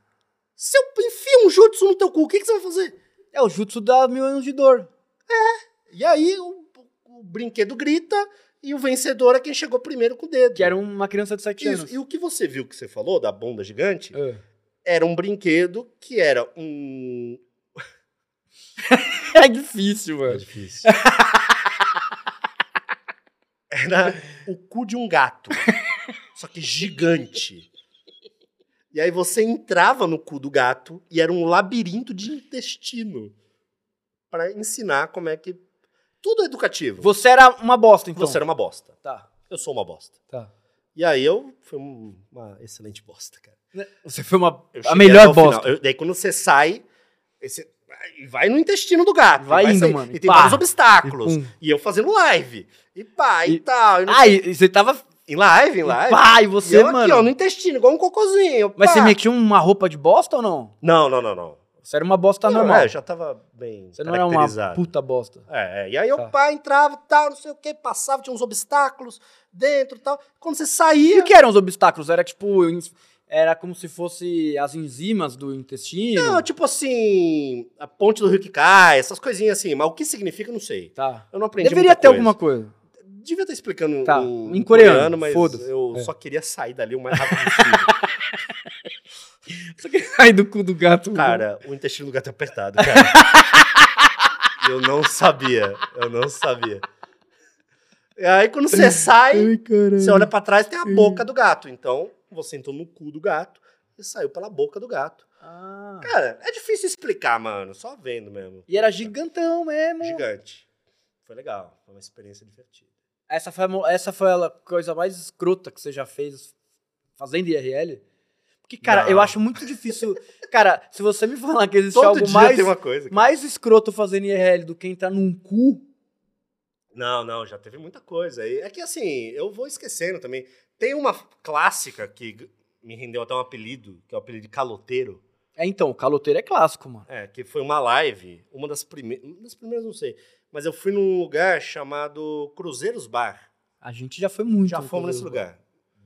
Speaker 1: Se eu enfio um jutsu no teu cu, o que, que você vai fazer?
Speaker 2: É o jutsu da mil anos de dor.
Speaker 1: E aí o, o brinquedo grita e o vencedor é quem chegou primeiro com o dedo.
Speaker 2: Que era uma criança de 7
Speaker 1: Isso.
Speaker 2: anos.
Speaker 1: E o que você viu que você falou da bunda gigante
Speaker 2: Ah.
Speaker 1: era um brinquedo que era um.
Speaker 2: É difícil, mano.
Speaker 1: difícil. era o cu de um gato. só que gigante. E aí você entrava no cu do gato e era um labirinto de intestino. Pra ensinar como é que. Tudo educativo.
Speaker 2: Você era uma bosta, então.
Speaker 1: Você era uma bosta.
Speaker 2: Tá,
Speaker 1: Eu sou uma bosta.
Speaker 2: tá.
Speaker 1: E aí eu fui um- uma excelente bosta, cara.
Speaker 2: Você foi uma...
Speaker 1: Eu
Speaker 2: a melhor bosta.
Speaker 1: Eu- daí quando você sai, você vai- vai no intestino do gato.
Speaker 2: Vai indo,
Speaker 1: sair.
Speaker 2: mano,
Speaker 1: E
Speaker 2: e
Speaker 1: tem
Speaker 2: pá.
Speaker 1: vários obstáculos.
Speaker 2: E.
Speaker 1: E, eu fazendo live. E pá, e,
Speaker 2: E-
Speaker 1: tal. e não
Speaker 2: Ah, e, e você tava...
Speaker 1: Em live, em live.
Speaker 2: Pai,
Speaker 1: E
Speaker 2: você,
Speaker 1: eu aqui,
Speaker 2: mano...
Speaker 1: ó, no intestino, igual um cocôzinho.
Speaker 2: Mas
Speaker 1: pá.
Speaker 2: você metia uma roupa de bosta ou não?
Speaker 1: Não, não, não, não.
Speaker 2: Você era uma bosta
Speaker 1: Não,
Speaker 2: normal.
Speaker 1: é, já tava bem
Speaker 2: Você não era uma
Speaker 1: caracterizado.
Speaker 2: puta bosta.
Speaker 1: É, é. E aí
Speaker 2: Tá.
Speaker 1: pá, entrava e tal, não sei o que, passava, tinha uns obstáculos dentro e tal. Quando você
Speaker 2: E
Speaker 1: saía...
Speaker 2: o que eram os obstáculos? Era tipo... Era como se fosse as enzimas do intestino?
Speaker 1: Não, tipo assim, a ponte do rio que cai, essas coisinhas assim. Mas o que significa, eu não sei.
Speaker 2: Tá.
Speaker 1: Eu não aprendi
Speaker 2: Deveria ter
Speaker 1: coisa.
Speaker 2: alguma coisa.
Speaker 1: Devia estar explicando
Speaker 2: Tá,
Speaker 1: em,
Speaker 2: em coreano,
Speaker 1: mas
Speaker 2: foda-se.
Speaker 1: eu
Speaker 2: É.
Speaker 1: só queria sair dali o mais rápido possível.
Speaker 2: Sair do cu do gato.
Speaker 1: cara, o intestino do gato é apertado, cara. eu não sabia, eu não sabia. E aí quando você sai,
Speaker 2: Ai,
Speaker 1: você olha pra trás tem a boca do gato. Então, você entrou no cu do gato e saiu pela boca do gato.
Speaker 2: Ah.
Speaker 1: Cara, é difícil explicar, mano. Só vendo mesmo.
Speaker 2: E era gigantão mesmo.
Speaker 1: Gigante. Foi legal, foi uma experiência divertida.
Speaker 2: Essa foi, essa foi a coisa mais escrota que você já fez fazendo IRL? Porque, cara,
Speaker 1: Não.
Speaker 2: eu acho muito difícil. cara, se você me falar que existe
Speaker 1: Todo
Speaker 2: algo mais,
Speaker 1: coisa.
Speaker 2: mais escroto fazendo IRL do que entrar num cu,
Speaker 1: Não, não, já teve muita coisa. E É que assim, eu vou esquecendo também. Tem uma clássica que me rendeu até um apelido, que é o apelido de caloteiro.
Speaker 2: É, então, o caloteiro é clássico, mano.
Speaker 1: É, que foi uma live, uma das primeiras, uma das primeiras não sei, mas eu fui num lugar chamado Cruzeiros Bar.
Speaker 2: A gente já foi muito.
Speaker 1: Já fomos nesse lugar.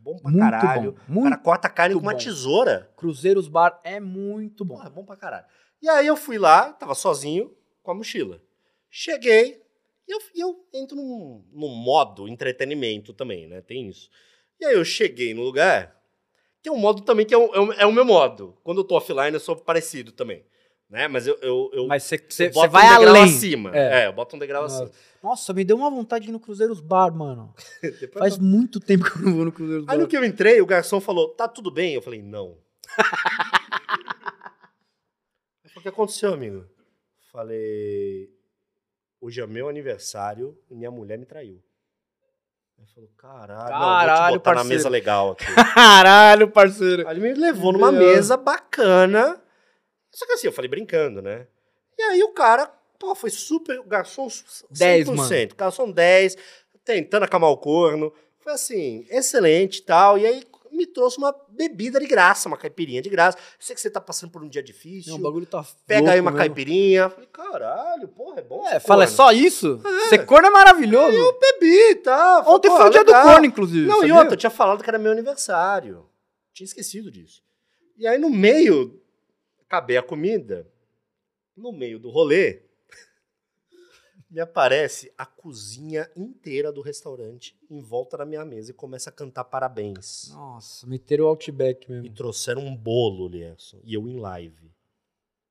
Speaker 1: Bom pra
Speaker 2: Muito
Speaker 1: caralho.
Speaker 2: bom,
Speaker 1: O
Speaker 2: muito
Speaker 1: cara corta a carne com uma
Speaker 2: bom.
Speaker 1: tesoura.
Speaker 2: Cruzeiros Bar é muito bom.
Speaker 1: Porra, bom pra caralho. E aí eu fui lá, tava sozinho com a mochila. Cheguei e eu, eu entro num, num modo entretenimento também, né? Tem isso. E aí eu cheguei no lugar, que é um modo também que é o, é o- é o meu modo. Quando eu tô offline, eu sou parecido também. Né? Mas eu, eu, eu,
Speaker 2: Mas você vai
Speaker 1: um
Speaker 2: além.
Speaker 1: acima.
Speaker 2: É.
Speaker 1: É. eu boto um degrau
Speaker 2: Nossa.
Speaker 1: acima.
Speaker 2: Nossa, me deu uma vontade de ir no Cruzeiros Bar, mano. Faz
Speaker 1: eu-
Speaker 2: muito tempo que eu não vou no Cruzeiros
Speaker 1: Aí
Speaker 2: Bar.
Speaker 1: no que eu entrei, o garçom falou, tá tudo bem? Eu falei, não. Aí o que aconteceu, amigo? Falei, hoje é meu aniversário e minha mulher me traiu. Aí falou, caralho, não, vou
Speaker 2: Caralho,
Speaker 1: te botar na
Speaker 2: parceiro.
Speaker 1: mesa legal aqui.
Speaker 2: Caralho, parceiro.
Speaker 1: Aí ele me levou numa
Speaker 2: Meu.
Speaker 1: mesa bacana. Só que assim, eu falei brincando, né? E aí o cara, pô, foi super. Garçom 100%.
Speaker 2: 10, mano.
Speaker 1: Garçom 10, tentando acalmar o corno. Foi assim, excelente e tal. E aí me trouxe uma bebida de graça, uma caipirinha de graça. Sei que você tá passando por um dia difícil.
Speaker 2: Não, o bagulho tá
Speaker 1: Pega aí uma
Speaker 2: mesmo.
Speaker 1: caipirinha. Falei, caralho, porra, é bom.
Speaker 2: É, fala, é
Speaker 1: corno.
Speaker 2: só isso? Ser corno é maravilhoso.
Speaker 1: Eu bebi e tal. Falei,
Speaker 2: Ontem foi o dia do corno, inclusive.
Speaker 1: Não, e
Speaker 2: sabia?
Speaker 1: outra, eu tinha falado que era meu aniversário. Tinha esquecido disso. E aí, no meio, acabei a comida. No meio do rolê, me aparece a cozinha inteira do restaurante em volta da minha mesa e começa a cantar parabéns.
Speaker 2: Nossa, meteram o Outback
Speaker 1: E
Speaker 2: mesmo.
Speaker 1: trouxeram um bolo, Lierson. E eu em live.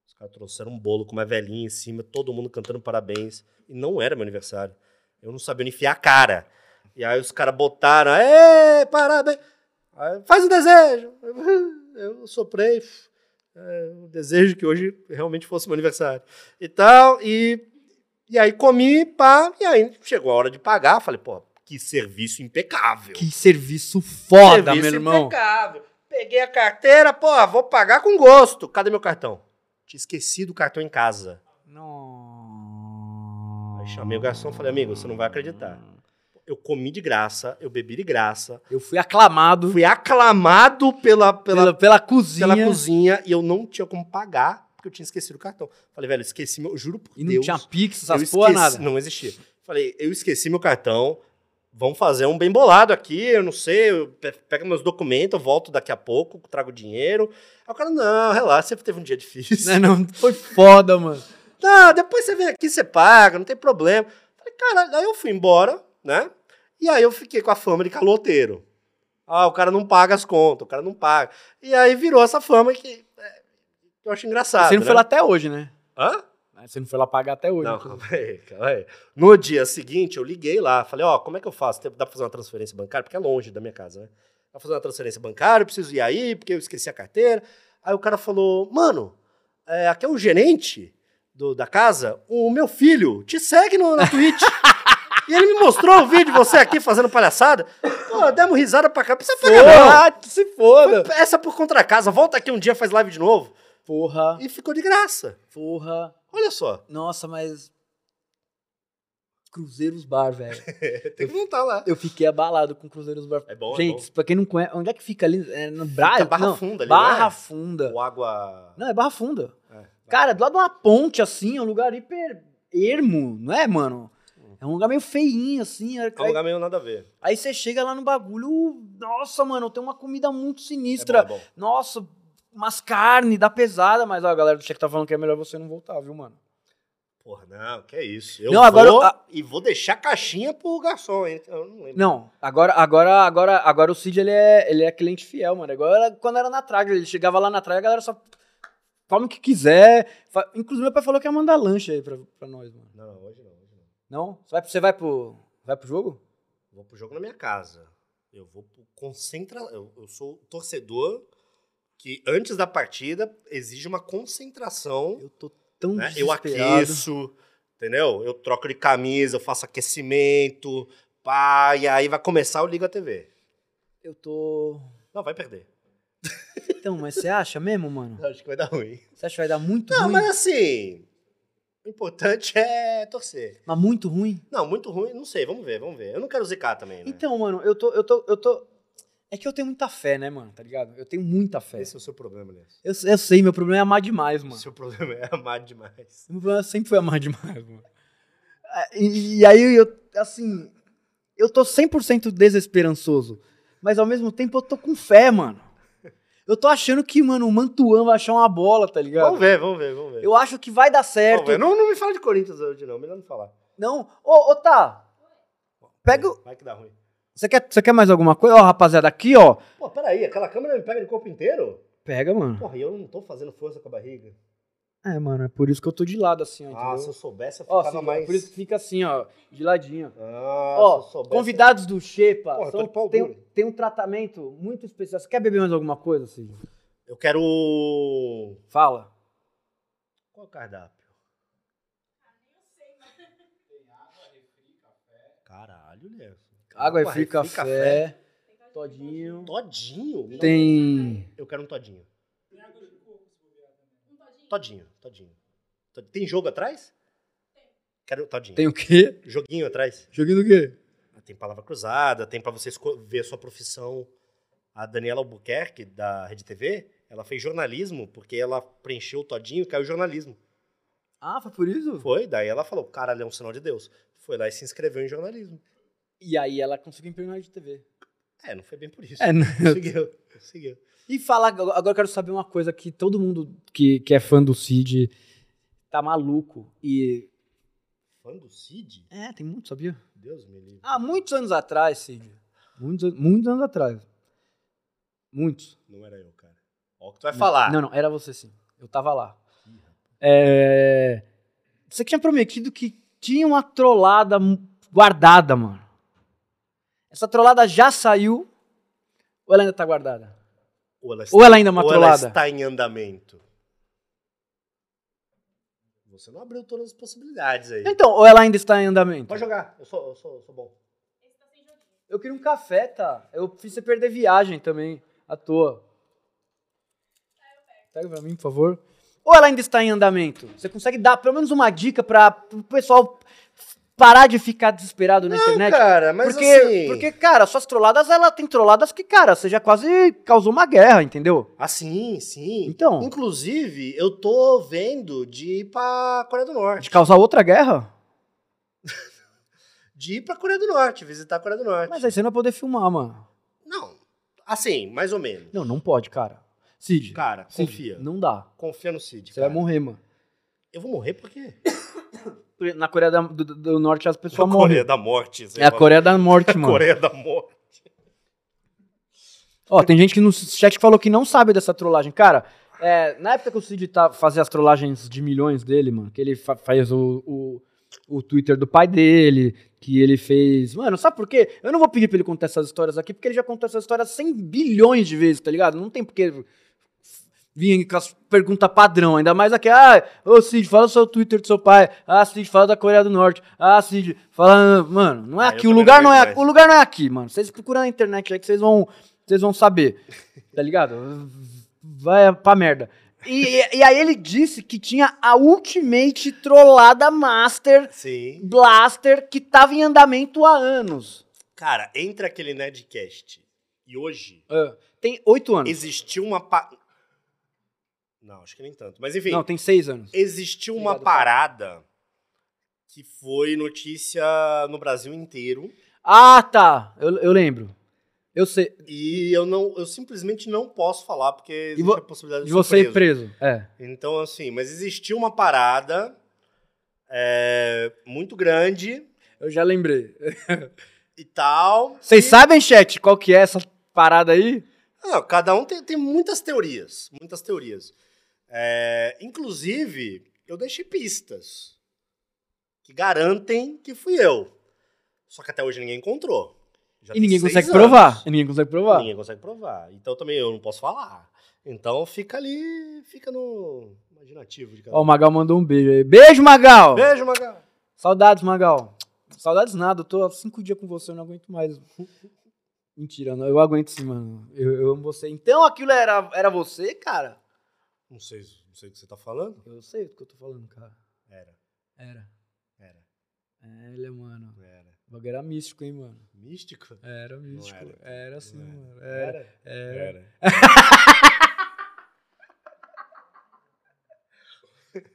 Speaker 1: Os caras trouxeram um bolo com uma velhinha em cima, todo mundo cantando parabéns. E não era meu aniversário. Eu não sabia onde enfiar a cara. E aí os caras botaram, ê, parabéns. Aí, Faz o desejo. Eu soprei. É, o desejo que hoje realmente fosse meu aniversário. E tal, e, e aí comi, pá, e aí chegou a hora de pagar. Falei, pô, que serviço impecável.
Speaker 2: Que serviço foda,
Speaker 1: Serviço
Speaker 2: meu irmão.
Speaker 1: impecável. Peguei a carteira, pô, vou pagar com gosto. Cadê meu cartão? Tinha esquecido o cartão em casa.
Speaker 2: Não.
Speaker 1: Aí chamei o garçom e falei, amigo, você não vai acreditar. Eu comi de graça, eu bebi de graça,
Speaker 2: Eu fui aclamado
Speaker 1: fui aclamado pela, pela,
Speaker 2: pela, pela cozinha.
Speaker 1: pela cozinha e eu não tinha como pagar, porque eu tinha esquecido o cartão. Falei, velho, esqueci meu, eu juro por
Speaker 2: E não
Speaker 1: Deus.
Speaker 2: tinha Pix, essas porra, nada.
Speaker 1: Não existia. Falei, eu esqueci meu cartão, vamos fazer um bem bolado aqui, eu não sei, eu pe- pega meus documentos, eu volto daqui a pouco, trago dinheiro. Aí o cara, não, relaxa, você teve um dia difícil.
Speaker 2: Não, não, foi foda, mano.
Speaker 1: Não, depois você vem aqui, você paga, não tem problema. Falei, cara, aí eu fui embora, né? E aí eu fiquei com a fama de caloteiro. Ah, o cara não paga as contas, o cara não paga. E aí virou essa fama que é, eu acho engraçado.
Speaker 2: Você não
Speaker 1: né?
Speaker 2: foi lá até hoje, né?
Speaker 1: Hã?
Speaker 2: Você não foi lá pagar até hoje.
Speaker 1: Não, calma aí, calma aí. No dia seguinte, eu liguei lá, falei, ó, como é que eu faço? Dá pra fazer uma transferência bancária? Porque é longe da minha casa, né? Dá pra fazer uma transferência bancária, eu preciso ir aí, porque eu esqueci a carteira. Aí o cara falou, mano, é, aqui é o gerente do- da casa, o meu filho te segue no, na Twitch. e ele me mostrou o vídeo de você aqui fazendo palhaçada. Pô, demos risada pra cá. Precisa pagar, não.
Speaker 2: Porra, se foda.
Speaker 1: Foi Essa por contra casa. Volta aqui um dia, faz live de novo.
Speaker 2: Porra,
Speaker 1: E ficou de graça.
Speaker 2: porra.
Speaker 1: Olha só.
Speaker 2: Nossa, mas... Cruzeiros Bar, velho.
Speaker 1: Tem que voltar lá.
Speaker 2: Eu fiquei abalado com Cruzeiros Bar.
Speaker 1: É bom, é
Speaker 2: Gente,
Speaker 1: bom.
Speaker 2: pra quem não conhece, onde é que fica ali? É no Brasil?
Speaker 1: Barra
Speaker 2: não,
Speaker 1: Funda ali,
Speaker 2: Barra
Speaker 1: é?
Speaker 2: Funda.
Speaker 1: O água.
Speaker 2: Não, é Barra Funda.
Speaker 1: É,
Speaker 2: Cara, do lado de uma ponte, assim, é um lugar hiper ermo, não é, mano? É um lugar meio feinho, assim. Aí,
Speaker 1: é um lugar meio nada a ver.
Speaker 2: aí você chega lá no bagulho, nossa, mano, tem uma comida muito
Speaker 1: É
Speaker 2: sinistra.
Speaker 1: bom, é bom.
Speaker 2: Nossa, umas carnes, dá pesada, mas ó, a galera do Cheque tá falando que é melhor você não voltar, viu, mano?
Speaker 1: Porra, não, que é isso. Eu
Speaker 2: Não,
Speaker 1: vou
Speaker 2: agora- a-
Speaker 1: e vou deixar caixinha pro garçom, hein? Eu não lembro.
Speaker 2: Não, agora, agora, agora, agora o Cid, ele é, ele é cliente fiel, mano. Agora, quando era na Traga, ele chegava lá na Traga, a galera só come o que quiser. Inclusive, meu pai falou que ia mandar lanche aí pra, pra nós, mano.
Speaker 1: Não, hoje não, não.
Speaker 2: Não? Você vai, você vai pro, vai pro jogo?
Speaker 1: Vou pro jogo na minha casa. Eu vou pro concentra... Eu, eu sou torcedor que antes da partida exige uma concentração.
Speaker 2: Eu tô tão
Speaker 1: né? Eu aqueço, entendeu? Eu troco de camisa, eu faço aquecimento, pá, e aí vai começar, eu ligo a TV.
Speaker 2: Eu tô...
Speaker 1: Não, vai perder.
Speaker 2: Então, mas você acha mesmo, mano?
Speaker 1: Acho que vai dar ruim.
Speaker 2: Você acha que vai dar muito
Speaker 1: Não,
Speaker 2: ruim?
Speaker 1: mas assim, o importante é torcer.
Speaker 2: Mas muito ruim?
Speaker 1: Não, muito ruim, não sei, vamos ver, vamos ver. Eu não quero zicar também, né?
Speaker 2: Então, mano, eu tô, eu tô, eu tô... É que eu tenho muita fé, né, mano? Tá ligado? Eu tenho muita fé.
Speaker 1: Esse é o seu problema, Elias.
Speaker 2: Eu, eu sei, meu problema é amar demais, mano.
Speaker 1: O seu problema é amar demais.
Speaker 2: Meu problema sempre foi amar demais, mano. Ah, E, e aí, eu, assim, eu tô 100% desesperançoso. Mas ao mesmo tempo eu tô com fé, mano. Eu tô achando que, mano, o Mantuan vai achar uma bola, tá ligado?
Speaker 1: Vamos ver, vamos ver, vamos ver.
Speaker 2: Eu acho que vai dar certo.
Speaker 1: Não, não me fala de Corinthians hoje, não. Melhor não falar.
Speaker 2: Não. Ô, ô, tá. Pega o...
Speaker 1: Vai que dá ruim.
Speaker 2: Você quer, você quer mais alguma coisa? Ó, rapaziada, aqui, ó.
Speaker 1: Pô, peraí, aquela câmera me pega de corpo inteiro?
Speaker 2: Pega, mano.
Speaker 1: Porra, e eu não tô fazendo força com a barriga.
Speaker 2: É, mano, é por isso que eu tô de lado, assim, ó.
Speaker 1: Ah,
Speaker 2: entendeu?
Speaker 1: se eu soubesse, eu
Speaker 2: Ó,
Speaker 1: ficava
Speaker 2: sim,
Speaker 1: mais...
Speaker 2: por isso que fica assim, ó, de ladinho.
Speaker 1: Ah,
Speaker 2: Ó,
Speaker 1: se eu soubesse...
Speaker 2: convidados do Xepa
Speaker 1: Porra,
Speaker 2: são-
Speaker 1: pau
Speaker 2: tem, tem um tratamento muito especial. Você quer beber mais alguma coisa, Cid?
Speaker 1: Eu quero...
Speaker 2: Fala.
Speaker 1: Qual é o cardápio? Caralho, Léo.
Speaker 2: Água,
Speaker 1: refri,
Speaker 2: café, todinho.
Speaker 1: Todinho? Não.
Speaker 2: Tem...
Speaker 1: Eu quero um todinho. Todinho, todinho. Tod- Tem jogo atrás? Quero todinho.
Speaker 2: Tem o quê?
Speaker 1: Joguinho atrás?
Speaker 2: Joguinho do quê?
Speaker 1: Tem palavra cruzada, tem pra você ver a sua profissão. A Daniela Albuquerque, da Rede TV, ela fez jornalismo, porque ela preencheu o todinho e caiu jornalismo.
Speaker 2: Ah, foi por isso?
Speaker 1: Foi, daí ela falou, caralho, é um sinal de Deus. Foi lá e se inscreveu em jornalismo.
Speaker 2: E aí ela conseguiu emprego na Rede TV.
Speaker 1: É, não foi bem por isso.
Speaker 2: É, não-
Speaker 1: Conseguiu, conseguiu.
Speaker 2: E fala, agora eu quero saber uma coisa que todo mundo que, que é fã do Cid tá maluco. E.
Speaker 1: Fã do Cid?
Speaker 2: É, tem muito, sabia?
Speaker 1: Deus me livre.
Speaker 2: Há muitos anos atrás, Cid. Muitos, muitos anos atrás. Muitos.
Speaker 1: Não era eu, cara. Ó o que tu vai falar.
Speaker 2: Não, não, era você sim. Eu tava lá. É... Você tinha prometido que tinha uma trollada guardada, mano. Essa trollada já saiu ou ela ainda tá guardada?
Speaker 1: Ou ela,
Speaker 2: Ou ela ainda é uma
Speaker 1: ou
Speaker 2: trollada?
Speaker 1: ela está em andamento. Você não abriu todas as possibilidades aí.
Speaker 2: Então, ou ela ainda está em andamento?
Speaker 1: Pode jogar, eu sou, eu sou, eu sou bom.
Speaker 2: Eu queria um café, tá? Eu fiz você perder viagem também, à toa. Pega pra mim, por favor. Ou ela ainda está em andamento? Você consegue dar pelo menos uma dica para o pessoal parar de ficar desesperado na internet?
Speaker 1: cara, mas
Speaker 2: porque,
Speaker 1: assim...
Speaker 2: porque, cara, suas trolladas, ela tem trolladas que, cara, você já quase causou uma guerra, entendeu?
Speaker 1: Ah, sim, sim.
Speaker 2: Então.
Speaker 1: Inclusive, eu tô vendo de ir pra Coreia do
Speaker 2: De
Speaker 1: Norte.
Speaker 2: causar outra guerra?
Speaker 1: De ir pra Coreia do Norte, visitar a Coreia do Norte.
Speaker 2: Mas aí você não vai poder filmar, mano.
Speaker 1: Não, assim, mais ou menos.
Speaker 2: Não, não pode, cara. Cid.
Speaker 1: Cara,
Speaker 2: Cid,
Speaker 1: confia.
Speaker 2: Não dá.
Speaker 1: Confia no Cid,
Speaker 2: Você
Speaker 1: cara.
Speaker 2: vai morrer, mano.
Speaker 1: Eu vou morrer por quê?
Speaker 2: Na Coreia da- do, do Norte as pessoas
Speaker 1: A
Speaker 2: morrem.
Speaker 1: Coreia da Morte.
Speaker 2: É a. Coreia da Morte, mano.
Speaker 1: Coreia da Morte.
Speaker 2: Ó, tem gente que no chat falou que não sabe dessa trollagem. Cara, é, na época que o Cid tá, fazia as trollagens de milhões dele, mano, que ele fa- faz o, o, o Twitter do pai dele, que ele fez. Mano, sabe por quê? Eu não vou pedir pra ele contar essas histórias aqui, porque ele já contou essas histórias 100 bilhões de vezes, tá ligado? Não tem porque vir com as perguntas padrão, ainda mais aqui, ah, ô Cid, fala o seu Twitter do seu pai, ah, Cid, fala da Coreia do Norte, ah, Cid, fala, mano, não é
Speaker 1: Ah,
Speaker 2: aqui, o lugar
Speaker 1: não
Speaker 2: é,
Speaker 1: mais.
Speaker 2: o lugar não é aqui, mano, vocês procuram na internet aí que vocês vão, vocês vão saber, tá ligado? Vai pra merda. E, e aí ele disse que tinha a Ultimate Trollada Master
Speaker 1: Sim.
Speaker 2: Blaster que tava em andamento há anos.
Speaker 1: Cara, entre aquele Nedcast e hoje,
Speaker 2: Ah, tem oito anos.
Speaker 1: existiu uma... Pa... Não, acho que nem tanto. Mas enfim,
Speaker 2: Não, tem seis anos.
Speaker 1: existiu uma
Speaker 2: Obrigado, cara.
Speaker 1: parada que foi notícia no Brasil inteiro.
Speaker 2: Ah, tá. Eu, eu lembro. Eu sei.
Speaker 1: E eu não, eu simplesmente não posso falar, porque existe
Speaker 2: vo-
Speaker 1: a possibilidade de,
Speaker 2: De você
Speaker 1: ser
Speaker 2: ir preso. É.
Speaker 1: Então, assim, mas existiu uma parada é, muito grande
Speaker 2: Eu já lembrei.
Speaker 1: e tal.
Speaker 2: Vocês
Speaker 1: e-
Speaker 2: sabem, chat, qual que é essa parada aí?
Speaker 1: Não, cada um tem, tem muitas teorias. Muitas teorias. É, inclusive, eu deixei pistas que garantem que fui eu. Só que até hoje ninguém encontrou. Já
Speaker 2: E ninguém consegue
Speaker 1: anos.
Speaker 2: provar. E ninguém consegue provar.
Speaker 1: Ninguém consegue provar. Então também eu não posso falar. Então fica ali, fica no imaginativo de cada
Speaker 2: Ó, o. Magal mandou um beijo aí. Beijo, Magal!
Speaker 1: Beijo, Magal.
Speaker 2: Saudades, Magal. Saudades nada, eu tô há cinco dias com você, eu não aguento mais. Mentira, não, eu aguento sim, mano. Eu, eu amo você. Então aquilo era, era você, cara?
Speaker 1: Não sei, não sei o que você tá falando.
Speaker 2: Eu sei do que eu tô falando, cara.
Speaker 1: Era,
Speaker 2: Era.
Speaker 1: era,
Speaker 2: É, é, mano.
Speaker 1: era.
Speaker 2: O bagulho era místico, hein, mano.
Speaker 1: Místico?
Speaker 2: Era místico.
Speaker 1: era.
Speaker 2: Era, assim,
Speaker 1: Não
Speaker 2: mano. Era.
Speaker 1: Era.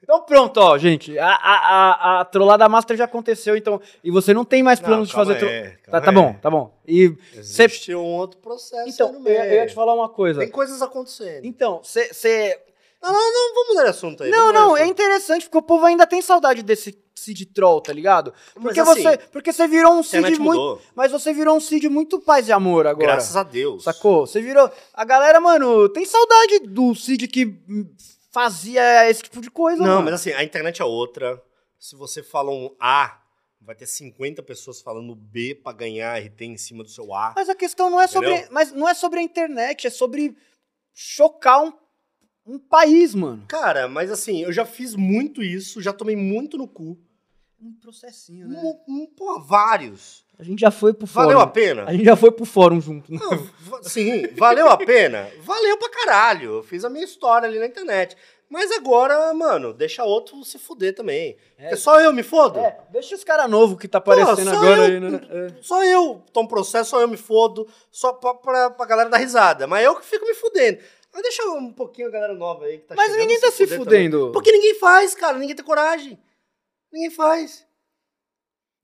Speaker 2: Então pronto, ó, gente. A, a, a, a trollada master já aconteceu, então. E você não tem mais planos de
Speaker 1: calma
Speaker 2: fazer. tro- Tá, tá bom, tá bom. E.
Speaker 1: Existe um outro processo
Speaker 2: Então,
Speaker 1: no
Speaker 2: eu, eu ia te falar uma coisa.
Speaker 1: Tem coisas acontecendo.
Speaker 2: Então, você.
Speaker 1: Não, não, não, vamos mudar de assunto aí.
Speaker 2: Não, não, é interessante porque o povo ainda tem saudade desse Cid Troll, tá ligado? Porque
Speaker 1: assim,
Speaker 2: você, porque você virou um Cid muito,
Speaker 1: mudou.
Speaker 2: mas você virou um Cid muito paz e amor agora.
Speaker 1: Graças a Deus.
Speaker 2: Sacou? Você virou, a galera, mano, tem saudade do Cid que fazia esse tipo de coisa,
Speaker 1: Não,
Speaker 2: mano.
Speaker 1: mas assim, a internet é outra. Se você fala um A, vai ter 50 pessoas falando B pra ganhar RT em cima do seu A.
Speaker 2: Mas a questão não é sobre, mas não é sobre a internet, é sobre chocar um, um país, mano.
Speaker 1: Cara, mas assim, eu já fiz muito isso, já tomei muito no cu.
Speaker 2: Um processinho,
Speaker 1: Um, um, porra, vários.
Speaker 2: A gente já foi pro fórum.
Speaker 1: Valeu a pena?
Speaker 2: A gente já foi pro fórum junto. né?
Speaker 1: Não, sim, valeu a pena? Valeu pra caralho. Eu fiz a minha história ali na internet. Mas agora, mano, deixa outro se fuder também. Porque só eu me fodo.
Speaker 2: É, deixa os caras novos que tá aparecendo
Speaker 1: só
Speaker 2: agora
Speaker 1: eu-
Speaker 2: aí, né? É.
Speaker 1: Só eu tomo processo, só eu me fodo, só pra, pra, pra galera dar risada. Mas eu que fico me fudendo. Mas deixa um pouquinho a galera nova aí que tá
Speaker 2: Mas ninguém tá se
Speaker 1: fuder
Speaker 2: fudendo.
Speaker 1: também. Porque ninguém faz, cara. Ninguém tem coragem. Ninguém faz.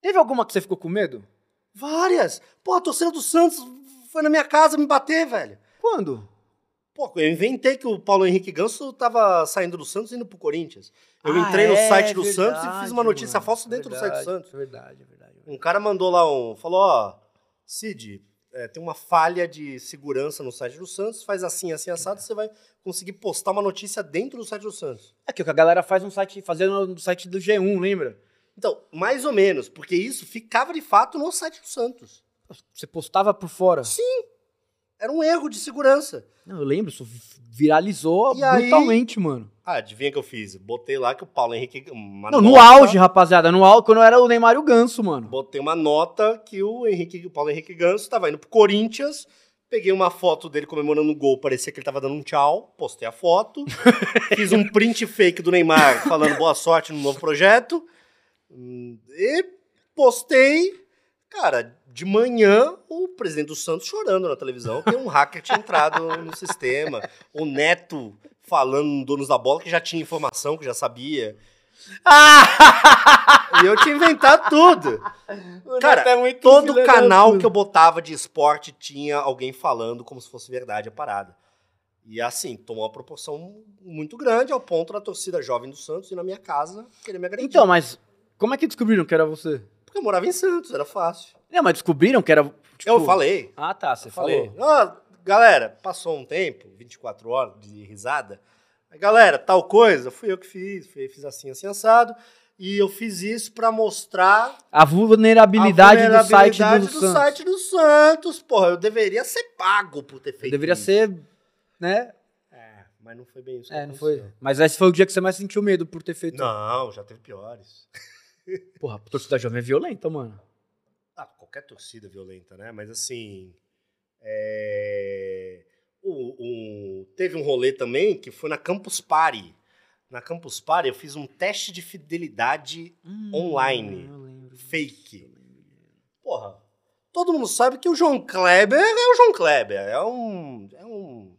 Speaker 2: Teve alguma que você ficou com medo?
Speaker 1: Várias. Pô, a torcida do Santos foi na minha casa me bater, velho.
Speaker 2: Quando?
Speaker 1: Pô, eu inventei que o Paulo Henrique Ganso tava saindo do Santos e indo pro Corinthians. Eu
Speaker 2: Ah,
Speaker 1: entrei no
Speaker 2: é
Speaker 1: site do
Speaker 2: verdade,
Speaker 1: Santos e fiz uma notícia
Speaker 2: mano.
Speaker 1: falsa dentro
Speaker 2: Verdade,
Speaker 1: do site do Santos.
Speaker 2: É verdade, é verdade.
Speaker 1: Um cara mandou lá um. Falou: Ó, Cid, é, tem uma falha de segurança no site do Santos, faz assim, assim, assado, você vai conseguir postar uma notícia dentro do site do Santos.
Speaker 2: É que a galera faz um site, fazendo no site do G1, lembra?
Speaker 1: Então, mais ou menos, porque isso ficava de fato no site do Santos.
Speaker 2: Você postava por fora.
Speaker 1: Era um erro de segurança.
Speaker 2: Não, eu lembro, isso viralizou
Speaker 1: E aí-
Speaker 2: brutalmente, mano.
Speaker 1: Ah, adivinha que eu fiz? Botei lá que o Paulo Henrique.
Speaker 2: Não, no
Speaker 1: nota-
Speaker 2: auge, rapaziada. No auge, quando era o Neymar e o Ganso, mano.
Speaker 1: Botei uma nota que o Henrique, o Paulo Henrique Ganso estava indo pro Corinthians. Peguei uma foto dele comemorando o gol, parecia que ele tava dando um tchau. Postei a foto. fiz um print fake do Neymar falando boa sorte no novo projeto. E postei. Cara, de manhã, o presidente do Santos chorando na televisão, que um hacker tinha entrado no sistema. O Neto falando no Donos da Bola, que já tinha informação, que já sabia. E eu tinha inventado tudo. Cara,
Speaker 2: Neto é muito
Speaker 1: todo canal que eu botava de esporte tinha alguém falando como se fosse verdade a parada. E assim, tomou uma proporção muito grande ao ponto da torcida jovem do Santos ir na minha casa querer me agredir.
Speaker 2: Então, mas como é que descobriram que era você?
Speaker 1: Porque eu morava em Santos, era fácil.
Speaker 2: Não, mas descobriram que era. Tipo...
Speaker 1: Eu falei.
Speaker 2: Ah, tá, você
Speaker 1: Falei.
Speaker 2: falou.
Speaker 1: "Ah, galera, passou um tempo, 24 horas de risada. Galera, tal coisa, fui eu que fiz, fui, fiz assim, assim, assado. E eu fiz isso pra mostrar
Speaker 2: A vulnerabilidade,
Speaker 1: a
Speaker 2: do site
Speaker 1: vulnerabilidade
Speaker 2: do,
Speaker 1: do
Speaker 2: Santos.
Speaker 1: site do Santos. Porra, eu deveria ser pago por ter feito
Speaker 2: Deveria
Speaker 1: isso.
Speaker 2: ser, né?
Speaker 1: É, mas não foi bem isso.
Speaker 2: É, não foi. Mas esse foi o dia que você mais sentiu medo por ter feito.
Speaker 1: Não, já teve piores.
Speaker 2: Porra, a torcida jovem é violenta, mano.
Speaker 1: Ah, qualquer torcida violenta, né? Mas assim. É, o- o- Teve um rolê também que foi na Campus Party. Na Campus Party eu fiz um teste de fidelidade Online.
Speaker 2: eu lembro.
Speaker 1: fake. Porra, todo mundo sabe que o João Kleber é o João Kleber. É um. É um.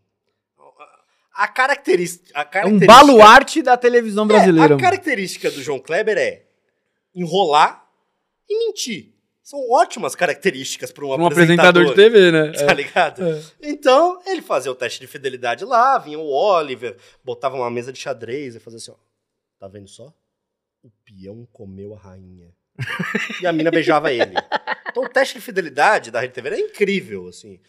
Speaker 1: A característica. A
Speaker 2: É um
Speaker 1: característica
Speaker 2: baluarte da televisão brasileira.
Speaker 1: É, a característica do João Kleber é enrolar e mentir. São ótimas características para um,
Speaker 2: Um apresentador de TV, né?
Speaker 1: Tá ligado?
Speaker 2: É.
Speaker 1: Então, ele fazia o teste de fidelidade lá, vinha o Oliver, botava uma mesa de xadrez e fazia assim, ó. Tá vendo só? O peão comeu a rainha. e a mina beijava ele. Então, o teste de fidelidade da Rede TV era incrível, assim.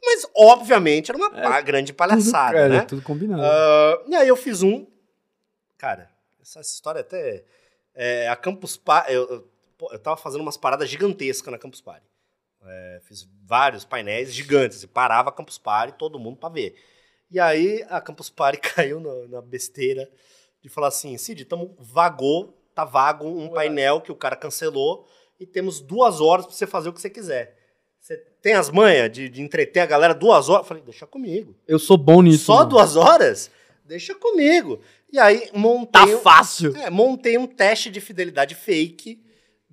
Speaker 1: Mas, obviamente, era uma pa- grande palhaçada,
Speaker 2: Cara,
Speaker 1: né?
Speaker 2: é tudo combinado.
Speaker 1: Ah, e aí eu fiz um. Cara, essa história até. É, a Campus Party. Eu, eu tava fazendo umas paradas gigantescas na Campus Party. É, fiz vários painéis gigantes. E parava a Campus Party, todo mundo pra ver. E aí a Campus Party caiu na, na besteira de falar assim: Cid, tamo, vagou, tá vago um painel que o cara cancelou e temos duas horas pra você fazer o que você quiser. Você tem as manhas de, de entreter a galera duas horas? Eu falei, deixa comigo.
Speaker 2: Eu sou bom nisso.
Speaker 1: Só
Speaker 2: mano.
Speaker 1: duas horas? Deixa comigo. E aí montei,
Speaker 2: Tá
Speaker 1: um-
Speaker 2: fácil.
Speaker 1: é, montei um teste de fidelidade fake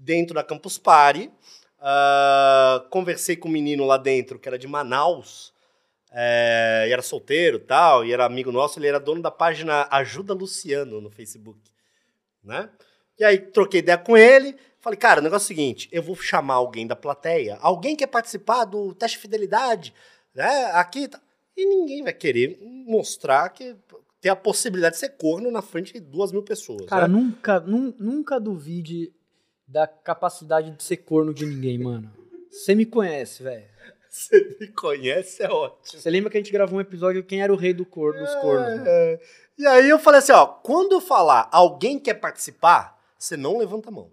Speaker 1: dentro da Campus Party. Ah, conversei com um menino lá dentro que era de Manaus. é, e era solteiro e tal, e era amigo nosso, ele era dono da página Ajuda Luciano no Facebook, né? E aí troquei ideia com ele, falei, cara, o negócio é o seguinte, eu vou chamar alguém da plateia, alguém quer participar do teste de fidelidade, né? Aqui, tá. e ninguém vai querer mostrar que tem a possibilidade de ser corno na frente de duas mil pessoas.
Speaker 2: Cara,
Speaker 1: né?
Speaker 2: nunca, nun- nunca duvide da capacidade de ser corno de ninguém, mano. Você me conhece, velho.
Speaker 1: Você me conhece, é ótimo.
Speaker 2: Você lembra que a gente gravou um episódio Quem era o rei do cor, dos cornos? né?
Speaker 1: É. E aí eu falei assim, ó, quando eu falar alguém quer participar, você não levanta a mão.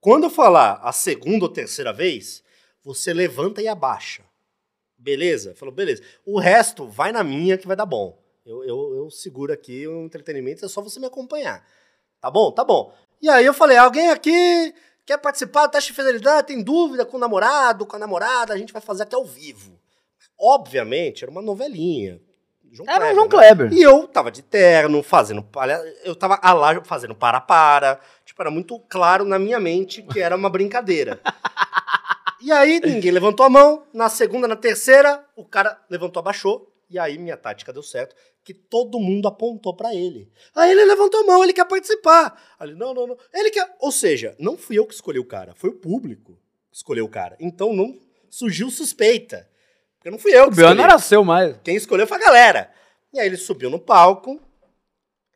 Speaker 1: Quando eu falar a segunda ou terceira vez, você levanta e abaixa. Beleza? Falou, beleza. O resto vai na minha que vai dar bom. Eu, eu, eu seguro aqui o entretenimento, é só você me acompanhar. Tá bom? Tá bom. E aí eu falei, alguém aqui quer participar do teste de fidelidade? Tem dúvida com o namorado, com a namorada? A gente vai fazer até ao vivo. Obviamente, era uma novelinha. João
Speaker 2: Era
Speaker 1: Kleber,
Speaker 2: João
Speaker 1: né?
Speaker 2: Kleber.
Speaker 1: E eu tava de terno, fazendo. palha- Eu tava a lá fazendo para-para. Tipo, era muito claro na minha mente que era uma brincadeira. e aí ninguém levantou a mão. Na segunda, na terceira, o cara levantou, abaixou. E aí minha tática deu certo, que todo mundo apontou pra ele. Aí ele levantou a mão, ele quer participar. Aí ele, não, não, não. Ele quer. Ou seja, não fui eu que escolhi o cara, foi o público que escolheu o cara. Então não surgiu suspeita. Porque não fui eu
Speaker 2: O
Speaker 1: que
Speaker 2: B.O.
Speaker 1: escolhi.
Speaker 2: não era seu mais.
Speaker 1: Quem escolheu foi a galera. E aí ele subiu no palco.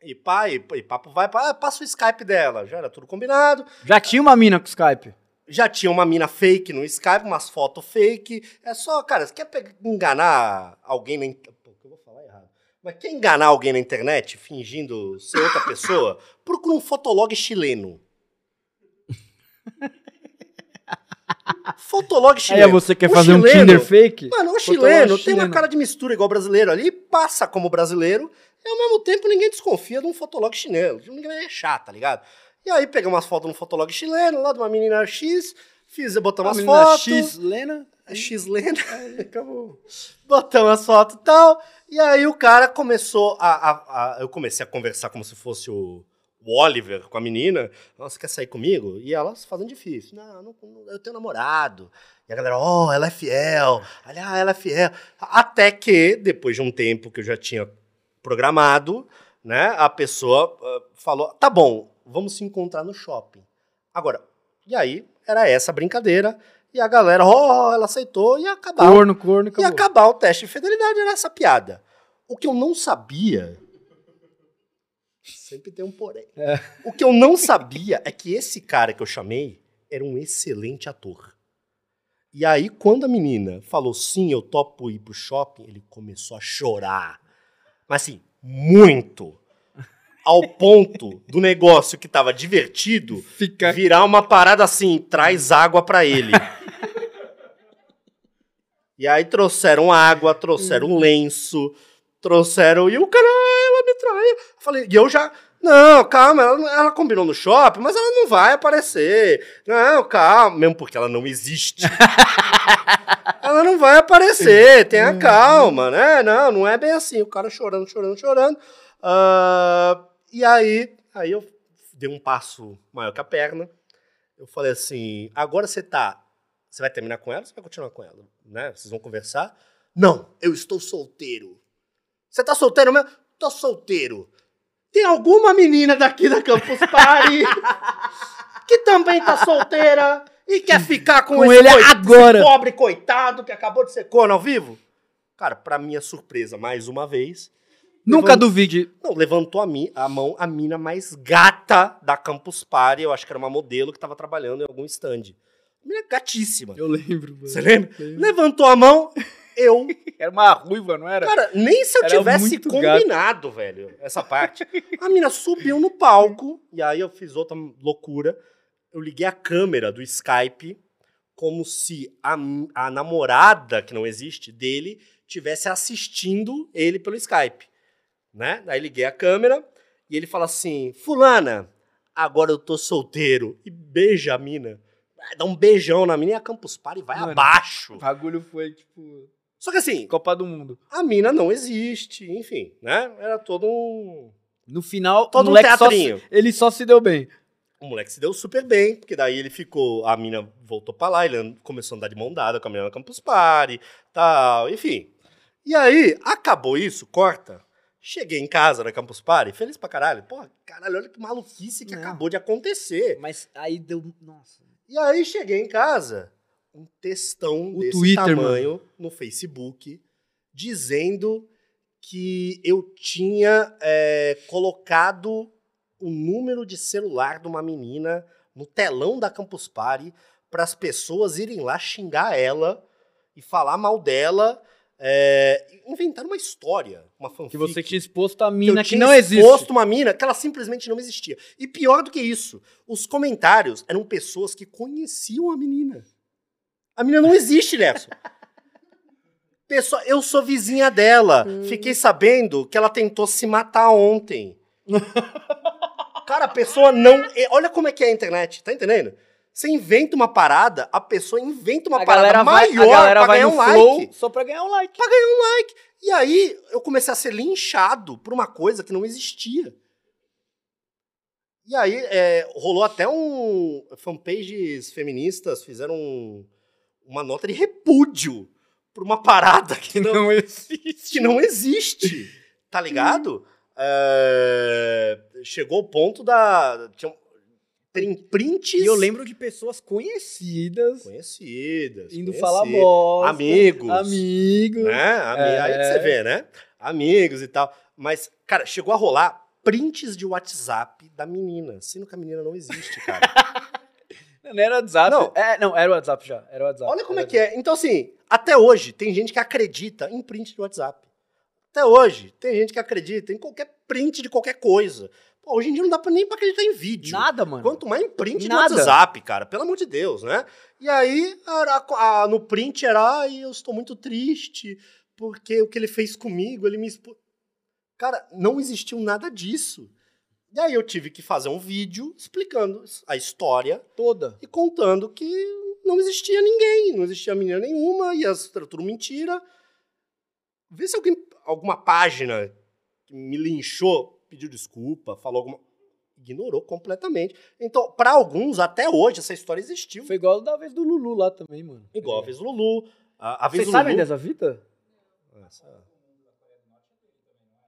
Speaker 1: E pá, e, e papo vai, pá, passa o Skype dela. Já era tudo combinado.
Speaker 2: Já tinha uma mina com Skype.
Speaker 1: Já tinha uma mina fake no Skype, umas fotos fake. É só, cara, você quer enganar alguém na internet. Pô, que eu vou falar errado. Mas quer enganar alguém na internet fingindo ser outra pessoa? Procura um fotolog chileno. Fotolog
Speaker 2: Aí
Speaker 1: chileno.
Speaker 2: você quer
Speaker 1: O
Speaker 2: fazer um
Speaker 1: chileno-
Speaker 2: Tinder fake?
Speaker 1: Mano, o chileno tem uma cara de mistura igual brasileiro ali, passa como brasileiro, e ao mesmo tempo ninguém desconfia de um fotolog chileno. Ninguém é chato, tá ligado? E aí pegamos umas fotos no fotolog chileno, lá de uma menina X, fiz, botamos
Speaker 2: Uma
Speaker 1: as
Speaker 2: menina
Speaker 1: fotos.
Speaker 2: X, Lena.
Speaker 1: É X lenda. Acabou. Botamos as fotos e tal. E aí o cara começou a, a- a- Eu comecei a conversar como se fosse o, o Oliver com a menina. Nossa, quer sair comigo? E ela se fazendo difícil. Não, não, não, eu tenho namorado. E a galera, oh, ela é fiel. Olha, ah, ela é fiel. Até que, depois de um tempo que eu já tinha programado, né, a pessoa ah, falou: tá bom, vamos se encontrar no shopping. Agora, e aí era essa a brincadeira. E a galera, oh, ela aceitou e acabava.
Speaker 2: Corno, corno,
Speaker 1: E
Speaker 2: acabou.
Speaker 1: acabar o teste de fidelidade era essa piada. O que eu não sabia. Sempre tem um porém.
Speaker 2: É.
Speaker 1: O que eu não sabia é que esse cara que eu chamei era um excelente ator. E aí, quando a menina falou sim, eu topo ir pro shopping, ele começou a chorar. Mas assim, muito. Ao ponto do negócio que tava divertido
Speaker 2: Fica
Speaker 1: virar uma parada assim, traz água pra ele. E aí trouxeram água, trouxeram um lenço, trouxeram. E o cara, "Ah, ela me traiu. Falei, e eu já. Não, calma, ela, ela combinou no shopping, mas ela não vai aparecer. Não, calma, mesmo porque ela não existe. ela não vai aparecer, tenha calma, né? Não, não é bem assim. O cara chorando, chorando, chorando. Ah, e aí, aí eu dei um passo maior que a perna. Eu falei assim: agora você tá. Você vai terminar com ela ou você vai continuar com ela? Né? Vocês vão conversar? Não, eu estou solteiro. Você tá solteiro mesmo? Tô solteiro. Tem alguma menina daqui da Campus Party que também tá solteira e quer ficar com,
Speaker 2: Com
Speaker 1: esse,
Speaker 2: ele agora.
Speaker 1: pobre coitado que acabou de ser corno ao vivo? Cara, pra minha surpresa, mais uma vez,
Speaker 2: Nunca
Speaker 1: Levant-
Speaker 2: duvide.
Speaker 1: não, levantou a, mi- a mão a mina mais gata da Campus Party. Eu acho que era uma modelo que tava trabalhando em algum stand. Mina gatíssima.
Speaker 2: Eu lembro, mano.
Speaker 1: Você lembra? Levantou a mão, eu.
Speaker 2: Era uma ruiva, não era?
Speaker 1: Cara, nem se eu
Speaker 2: Era
Speaker 1: tivesse combinado, velho, essa parte. A mina subiu no palco, e aí eu fiz outra loucura. Eu liguei a câmera do Skype como se a, a namorada, que não existe, dele, tivesse assistindo ele pelo Skype. Né? Daí liguei a câmera e ele fala assim: Fulana, agora eu tô solteiro. E beija a mina. Dá um beijão na mina e a Campus Party vai
Speaker 2: Mano.
Speaker 1: abaixo.
Speaker 2: O bagulho foi, tipo,
Speaker 1: Só que assim,
Speaker 2: Copa do Mundo.
Speaker 1: a mina não existe, enfim, né? Era todo um.
Speaker 2: No final,
Speaker 1: Todo
Speaker 2: o
Speaker 1: um
Speaker 2: moleque só
Speaker 1: teatrinho.
Speaker 2: se- ele só se deu bem.
Speaker 1: O moleque se deu super bem, porque daí ele ficou. A mina voltou pra lá, ele começou a andar de mão dada com a menina na Campus Party, tal, enfim. E aí, acabou isso, corta. Cheguei em casa na Campus Party, feliz pra caralho. Porra, caralho, olha que maluquice que
Speaker 2: Não.
Speaker 1: acabou de acontecer.
Speaker 2: Mas aí deu. Nossa.
Speaker 1: E aí cheguei em casa, um textão
Speaker 2: O
Speaker 1: desse
Speaker 2: Twitter,
Speaker 1: tamanho no Facebook, dizendo que eu tinha é, colocado o número de celular de uma menina no telão da Campus Party para as pessoas irem lá xingar ela e falar mal dela, é, inventar uma história, uma fanfic.
Speaker 2: Que você tinha exposto a
Speaker 1: Que
Speaker 2: mina que,
Speaker 1: tinha
Speaker 2: não existe.
Speaker 1: exposto uma mina que ela simplesmente não existia. E pior do que isso, os comentários eram pessoas que conheciam a menina. A menina não existe, Lerson. Pessoa, eu sou vizinha dela. Fiquei sabendo que ela tentou se matar ontem. Cara, a pessoa não. Olha como é que é a internet, tá entendendo? Você inventa uma parada, a pessoa inventa uma
Speaker 2: a
Speaker 1: parada
Speaker 2: galera vai,
Speaker 1: maior
Speaker 2: a galera
Speaker 1: pra
Speaker 2: vai
Speaker 1: ganhar um like.
Speaker 2: só pra ganhar um like.
Speaker 1: Pra ganhar um like. E aí eu comecei a ser linchado por uma coisa que não existia. E aí é, rolou até um. Fanpages feministas fizeram um- uma nota de repúdio por uma parada que não,
Speaker 2: existe.
Speaker 1: que não existe. Tá ligado? É, chegou o ponto da. Tinha, prints.
Speaker 2: E eu lembro de pessoas conhecidas
Speaker 1: Conhecidas.
Speaker 2: indo
Speaker 1: conhecidas,
Speaker 2: falar bosta.
Speaker 1: Amigos.
Speaker 2: Amigos.
Speaker 1: né? Ami-
Speaker 2: É.
Speaker 1: Aí você vê, né? Amigos e tal. Mas, cara, chegou a rolar prints de WhatsApp da menina, sendo que a menina não existe, cara.
Speaker 2: Não era o WhatsApp.
Speaker 1: Não.
Speaker 2: É, não, era o WhatsApp já. Era o WhatsApp.
Speaker 1: Olha como é que é. Então, assim, até hoje tem gente que acredita em print de WhatsApp. Até hoje tem gente que acredita em qualquer print de qualquer coisa. Pô, hoje em dia não dá pra, nem pra acreditar em vídeo.
Speaker 2: Nada, mano.
Speaker 1: Quanto mais em print
Speaker 2: Nada.
Speaker 1: do WhatsApp, cara. Pelo amor de Deus, né? E aí, era- a- no print era, ai, eu estou muito triste, porque o que ele fez comigo, ele me expôs. Cara, não existiu nada disso. E aí eu tive que fazer um vídeo explicando a história
Speaker 2: Toda.
Speaker 1: e contando que não existia ninguém, não existia menina nenhuma, e as- tudo mentira. Vê se alguém, alguma página que me linchou pediu desculpa, falou alguma. Ignorou completamente. Então, pra alguns, até hoje, essa história existiu.
Speaker 2: Foi igual da vez do Lulu lá também, mano.
Speaker 1: Igual a vez do Lulu. A, a vez
Speaker 2: Vocês
Speaker 1: do
Speaker 2: sabem
Speaker 1: Lulu.
Speaker 2: dessa fita?
Speaker 1: Essa-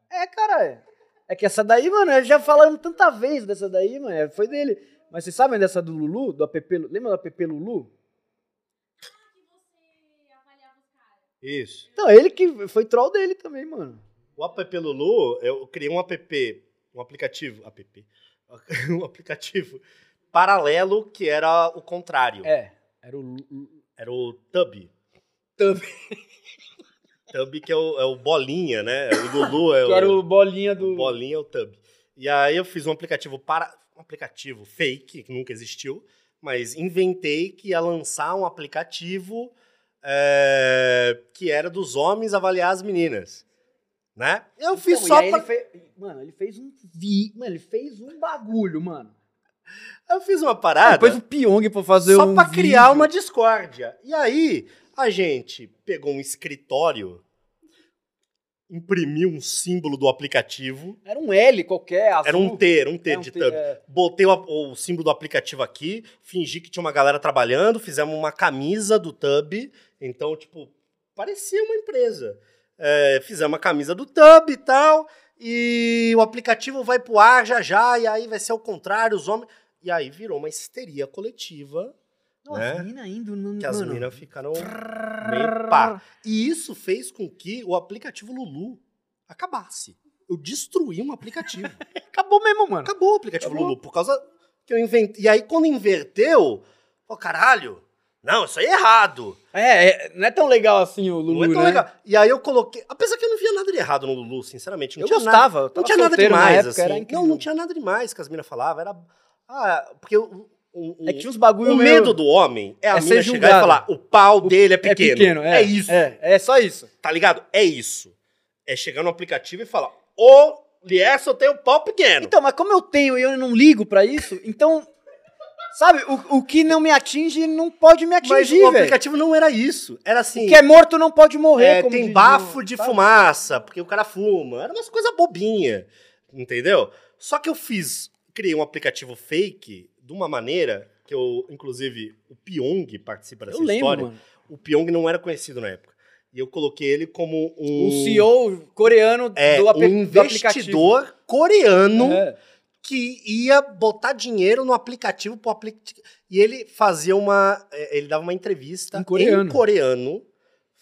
Speaker 2: É, cara, é. É que essa daí, mano, eu já falando tanta vez dessa daí, mano, é, foi dele. Mas vocês sabem dessa do Lulu, do app, lembra do app Lulu?
Speaker 1: Isso.
Speaker 2: Então, ele que foi troll dele também, mano.
Speaker 1: O app Lulu, eu criei um app, um aplicativo, app, um aplicativo paralelo que era o contrário.
Speaker 2: É, era o.
Speaker 1: Era o Tub.
Speaker 2: Tub.
Speaker 1: Tub que é o, é o bolinha, né? O Lulu é
Speaker 2: Que era o bolinha do...
Speaker 1: o bolinha é o Tub. E aí eu fiz um aplicativo para um aplicativo fake que nunca existiu, mas inventei que ia lançar um aplicativo é, que era dos homens avaliar as meninas, né? Eu fiz
Speaker 2: Então,
Speaker 1: só
Speaker 2: e aí
Speaker 1: pra,
Speaker 2: ele fez- Mano, ele fez um vi... Mano, ele fez um bagulho, mano.
Speaker 1: eu fiz uma parada.
Speaker 2: Depois o Pyong pra fazer
Speaker 1: só
Speaker 2: um
Speaker 1: pra criar
Speaker 2: vídeo.
Speaker 1: uma discórdia. E aí, a gente pegou um escritório, imprimiu um símbolo do aplicativo.
Speaker 2: Era um L qualquer, azul.
Speaker 1: Era um T, era um T
Speaker 2: É, um
Speaker 1: de
Speaker 2: T,
Speaker 1: thumb.
Speaker 2: é.
Speaker 1: Botei o, o símbolo do aplicativo aqui, fingi que tinha uma galera trabalhando, fizemos uma camisa do Tub. Então, tipo, parecia uma empresa. É, fizemos uma camisa do Tub e tal. E o aplicativo vai pro ar já já, e aí vai ser o contrário, os homens. E aí virou uma histeria coletiva.
Speaker 2: Nossa,
Speaker 1: né?
Speaker 2: as minas indo... No,
Speaker 1: Que as meninas ficaram meio pá. E isso fez com que o aplicativo Lulu acabasse. Eu destruí um aplicativo.
Speaker 2: Acabou mesmo, mano.
Speaker 1: Acabou o aplicativo
Speaker 2: Acabou.
Speaker 1: Lulu, por causa que eu inventei. E aí, quando inverteu, ó, caralho, não, isso aí é errado.
Speaker 2: É, é, não é tão legal assim o Lulu,
Speaker 1: não é tão
Speaker 2: né?
Speaker 1: legal. E aí eu coloquei. Apesar que eu não via nada de errado no Lulu, sinceramente. Não
Speaker 2: Eu
Speaker 1: tinha
Speaker 2: gostava,
Speaker 1: Nada,
Speaker 2: eu
Speaker 1: não tinha nada demais,
Speaker 2: época,
Speaker 1: assim. Não, não tinha nada demais que as minas falavam. Era. Ah, porque o, o-
Speaker 2: É que tinha uns bagulho
Speaker 1: o medo do homem é a
Speaker 2: É
Speaker 1: mina chegar e falar: o pau dele é pequeno.
Speaker 2: É pequeno, é.
Speaker 1: É isso.
Speaker 2: É, é só isso.
Speaker 1: Tá ligado? É isso. É chegar no aplicativo e falar: ô, Lierson tem o pau pequeno.
Speaker 2: Então, mas como eu tenho e eu não ligo pra isso, então... Sabe, o, o que não me atinge não pode me
Speaker 1: Mas
Speaker 2: atingir,
Speaker 1: o
Speaker 2: velho.
Speaker 1: aplicativo não era isso. Era assim.
Speaker 2: O que é morto não pode morrer,
Speaker 1: É,
Speaker 2: como
Speaker 1: tem
Speaker 2: diz
Speaker 1: bafo
Speaker 2: o-
Speaker 1: de
Speaker 2: sabe?
Speaker 1: fumaça, porque o cara fuma. Era umas coisas bobinha, entendeu? Só que eu fiz, criei um aplicativo fake de uma maneira que eu, inclusive, o Pyong participa dessa
Speaker 2: Eu lembro,
Speaker 1: história.
Speaker 2: mano.
Speaker 1: O Pyong não era conhecido na época. E eu coloquei ele como um,
Speaker 2: O CEO coreano
Speaker 1: é,
Speaker 2: do, ape-
Speaker 1: um
Speaker 2: do aplicativo.
Speaker 1: investidor coreano
Speaker 2: É.
Speaker 1: que ia botar dinheiro no aplicativo pro aplicativo. E ele fazia uma. eh, Ele dava uma entrevista
Speaker 2: Em coreano.
Speaker 1: coreano,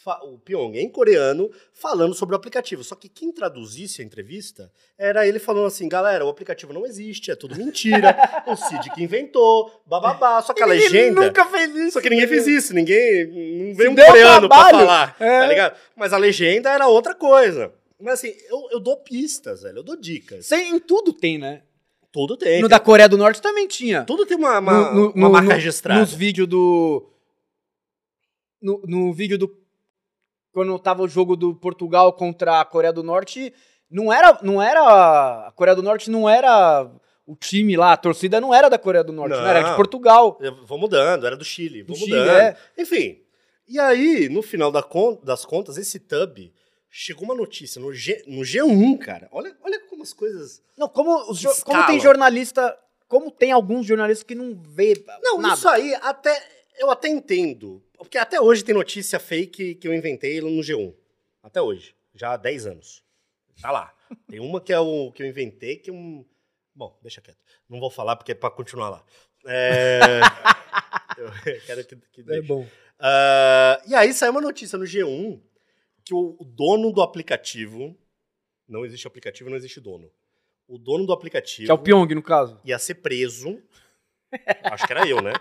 Speaker 1: fa- o Pyong em coreano, falando sobre o aplicativo. Só que quem traduzisse a entrevista era ele falando assim: galera, o aplicativo não existe, é tudo mentira, o Cid que inventou, bababá. Só que a
Speaker 2: Ninguém
Speaker 1: legenda.
Speaker 2: nunca fez isso.
Speaker 1: Só que ninguém fez isso, ninguém. Não veio um coreano pra falar,
Speaker 2: É.
Speaker 1: tá ligado? Mas a legenda era outra coisa. Mas assim, eu, eu dou pistas, velho, eu dou dicas.
Speaker 2: Sem, em tudo tem, né?
Speaker 1: Tudo tem.
Speaker 2: No da Coreia do Norte também tinha.
Speaker 1: Tudo tem uma, uma,
Speaker 2: No- no-
Speaker 1: uma marca
Speaker 2: no-
Speaker 1: registrada.
Speaker 2: Nos vídeos do. No, no vídeo do. Quando tava o jogo do Portugal contra a Coreia do Norte, não era. Não era. A Coreia do Norte não era. O time lá, a torcida não era da Coreia do Norte, não, era de
Speaker 1: Não.
Speaker 2: Portugal.
Speaker 1: Vou mudando, era do Chile.
Speaker 2: Do Chile,
Speaker 1: mudando.
Speaker 2: é.
Speaker 1: Enfim. E aí, no final das contas, esse tub chegou uma notícia no, G, no G1, cara. Olha, olha como as coisas.
Speaker 2: Não, como, os como tem jornalista. Como tem alguns jornalistas que não vê
Speaker 1: Não,
Speaker 2: nada.
Speaker 1: isso aí até. Eu até entendo. Porque até hoje tem notícia fake que eu inventei no G1. Até hoje. Já há 10 anos. Tá lá. Tem uma que é o que eu inventei, que um. Bom, deixa quieto. Não vou falar porque é pra continuar lá. É. eu quero que, que
Speaker 2: É bom.
Speaker 1: Ah, e aí saiu uma notícia no G1 que o, dono do aplicativo. Não existe aplicativo, não existe dono. O dono do aplicativo
Speaker 2: Que é o Pyong, no caso.
Speaker 1: ia ser preso. acho que era eu, né?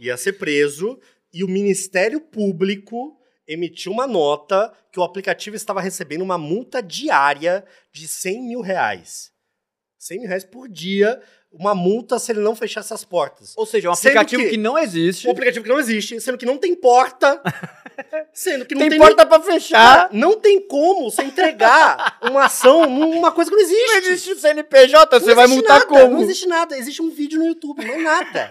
Speaker 1: Ia ser preso e o Ministério Público emitiu uma nota que o aplicativo estava recebendo uma multa diária de 100 mil reais. 100 mil reais por dia, uma multa se ele não fechasse as portas.
Speaker 2: Ou seja, é um aplicativo
Speaker 1: que-
Speaker 2: que, não existe.
Speaker 1: Um aplicativo que não existe, sendo que não tem porta, sendo que não
Speaker 2: tem,
Speaker 1: tem,
Speaker 2: porta pra fechar.
Speaker 1: nem- Não tem como você entregar uma ação numa coisa que não existe.
Speaker 2: Não existe CNPJ, você
Speaker 1: Não
Speaker 2: vai
Speaker 1: existe
Speaker 2: multar
Speaker 1: nada,
Speaker 2: como?
Speaker 1: Não existe nada. Existe um vídeo no YouTube, não é nada.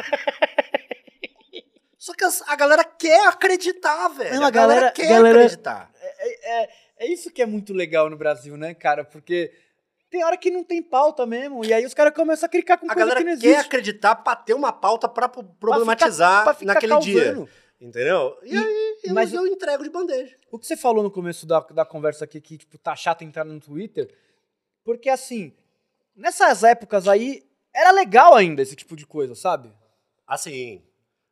Speaker 1: Só que a galera quer acreditar, velho.
Speaker 2: Não,
Speaker 1: a
Speaker 2: a
Speaker 1: galera,
Speaker 2: galera-
Speaker 1: quer
Speaker 2: galera-
Speaker 1: acreditar.
Speaker 2: É isso que é muito legal no Brasil, né, cara? Porque tem hora que não tem pauta mesmo. E aí os caras começam a clicar com
Speaker 1: A
Speaker 2: coisa
Speaker 1: galera
Speaker 2: que não
Speaker 1: quer
Speaker 2: existe.
Speaker 1: acreditar pra ter uma pauta pra pro- problematizar
Speaker 2: pra ficar
Speaker 1: naquele dia. Entendeu? E,
Speaker 2: E-
Speaker 1: aí eu,
Speaker 2: mas-
Speaker 1: eu entrego de bandeja.
Speaker 2: O que você falou no começo da, da conversa aqui, que, tipo, tá chato entrar no Twitter, porque, assim, nessas épocas aí, era legal ainda esse tipo de coisa, sabe?
Speaker 1: Assim.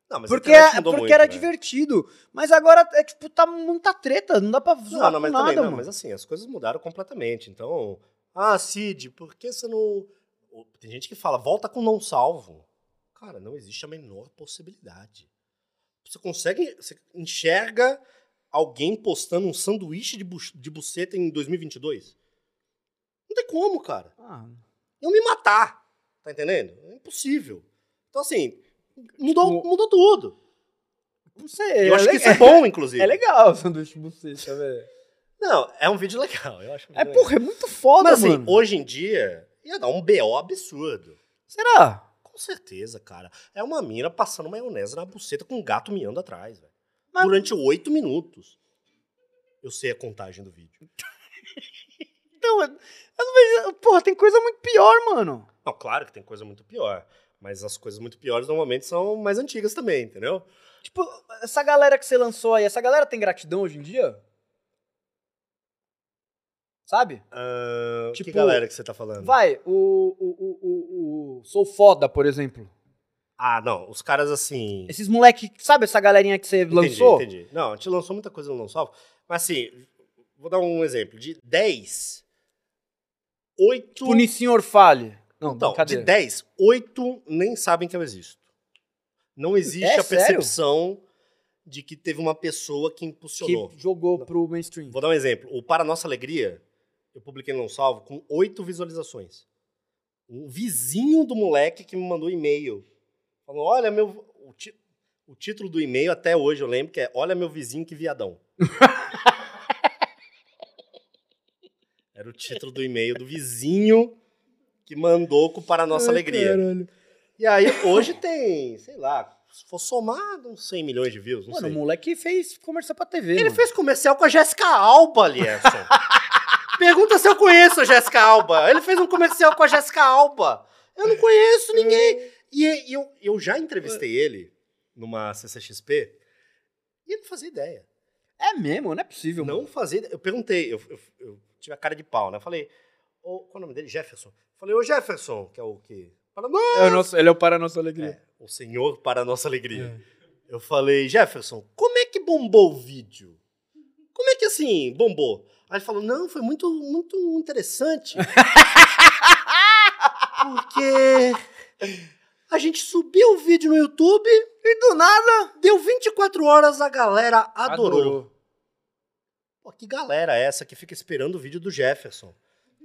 Speaker 1: Não, mas a
Speaker 2: Porque,
Speaker 1: internet
Speaker 2: é- porque
Speaker 1: muito,
Speaker 2: era
Speaker 1: né?
Speaker 2: divertido. Mas agora, é tipo, tá muita treta, não dá pra zoar
Speaker 1: Não, não, mas
Speaker 2: nada,
Speaker 1: também, não, mas assim, as coisas mudaram completamente. Então, ah, Cid, por que você não. Tem gente que fala, volta com não salvo. Cara, não existe a menor possibilidade. Você consegue. Você enxerga alguém postando um sanduíche de, bu de buceta em 2022? Não tem como, cara.
Speaker 2: Ah,
Speaker 1: Eu me matar. Tá entendendo? É impossível. Então, assim, mudou,
Speaker 2: Tipo,
Speaker 1: mudou tudo.
Speaker 2: não sei.
Speaker 1: Eu acho
Speaker 2: é
Speaker 1: que
Speaker 2: le-
Speaker 1: isso é bom, inclusive.
Speaker 2: É legal o sanduíche bochecha, velho.
Speaker 1: Não, é um vídeo legal. Eu acho um
Speaker 2: É,
Speaker 1: legal.
Speaker 2: porra, é muito foda,
Speaker 1: Mas assim,
Speaker 2: mano.
Speaker 1: hoje em dia, ia dar um BO absurdo.
Speaker 2: Será?
Speaker 1: Com certeza, cara. É uma mina passando maionese na buceta com um gato miando atrás, velho.
Speaker 2: Mas-
Speaker 1: Durante oito minutos. Eu sei a contagem do vídeo.
Speaker 2: Então, eu não vejo... Porra, tem coisa muito pior, mano.
Speaker 1: Não, claro que tem coisa muito pior. Mas as coisas muito piores normalmente são mais antigas também, entendeu?
Speaker 2: Tipo, essa galera que você lançou aí, essa galera tem gratidão hoje em dia? Sabe?
Speaker 1: Ah,
Speaker 2: Tipo,
Speaker 1: que galera que você tá falando?
Speaker 2: Vai, o, o, o, o, Sou Foda, por exemplo.
Speaker 1: Ah, não. Os caras assim.
Speaker 2: Esses moleque, sabe essa galerinha que você lançou?
Speaker 1: Entendi, entendi. Não, a gente lançou muita coisa no Não Salvo. Mas assim, vou dar um exemplo. De 10, 8.
Speaker 2: Tipo, Nissinho Fale. Não,
Speaker 1: Então, de 10, 8 nem sabem que eu existo. Não existe
Speaker 2: É
Speaker 1: a
Speaker 2: sério?
Speaker 1: percepção de que teve uma pessoa que impulsionou.
Speaker 2: que jogou pro mainstream.
Speaker 1: Vou dar um exemplo. O Para Nossa Alegria, eu publiquei no Não Salvo com 8 visualizações. Um vizinho do moleque que me mandou e-mail. Falou, olha, meu... O, ti- o título do e-mail até hoje eu lembro que é Olha meu vizinho que viadão. Era o título do e-mail do vizinho que mandou com Para Nossa Alegria. E aí, hoje tem, sei lá, se for somar, uns 100 milhões de views, não
Speaker 2: Mano, o
Speaker 1: sei.
Speaker 2: moleque fez comercial pra TV,
Speaker 1: Ele
Speaker 2: mano.
Speaker 1: fez comercial com a Jéssica Alba, Alierson. Pergunta se eu conheço a Jéssica Alba. Ele fez um comercial com a Jéssica Alba. Eu não conheço ninguém. E, e eu, eu já entrevistei ele numa CCXP e ele não fazia ideia.
Speaker 2: É mesmo, não é possível,
Speaker 1: Não
Speaker 2: mano.
Speaker 1: fazia ideia. Eu perguntei, eu, eu- eu tive a cara de pau, né? Eu falei, ô, qual é o nome dele? Jefferson. Eu falei, ô Jefferson, que é o quê? Para nós.
Speaker 2: É o nosso, ele é o para a nossa alegria.
Speaker 1: É, o senhor para a nossa alegria. Eu falei, Jefferson, como é que bombou o vídeo? Como é que assim, bombou? Aí ele falou, não, foi muito, muito interessante. Porque a gente subiu o vídeo no YouTube e do nada deu 24 horas, a galera adorou. Pô, que galera é essa que fica esperando o vídeo do Jefferson?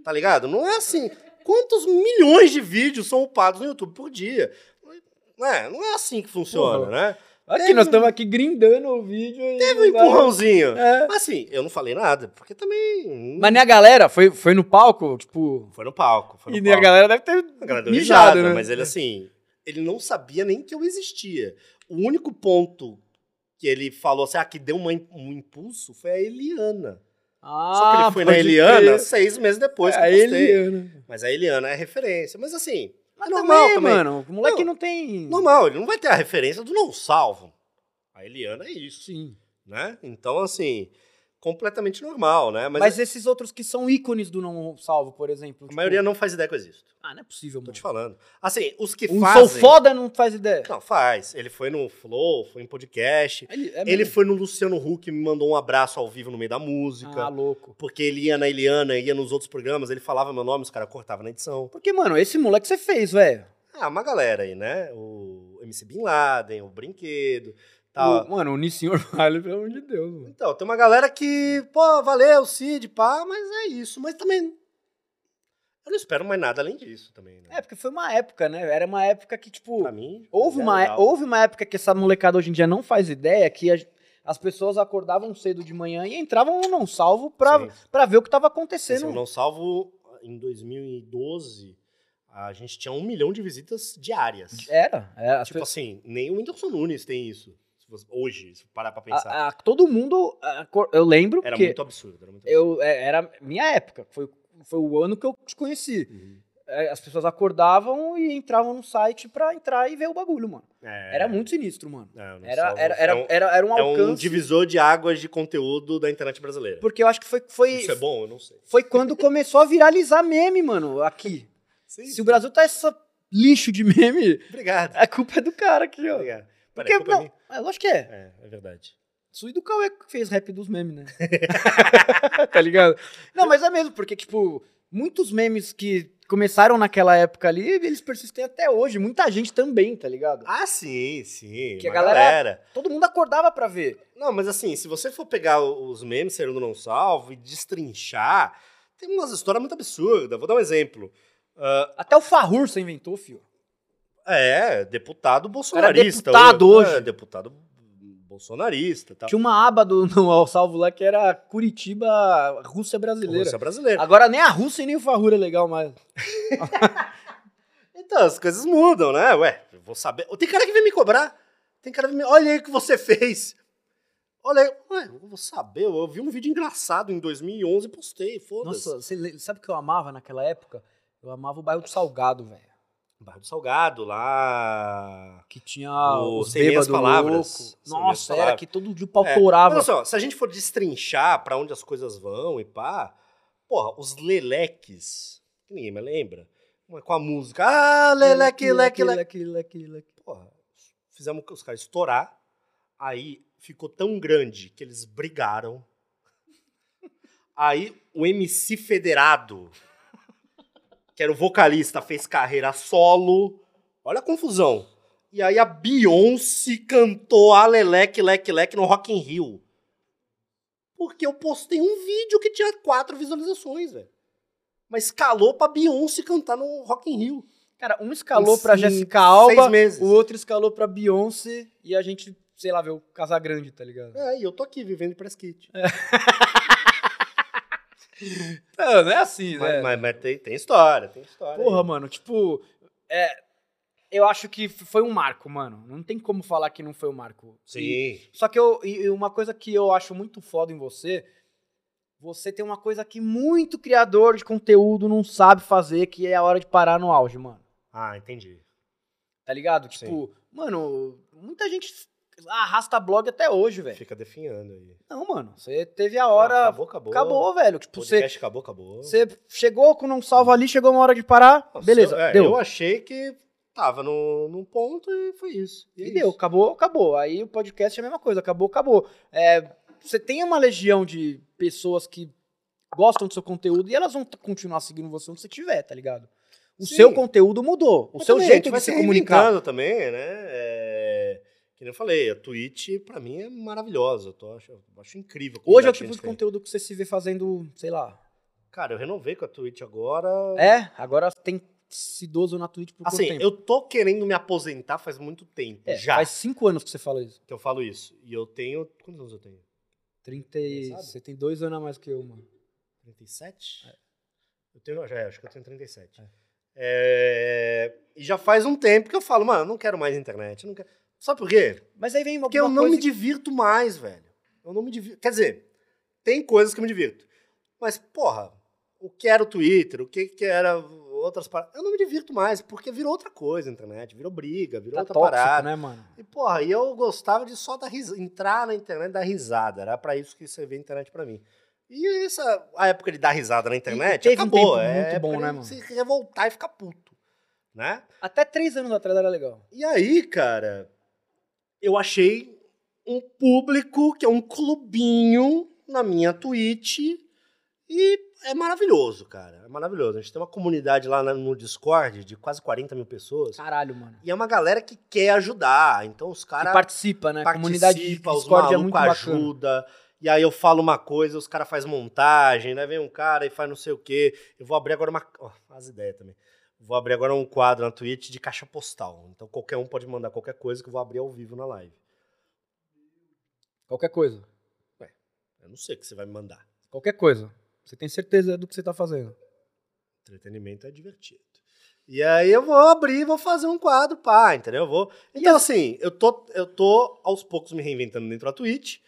Speaker 1: Tá ligado? Não é assim. Quantos milhões de vídeos são upados no YouTube por dia? Não é, não é assim que funciona,
Speaker 2: Porra.
Speaker 1: né?
Speaker 2: Aqui,
Speaker 1: Teve
Speaker 2: nós estamos aqui grindando o vídeo e.
Speaker 1: Teve um empurrãozinho.
Speaker 2: É.
Speaker 1: Mas assim, eu não falei nada, porque também.
Speaker 2: Mas nem a galera foi, foi no palco, tipo.
Speaker 1: Foi no palco. Foi no
Speaker 2: E
Speaker 1: palco.
Speaker 2: a galera deve ter
Speaker 1: A galera deu
Speaker 2: mijado, né?
Speaker 1: mas ele assim, ele não sabia nem que eu existia. O único ponto que ele falou assim, ah, que deu uma um impulso foi a Eliana.
Speaker 2: Ah,
Speaker 1: Só que ele foi na Eliana
Speaker 2: crer.
Speaker 1: seis meses depois que
Speaker 2: a
Speaker 1: eu postei.
Speaker 2: Eliana.
Speaker 1: Mas a Eliana é referência. Mas assim,
Speaker 2: Mas
Speaker 1: é normal
Speaker 2: também,
Speaker 1: também.
Speaker 2: mano. O moleque
Speaker 1: Não.
Speaker 2: não, tem.
Speaker 1: Normal, ele não vai ter a referência do não salvo. A Eliana é isso,
Speaker 2: Sim.
Speaker 1: né? Então, assim, completamente normal, né? Mas,
Speaker 2: Mas, esses outros que são ícones do não salvo, por exemplo.
Speaker 1: a
Speaker 2: tipo,
Speaker 1: maioria não faz ideia que eu existo.
Speaker 2: Ah, não é possível,
Speaker 1: Tô
Speaker 2: mano.
Speaker 1: te falando. Assim, os que
Speaker 2: Um
Speaker 1: fazem...
Speaker 2: sou foda não faz ideia.
Speaker 1: Não, faz. Ele foi no Flow, foi em podcast.
Speaker 2: Ele, é
Speaker 1: Ele foi no Luciano Huck e me mandou um abraço ao vivo no meio da música.
Speaker 2: Ah, louco.
Speaker 1: Porque ele ia na Eliana, ia nos outros programas, ele falava meu nome, os caras cortavam na edição.
Speaker 2: Porque, mano, esse moleque você fez, velho.
Speaker 1: Ah, uma galera aí, né? O MC Bin Laden, o Brinquedo, tal.
Speaker 2: O- Mano, o Nissin Orvalho, pelo amor de Deus, mano.
Speaker 1: Então, tem uma galera que, pô, valeu, Cid, pá, mas é isso. Mas também. Eu não espero mais nada além disso também, né?
Speaker 2: É, porque foi uma época, né? Era uma época que, tipo.
Speaker 1: Pra mim.
Speaker 2: Houve
Speaker 1: é
Speaker 2: uma,
Speaker 1: legal.
Speaker 2: houve uma época que essa molecada hoje em dia não faz ideia que a- as pessoas acordavam cedo de manhã e entravam no não salvo pra,
Speaker 1: Sim.
Speaker 2: pra ver o que tava acontecendo.
Speaker 1: eu não salvo, em 2012, a gente tinha um milhão de visitas diárias.
Speaker 2: Era. é, as
Speaker 1: Tipo assim, nem o Whindersson Nunes tem isso. Hoje, se parar pra pensar.
Speaker 2: a- a- todo mundo. acor- Eu lembro
Speaker 1: era
Speaker 2: que
Speaker 1: muito absurdo. Era muito absurdo.
Speaker 2: eu, é, era minha época. Foi, foi o ano que eu te conheci.
Speaker 1: Uhum.
Speaker 2: É, As pessoas acordavam e entravam no site pra entrar e ver o bagulho, mano.
Speaker 1: É,
Speaker 2: Era muito sinistro, mano.
Speaker 1: é,
Speaker 2: Era, era, era,
Speaker 1: é um,
Speaker 2: era, era um
Speaker 1: é um
Speaker 2: alcance.
Speaker 1: divisor de águas de conteúdo da internet brasileira.
Speaker 2: Porque eu acho que foi, foi,
Speaker 1: Isso é bom? Eu não sei.
Speaker 2: foi quando começou a viralizar meme, mano, aqui.
Speaker 1: Sim.
Speaker 2: Se o Brasil tá essa lixo de meme,
Speaker 1: Obrigado.
Speaker 2: a culpa é do cara aqui, ó.
Speaker 1: Obrigado.
Speaker 2: Porque,
Speaker 1: Peraí, é
Speaker 2: não, é, lógico que é.
Speaker 1: É, é verdade.
Speaker 2: E do Cauê que fez rap dos memes, né? tá ligado? Não, mas é mesmo, porque, tipo, muitos memes que começaram naquela época ali, eles persistem até hoje. Muita gente também, tá ligado?
Speaker 1: Ah, sim, sim.
Speaker 2: Que a galera-
Speaker 1: galera.
Speaker 2: Todo mundo acordava pra ver.
Speaker 1: Não, mas assim, se você for pegar os memes saindo do não salvo e destrinchar, tem umas histórias muito absurdas. Vou dar um exemplo. Ah,
Speaker 2: Até o Farrur você inventou, fio.
Speaker 1: É, deputado bolsonarista.
Speaker 2: deputado hoje.
Speaker 1: É, deputado bolsonarista. Tal.
Speaker 2: Tinha uma aba do no Ao Salvo lá que era Curitiba, Rússia brasileira.
Speaker 1: Rússia brasileira.
Speaker 2: Agora nem a Rússia e nem o Farrur é legal mais.
Speaker 1: Então, as coisas mudam, né? Ué, eu vou saber. Tem cara que vem me cobrar. Tem cara que vem me... Olha aí o que você fez. Olha aí. Ué, eu vou saber. Eu vi um vídeo engraçado em 2011 e postei. Foda-se.
Speaker 2: Nossa, você sabe o que eu amava naquela época? Eu amava o bairro do Salgado, velho.
Speaker 1: Bairro do Salgado, lá.
Speaker 2: Que tinha
Speaker 1: O
Speaker 2: os
Speaker 1: Sem Palavras. Meias
Speaker 2: Nossa, era que todo dia o pau
Speaker 1: É,
Speaker 2: torava.
Speaker 1: Olha só, se a gente for destrinchar pra onde as coisas vão e pá, porra, os leleques, que ninguém me lembra, com a música, ah, leleque, leque, leque.
Speaker 2: leque, leque, leque.
Speaker 1: Porra, fizemos os caras estourar, aí ficou tão grande que eles brigaram. Aí o MC Federado, que era o vocalista, fez carreira solo. Olha a confusão. E aí a Beyoncé cantou a Leleque, Leque, Leque no Rock in Rio. Porque eu postei um vídeo que tinha quatro visualizações, velho. Mas escalou pra Beyoncé cantar no Rock in Rio.
Speaker 2: Cara, um escalou
Speaker 1: Em
Speaker 2: pra Jessica Alba, o outro escalou pra Beyoncé e a gente, sei lá, vê o Casagrande, tá ligado?
Speaker 1: É, e eu tô aqui vivendo de press kit.
Speaker 2: Não, não é assim,
Speaker 1: Mas, mas- mas tem, tem história, tem história.
Speaker 2: Porra,
Speaker 1: aí.
Speaker 2: mano, tipo, é, eu acho que foi um marco, mano. Não tem como falar que não foi um marco. E-
Speaker 1: Sim.
Speaker 2: só que eu, e e uma coisa que eu acho muito foda em você, você tem uma coisa que muito criador de conteúdo não sabe fazer, que é a hora de parar no auge, mano.
Speaker 1: Ah, entendi.
Speaker 2: Tá ligado? Tipo, mano, muita gente arrasta blog até hoje, velho.
Speaker 1: Fica definhando aí.
Speaker 2: Não, mano, você teve a hora.
Speaker 1: acabou, acabou.
Speaker 2: Acabou, velho. Tipo, você,
Speaker 1: podcast acabou, acabou.
Speaker 2: você chegou com um salvo ali, chegou uma hora de parar.
Speaker 1: Nossa,
Speaker 2: beleza,
Speaker 1: eu, é,
Speaker 2: deu.
Speaker 1: eu achei que tava no, num ponto e foi isso. E, é
Speaker 2: E deu,
Speaker 1: isso.
Speaker 2: acabou, acabou. Aí o podcast é a mesma coisa, acabou, acabou. É, você tem uma legião de pessoas que gostam do seu conteúdo e elas vão continuar seguindo você onde você estiver, tá ligado? O
Speaker 1: Sim.
Speaker 2: seu conteúdo mudou. O
Speaker 1: Mas
Speaker 2: seu
Speaker 1: também,
Speaker 2: jeito de
Speaker 1: vai
Speaker 2: se comunicar.
Speaker 1: também, né? É, que nem eu falei, a Twitch, pra mim, é maravilhosa. Eu tô, acho, eu acho incrível.
Speaker 2: Hoje é o tipo de
Speaker 1: tem.
Speaker 2: conteúdo que você se vê fazendo, sei lá.
Speaker 1: Cara, eu renovei com a Twitch agora.
Speaker 2: É, agora tem se idoso na Twitch por
Speaker 1: Assim,
Speaker 2: tempo?
Speaker 1: eu tô querendo me aposentar faz muito tempo.
Speaker 2: É,
Speaker 1: já
Speaker 2: Faz cinco anos que você fala isso.
Speaker 1: que eu falo isso. E eu tenho. Quantos anos eu tenho?
Speaker 2: 30 e...
Speaker 1: Sabe?
Speaker 2: Você tem dois anos a mais que eu, mano.
Speaker 1: 37? Eu tenho, já, acho que eu tenho 37. É, e já faz um tempo que eu falo, mano, eu não quero mais internet. eu não quero... Sabe por quê?
Speaker 2: Mas aí vem uma,
Speaker 1: Porque eu não
Speaker 2: coisa...
Speaker 1: me divirto mais, velho. Eu não me divirto. Quer dizer, tem coisas que eu me divirto. Mas, porra, o que era o Twitter, o que, que era outras paradas. Eu não me divirto mais, porque virou outra coisa a internet. Virou briga, virou
Speaker 2: Tá
Speaker 1: outra
Speaker 2: tóxico,
Speaker 1: parada.
Speaker 2: né, mano?
Speaker 1: E, porra, e eu gostava de só dar ris... entrar na internet e dar risada. Era pra isso que você vê a internet pra mim. E essa, a época de dar risada na internet
Speaker 2: teve um
Speaker 1: acabou.
Speaker 2: tempo
Speaker 1: é
Speaker 2: muito bom, né, mano?
Speaker 1: Se revoltar e ficar puto, né?
Speaker 2: Até três anos atrás era legal.
Speaker 1: E aí, cara, eu achei um público que é um clubinho na minha Twitch e é maravilhoso, cara. É maravilhoso. A gente tem uma comunidade lá no Discord de quase 40 mil pessoas.
Speaker 2: Caralho, mano.
Speaker 1: E é uma galera que quer ajudar. Então os caras
Speaker 2: participa, né? A comunidade de
Speaker 1: participa, os
Speaker 2: Discord é muito bacana.
Speaker 1: ajuda. E aí eu falo uma coisa, os caras fazem montagem, né? Vem um cara e faz não sei o quê. Eu vou abrir agora uma. Ó, as ideias também. Vou abrir agora um quadro na Twitch de caixa postal. Então qualquer um pode mandar qualquer coisa que eu vou abrir ao vivo na live.
Speaker 2: Qualquer coisa.
Speaker 1: Eu não sei o que você vai me mandar.
Speaker 2: Qualquer coisa. Você tem certeza do que você tá fazendo.
Speaker 1: Entretenimento é divertido. E aí eu vou abrir, vou fazer um quadro, pá, entendeu? Eu vou. Então, assim, eu tô, eu tô aos poucos me reinventando dentro da Twitch.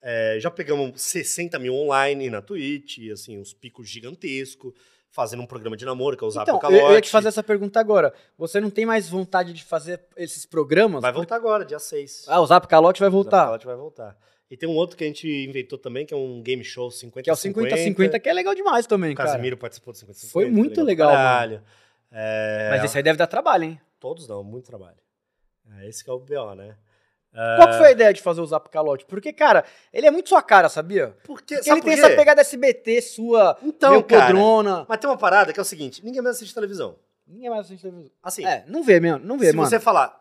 Speaker 1: É, já pegamos 60 mil online na Twitch, assim, uns picos gigantescos, fazendo um programa de namoro, que é o Zap
Speaker 2: Então,
Speaker 1: Calote.
Speaker 2: eu, eu ia te fazer essa pergunta agora. Você não tem mais vontade de fazer esses programas?
Speaker 1: Vai voltar agora, dia 6.
Speaker 2: Ah, o Zap Calote vai
Speaker 1: O Zap
Speaker 2: voltar.
Speaker 1: Calote vai voltar. E tem um outro que a gente inventou também, que é um game show 50
Speaker 2: Que é o 50-50, que é legal demais também,
Speaker 1: O
Speaker 2: cara.
Speaker 1: Casimiro participou do 50
Speaker 2: Foi muito legal,
Speaker 1: Caralho. É,
Speaker 2: Mas esse aí deve dar trabalho, hein?
Speaker 1: Todos dão, muito trabalho. É, esse que é o BO, né?
Speaker 2: Qual que foi a ideia de fazer o Zap Calote? Porque, cara, ele é muito sua cara, sabia?
Speaker 1: Porque,
Speaker 2: Porque ele
Speaker 1: por
Speaker 2: tem essa pegada SBT sua,
Speaker 1: Então,
Speaker 2: meio
Speaker 1: cara,
Speaker 2: podrona.
Speaker 1: Mas tem uma parada que é o seguinte, ninguém mais assiste televisão.
Speaker 2: Ninguém mais assiste televisão.
Speaker 1: Assim,
Speaker 2: É, não vê mesmo, não vê,
Speaker 1: se
Speaker 2: mano.
Speaker 1: você falar,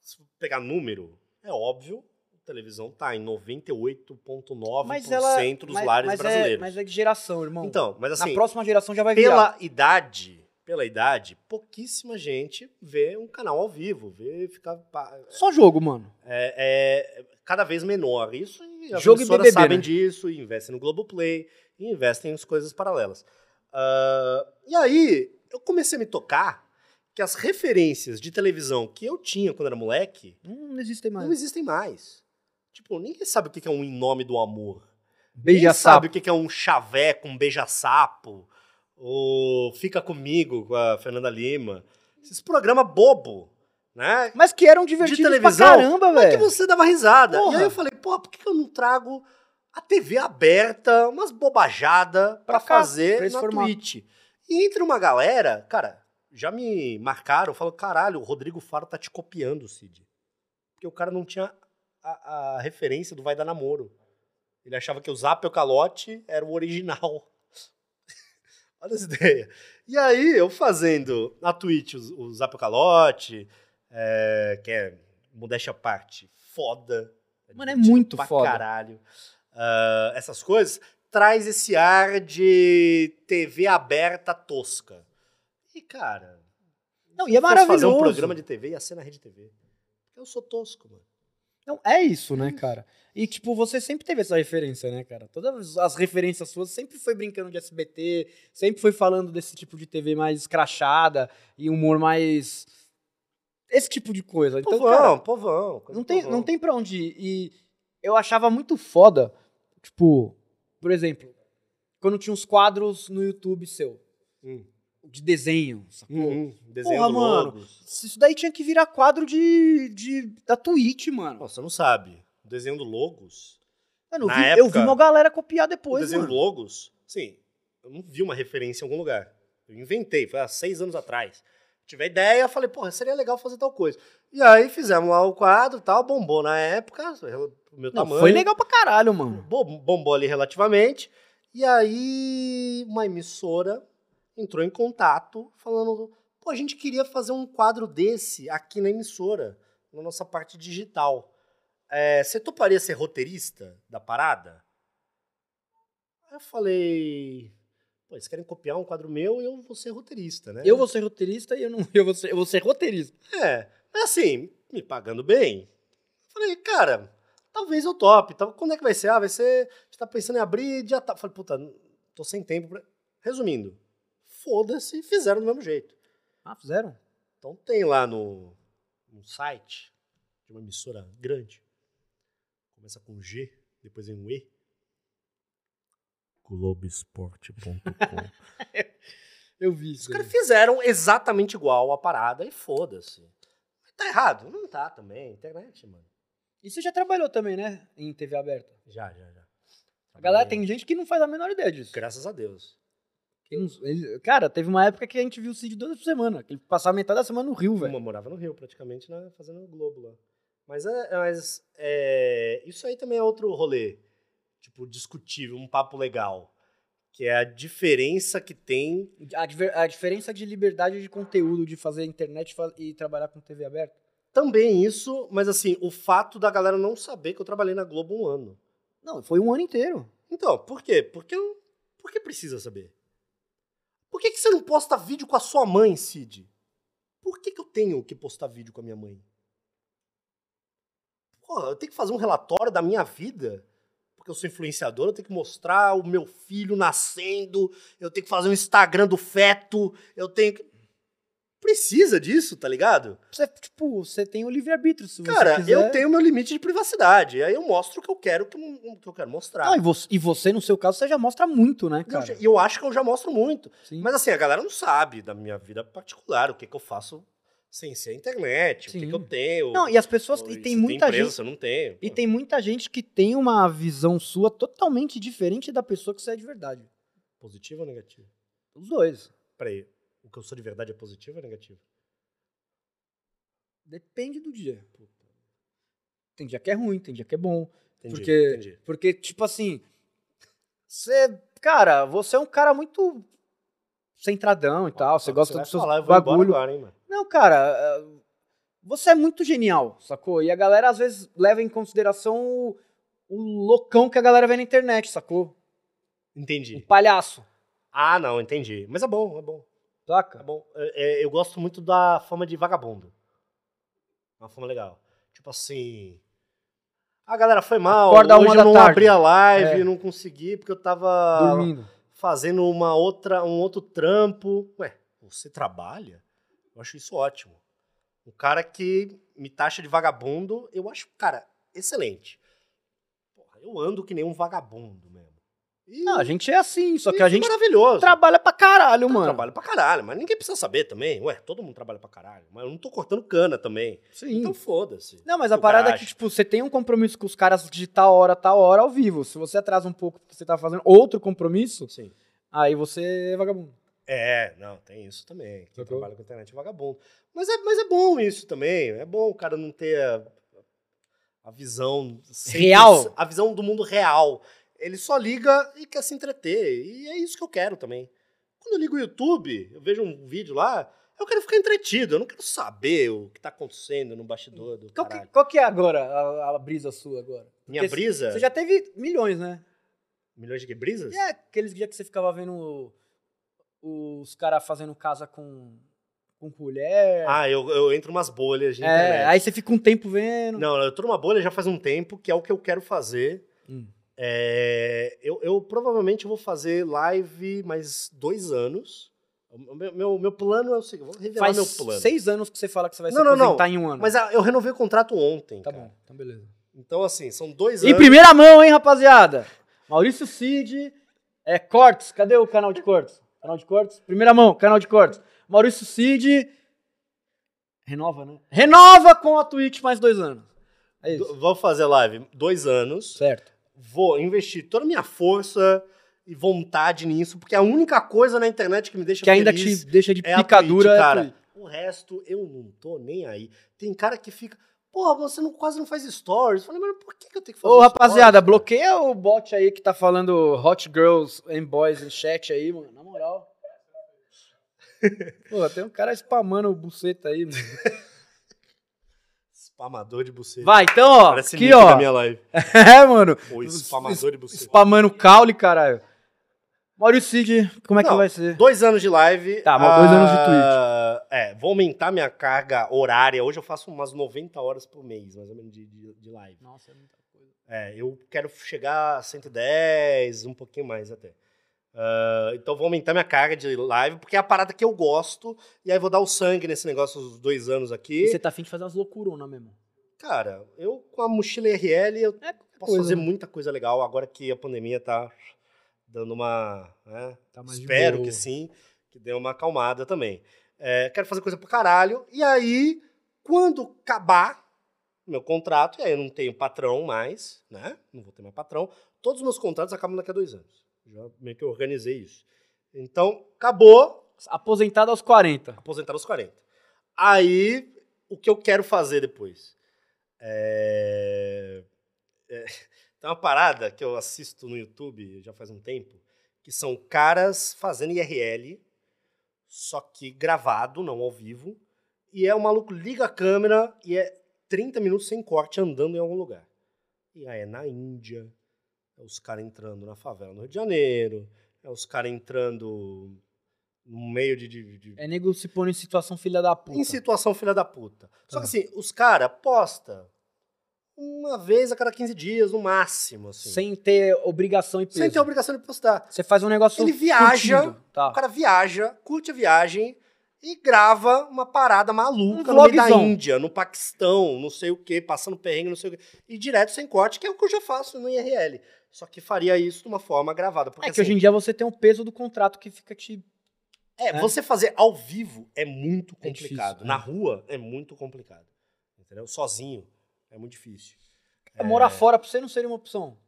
Speaker 1: se pegar número, é óbvio, a televisão tá em 98,9%
Speaker 2: Mas ela,
Speaker 1: dos
Speaker 2: mas-
Speaker 1: lares
Speaker 2: mas
Speaker 1: brasileiros.
Speaker 2: É, mas é de geração, irmão.
Speaker 1: Então, mas assim,
Speaker 2: Na próxima geração já vai virar.
Speaker 1: pela idade, pela idade, pouquíssima gente vê um canal ao vivo, vê ficar pa-
Speaker 2: Só jogo, mano.
Speaker 1: é, é cada vez menor. Isso e as
Speaker 2: Jogo e
Speaker 1: emissoras
Speaker 2: BBB,
Speaker 1: sabem
Speaker 2: né?
Speaker 1: disso, e investem no Globoplay, e investem em coisas paralelas. Ah, e aí, eu comecei a me tocar que as referências de televisão que eu tinha quando era moleque
Speaker 2: Hum, não existem mais.
Speaker 1: não existem mais. Tipo, ninguém sabe o que é um Em Nome do Amor.
Speaker 2: Beija
Speaker 1: Ninguém sabe o que é um chaveco, um beija-sapo, ou Fica Comigo com a Fernanda Lima. Esses programas bobo, né?
Speaker 2: Mas que eram
Speaker 1: de
Speaker 2: divertidos
Speaker 1: televisão,
Speaker 2: pra caramba,
Speaker 1: mas que
Speaker 2: velho.
Speaker 1: você dava risada.
Speaker 2: Porra.
Speaker 1: E aí eu falei, pô, por que eu não trago a TV aberta, umas bobajadas pra
Speaker 2: Pra cá,
Speaker 1: fazer
Speaker 2: pra esse
Speaker 1: na
Speaker 2: formato.
Speaker 1: Twitch? E entre uma galera, cara, já me marcaram, falaram, caralho, o Rodrigo Faro tá te copiando, Cid. Porque o cara não tinha a, a referência do Vai Dar Namoro. Ele achava que o Zap e o Calote era o original. Olha essa ideia. E aí, eu fazendo na Twitch o, o Zap e o Calote, é, que é modéstia à parte, foda.
Speaker 2: Mano, é muito
Speaker 1: pra
Speaker 2: foda.
Speaker 1: caralho. Ah, essas coisas, traz esse ar de TV aberta tosca. E, cara.
Speaker 2: Não, e é
Speaker 1: eu fosse fazer
Speaker 2: maravilhoso.
Speaker 1: um programa de TV, ia ser na Rede TV. Eu sou tosco, mano.
Speaker 2: Não, é isso, né, cara? E, tipo, você sempre teve essa referência, né, cara? Todas as referências suas sempre foi brincando de SBT, sempre foi falando desse tipo de TV mais escrachada e humor mais. Esse tipo de coisa. Então,
Speaker 1: povão,
Speaker 2: cara,
Speaker 1: povão. coisa
Speaker 2: não tem,
Speaker 1: povão.
Speaker 2: não tem pra onde ir. E eu achava muito foda, tipo, por exemplo, quando tinha uns quadros no YouTube seu.
Speaker 1: Hum.
Speaker 2: De desenho, sacou?
Speaker 1: Uhum, desenho
Speaker 2: Porra, mano. Isso daí tinha que virar quadro de, de da Twitch, mano.
Speaker 1: Nossa, você não sabe. O desenho do Logos.
Speaker 2: Mano, eu,
Speaker 1: Na
Speaker 2: vi, eu
Speaker 1: época-
Speaker 2: vi uma galera copiar
Speaker 1: o
Speaker 2: depois,
Speaker 1: desenho do
Speaker 2: mano.
Speaker 1: Logos, sim, eu não vi uma referência em algum lugar. Eu inventei, foi há seis anos atrás. Tive a ideia, falei, porra, seria legal fazer tal coisa. E aí fizemos lá o quadro e tal, bombou na época, o meu
Speaker 2: Não,
Speaker 1: tamanho.
Speaker 2: foi legal pra caralho, mano.
Speaker 1: Bom- bombou ali relativamente. E aí, uma emissora entrou em contato falando: pô, a gente queria fazer um quadro desse aqui na emissora, na nossa parte digital. É, você toparia ser roteirista da parada? Aí eu falei: pô, eles querem copiar um quadro meu e eu vou ser roteirista, né?
Speaker 2: Eu vou ser roteirista e eu não. Eu vou ser, eu vou ser roteirista.
Speaker 1: É, mas assim, me pagando bem. Falei, cara, talvez eu tope. Então, quando é que vai ser? Ah, vai ser. A gente tá pensando em abrir dia tal. Falei, puta, tô sem tempo. Pra... Resumindo, foda-se, fizeram do mesmo jeito.
Speaker 2: Ah, fizeram?
Speaker 1: Então tem lá no, no site de uma emissora grande. Começa com G, depois vem um E. Globesport.com.
Speaker 2: Eu vi
Speaker 1: Os
Speaker 2: isso.
Speaker 1: caras fizeram exatamente igual a parada e foda-se. Tá errado? Não tá também. Internet, mano.
Speaker 2: E você já trabalhou também, né? Em TV aberta.
Speaker 1: Já, já, já.
Speaker 2: A galera tem gente que não faz a menor ideia disso.
Speaker 1: Graças a Deus.
Speaker 2: Não- ele- cara, teve uma época que a gente viu o Cid duas por semana. Que ele passava metade da semana no Rio, velho.
Speaker 1: Morava no Rio, praticamente, né, fazendo o Globo lá. Mas, é, mas é, isso aí também é outro rolê. Tipo, discutível, um papo legal. Que é a diferença que tem.
Speaker 2: A, diver- a diferença de liberdade de conteúdo de fazer internet e trabalhar com TV aberta.
Speaker 1: Também isso, mas assim, o fato da galera não saber que eu trabalhei na Globo um ano.
Speaker 2: Não, foi um ano inteiro.
Speaker 1: Então, por quê? Porque por que precisa saber? Por que, que você não posta vídeo com a sua mãe, Cid? Por que, que eu tenho que postar vídeo com a minha mãe? Porra, eu tenho que fazer um relatório da minha vida? Porque eu sou influenciador, eu tenho que mostrar o meu filho nascendo, eu tenho que fazer um Instagram do feto, eu tenho que... Precisa disso, tá ligado?
Speaker 2: Você, tipo, você tem o livre-arbítrio, se você
Speaker 1: Cara,
Speaker 2: quiser.
Speaker 1: eu tenho meu limite de privacidade. Aí eu mostro o que eu quero, que eu- que eu quero mostrar.
Speaker 2: Não, e você, e você, no seu caso, você já mostra muito, né,
Speaker 1: Eu
Speaker 2: cara?
Speaker 1: E eu acho que eu já mostro muito.
Speaker 2: Sim.
Speaker 1: Mas assim, a galera não sabe da minha vida particular, o que, que eu faço sem ser a internet, o que,
Speaker 2: Sim.
Speaker 1: que eu tenho.
Speaker 2: Não, e as pessoas. E tem muita
Speaker 1: empresa,
Speaker 2: gente.
Speaker 1: eu não tenho.
Speaker 2: E tem muita gente que tem uma visão sua totalmente diferente da pessoa que você é de verdade.
Speaker 1: Positivo ou negativo?
Speaker 2: Os dois.
Speaker 1: Peraí, o que eu sou de verdade é positivo ou negativo?
Speaker 2: Depende do dia. Tem dia que é ruim, tem dia que é bom.
Speaker 1: Entendi,
Speaker 2: porque,
Speaker 1: entendi.
Speaker 2: porque, tipo assim, você, cara, você é um cara muito centradão e tal, você gosta
Speaker 1: vai
Speaker 2: dos seus
Speaker 1: falar,
Speaker 2: bagulho.
Speaker 1: agora, hein, mano.
Speaker 2: Não, cara, eh, você é muito genial, sacou? E a galera às vezes leva em consideração o, o loucão que a galera vê na internet, sacou? O
Speaker 1: Entendi.
Speaker 2: palhaço,
Speaker 1: Ah, não, entendi. Mas é bom, é bom. É
Speaker 2: saca?
Speaker 1: bom. É, é, eu gosto muito da fama de vagabundo. É Uma fama legal. Tipo assim. A galera foi mal.
Speaker 2: Acorda
Speaker 1: hoje eu não
Speaker 2: tarde.
Speaker 1: abri a live,
Speaker 2: É.
Speaker 1: não consegui porque eu tava
Speaker 2: Dormindo.
Speaker 1: fazendo uma outra, um outro trampo. Ué, você trabalha? Eu acho isso ótimo. Um cara que me taxa de vagabundo, eu acho, cara, excelente. Porra, eu ando que nem um vagabundo mesmo. E,
Speaker 2: Não, a gente é assim, só que a
Speaker 1: é
Speaker 2: gente
Speaker 1: maravilhoso.
Speaker 2: trabalha pra caralho,
Speaker 1: Eu
Speaker 2: mano.
Speaker 1: trabalho pra caralho, mas ninguém precisa saber também. Ué, todo mundo trabalha pra caralho. Mas eu não tô cortando cana também.
Speaker 2: Sim.
Speaker 1: Então foda-se.
Speaker 2: Não, mas a parada é que, tipo, você tem um compromisso com os caras de tal hora, tal hora ao vivo. Se você atrasa um pouco porque você tá fazendo outro compromisso,
Speaker 1: Sim.
Speaker 2: aí você é vagabundo.
Speaker 1: É, não, tem isso também. Quem
Speaker 2: Sacou?
Speaker 1: trabalha com internet é vagabundo. Mas é, mas é bom isso também. É bom o cara não ter a, a visão... sempre-
Speaker 2: Real.
Speaker 1: A visão do mundo real. Ele só liga e quer se entreter. E é isso que eu quero também. Quando eu ligo o YouTube, eu vejo um vídeo lá, eu quero ficar entretido. Eu não quero saber o que tá acontecendo no bastidor do
Speaker 2: Qual que, qual que é agora a, a brisa sua agora?
Speaker 1: Minha
Speaker 2: Porque
Speaker 1: brisa...
Speaker 2: Você já teve milhões, né?
Speaker 1: Milhões de que brisas?
Speaker 2: É aqueles dias que você ficava vendo os caras fazendo casa com, com colher.
Speaker 1: Ah, eu, eu entro umas bolhas de
Speaker 2: é,
Speaker 1: internet.
Speaker 2: aí você fica um tempo vendo.
Speaker 1: Não, eu tô numa bolha já faz um tempo, que é o que eu quero fazer.
Speaker 2: Hum.
Speaker 1: É, eu, eu provavelmente vou fazer live mais dois anos. O meu, meu, meu plano é o seguinte, vou revelar
Speaker 2: Faz
Speaker 1: meu plano.
Speaker 2: seis anos que você fala que você vai
Speaker 1: Não,
Speaker 2: se
Speaker 1: não, não.
Speaker 2: aposentar em um ano.
Speaker 1: Mas ah, eu renovei o contrato ontem,
Speaker 2: Tá
Speaker 1: cara.
Speaker 2: bom, então beleza.
Speaker 1: Então, assim, são dois
Speaker 2: Em
Speaker 1: anos.
Speaker 2: primeira mão, hein, rapaziada? Maurício Cid, é Cortes, cadê o canal de Cortes? Canal de cortes? Primeira mão, canal de cortes. Maurício Cid. Renova, né? Renova com a Twitch mais dois anos. É isso.
Speaker 1: Vou fazer live dois anos.
Speaker 2: Certo.
Speaker 1: Vou investir toda a minha força e vontade nisso, porque a única coisa na internet que me deixa
Speaker 2: Que ainda
Speaker 1: feliz
Speaker 2: te deixa de
Speaker 1: é
Speaker 2: picadura.
Speaker 1: Twitch,
Speaker 2: é
Speaker 1: cara.
Speaker 2: Twitch.
Speaker 1: O resto eu não tô nem aí. Tem cara que fica, porra, você não, quase não faz stories. Eu falei, mas por que, que eu tenho que fazer
Speaker 2: Ô, rapaziada,
Speaker 1: cara?
Speaker 2: bloqueia o bot aí que tá falando Hot Girls and Boys no chat aí, mano. Na moral. Pô, tem um cara spamando o buceta aí, mano.
Speaker 1: Spamador de buceta.
Speaker 2: Vai, então, ó.
Speaker 1: Parece
Speaker 2: aqui, ó.
Speaker 1: da minha live.
Speaker 2: É, mano.
Speaker 1: O spamador de buceta.
Speaker 2: Spamando o caule, caralho. Maurício Cid, como é que
Speaker 1: Não,
Speaker 2: vai ser?
Speaker 1: Dois anos de live.
Speaker 2: Tá, mas dois anos de
Speaker 1: ah, É, vou aumentar minha carga horária. Hoje eu faço umas 90 horas por mês, mais ou menos, de, de, de live.
Speaker 2: Nossa, é muita coisa.
Speaker 1: É, eu quero chegar a 110, um pouquinho mais até. Ah, então vou aumentar minha carga de live, porque é a parada que eu gosto. E aí vou dar o sangue nesse negócio os dois anos aqui.
Speaker 2: E você tá afim de fazer umas loucuronas mesmo.
Speaker 1: Cara, eu com a mochila RL, eu
Speaker 2: É
Speaker 1: posso
Speaker 2: coisa,
Speaker 1: fazer
Speaker 2: né?
Speaker 1: muita coisa legal agora que a pandemia tá dando uma. né,
Speaker 2: Tá
Speaker 1: Espero que sim, que dê uma acalmada também. É, quero fazer coisa pra caralho. E aí, quando acabar meu contrato, e aí eu não tenho patrão mais, né? Não vou ter mais patrão. Todos os meus contratos acabam daqui a dois anos. Já meio que eu organizei isso. Então, acabou,
Speaker 2: Aposentado aos 40.
Speaker 1: aposentar aos 40. Aí, o que eu quero fazer depois? É... é, Tem uma parada que eu assisto no YouTube já faz um tempo, que são caras fazendo IRL, só que gravado, não ao vivo, e é o maluco liga a câmera e é 30 minutos sem corte andando em algum lugar. E aí é na Índia, é os caras entrando na favela no Rio de Janeiro, é os caras entrando no meio de- de- de
Speaker 2: É nego se pondo em situação filha da puta.
Speaker 1: em situação filha da puta. Só que assim, os caras posta uma vez a cada 15 dias, no máximo, assim.
Speaker 2: Sem ter obrigação e peso.
Speaker 1: Sem ter obrigação de postar.
Speaker 2: Você faz um negócio
Speaker 1: Ele viaja,
Speaker 2: Tá.
Speaker 1: O cara viaja, curte a viagem e grava uma parada maluca
Speaker 2: Um
Speaker 1: no meio da. Índia, no Paquistão, não sei o que, passando perrengue, não sei o quê. E direto sem corte, que é o que eu já faço no IRL. Só que faria isso de uma forma gravada. Porque,
Speaker 2: É que
Speaker 1: assim,
Speaker 2: hoje em dia você tem um peso do contrato que fica te...
Speaker 1: É,
Speaker 2: né?
Speaker 1: você fazer ao vivo é muito
Speaker 2: É
Speaker 1: complicado.
Speaker 2: difícil,
Speaker 1: Na
Speaker 2: é.
Speaker 1: rua é muito complicado. Entendeu? Sozinho é muito difícil.
Speaker 2: Morar fora pra você não seria uma opção.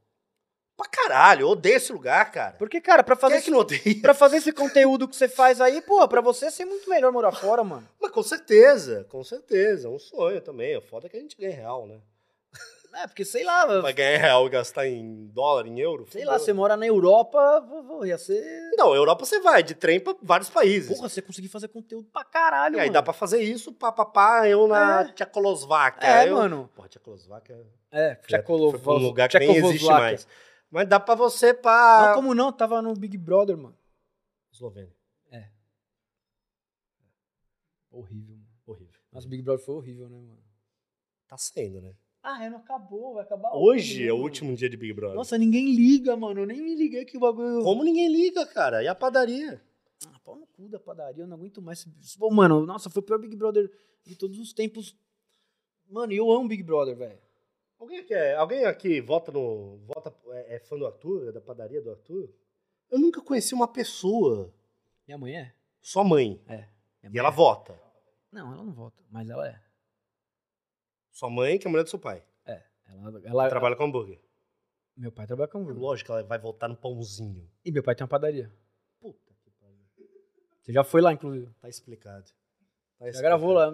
Speaker 1: Pra caralho, eu odeio esse lugar, cara.
Speaker 2: Porque, cara, pra
Speaker 1: Quem
Speaker 2: fazer,
Speaker 1: é que não odeia?
Speaker 2: pra fazer esse conteúdo que você faz aí, pô, pra você ser muito melhor morar fora, mano.
Speaker 1: Mas com certeza, com certeza. É um sonho também. O foda é que a gente ganha real, né?
Speaker 2: É, porque, sei lá,
Speaker 1: Vai ganhar real e gastar em dólar, em euro?
Speaker 2: sei lá, você mora na Europa, ia ser...
Speaker 1: Não, Europa você vai de trem pra vários países.
Speaker 2: Porra, você conseguir fazer conteúdo pra caralho,
Speaker 1: e aí
Speaker 2: mano.
Speaker 1: dá pra fazer isso, pá, pá, pá, eu na
Speaker 2: É.
Speaker 1: Tchecoslováquia.
Speaker 2: É,
Speaker 1: eu...
Speaker 2: mano.
Speaker 1: Porra, Tchecoslováquia
Speaker 2: É, Tchecolov...
Speaker 1: foi um lugar que nem existe
Speaker 2: Tchecoslováquia.
Speaker 1: mais. Mas dá pra você pra...
Speaker 2: Não, como não? Tava no Big Brother, mano.
Speaker 1: Eslovênia.
Speaker 2: Horrível, mano.
Speaker 1: Horrível.
Speaker 2: Nossa, o Big Brother foi horrível, né, mano?
Speaker 1: Tá saindo, né?
Speaker 2: Ah, é, não acabou, vai acabar
Speaker 1: Hoje é o último dia de Big Brother.
Speaker 2: Nossa, ninguém liga, mano. Eu nem me liguei que o bagulho.
Speaker 1: Como ninguém liga, cara? E a padaria?
Speaker 2: Ah, pau no cu da padaria, eu não aguento mais. Pô, mano, nossa, foi o pior Big Brother de todos os tempos. Mano, eu amo Big Brother, velho.
Speaker 1: Alguém aqui, é- alguém aqui vota no. Vota, é, é fã do Arthur? É da padaria do Arthur? Eu nunca conheci uma pessoa.
Speaker 2: Minha mãe é?
Speaker 1: Sua mãe.
Speaker 2: Minha
Speaker 1: E ela
Speaker 2: é.
Speaker 1: vota.
Speaker 2: Não, ela não vota, mas ela é.
Speaker 1: Sua mãe, que é a mulher do seu pai.
Speaker 2: Ela, ela
Speaker 1: Trabalha com hambúrguer.
Speaker 2: Meu pai trabalha com hambúrguer.
Speaker 1: Lógico, ela vai votar no pãozinho.
Speaker 2: E meu pai tem uma padaria.
Speaker 1: Puta que pariu.
Speaker 2: Você já foi lá, inclusive.
Speaker 1: Tá explicado. Tá
Speaker 2: Já
Speaker 1: explicado.
Speaker 2: gravou lá.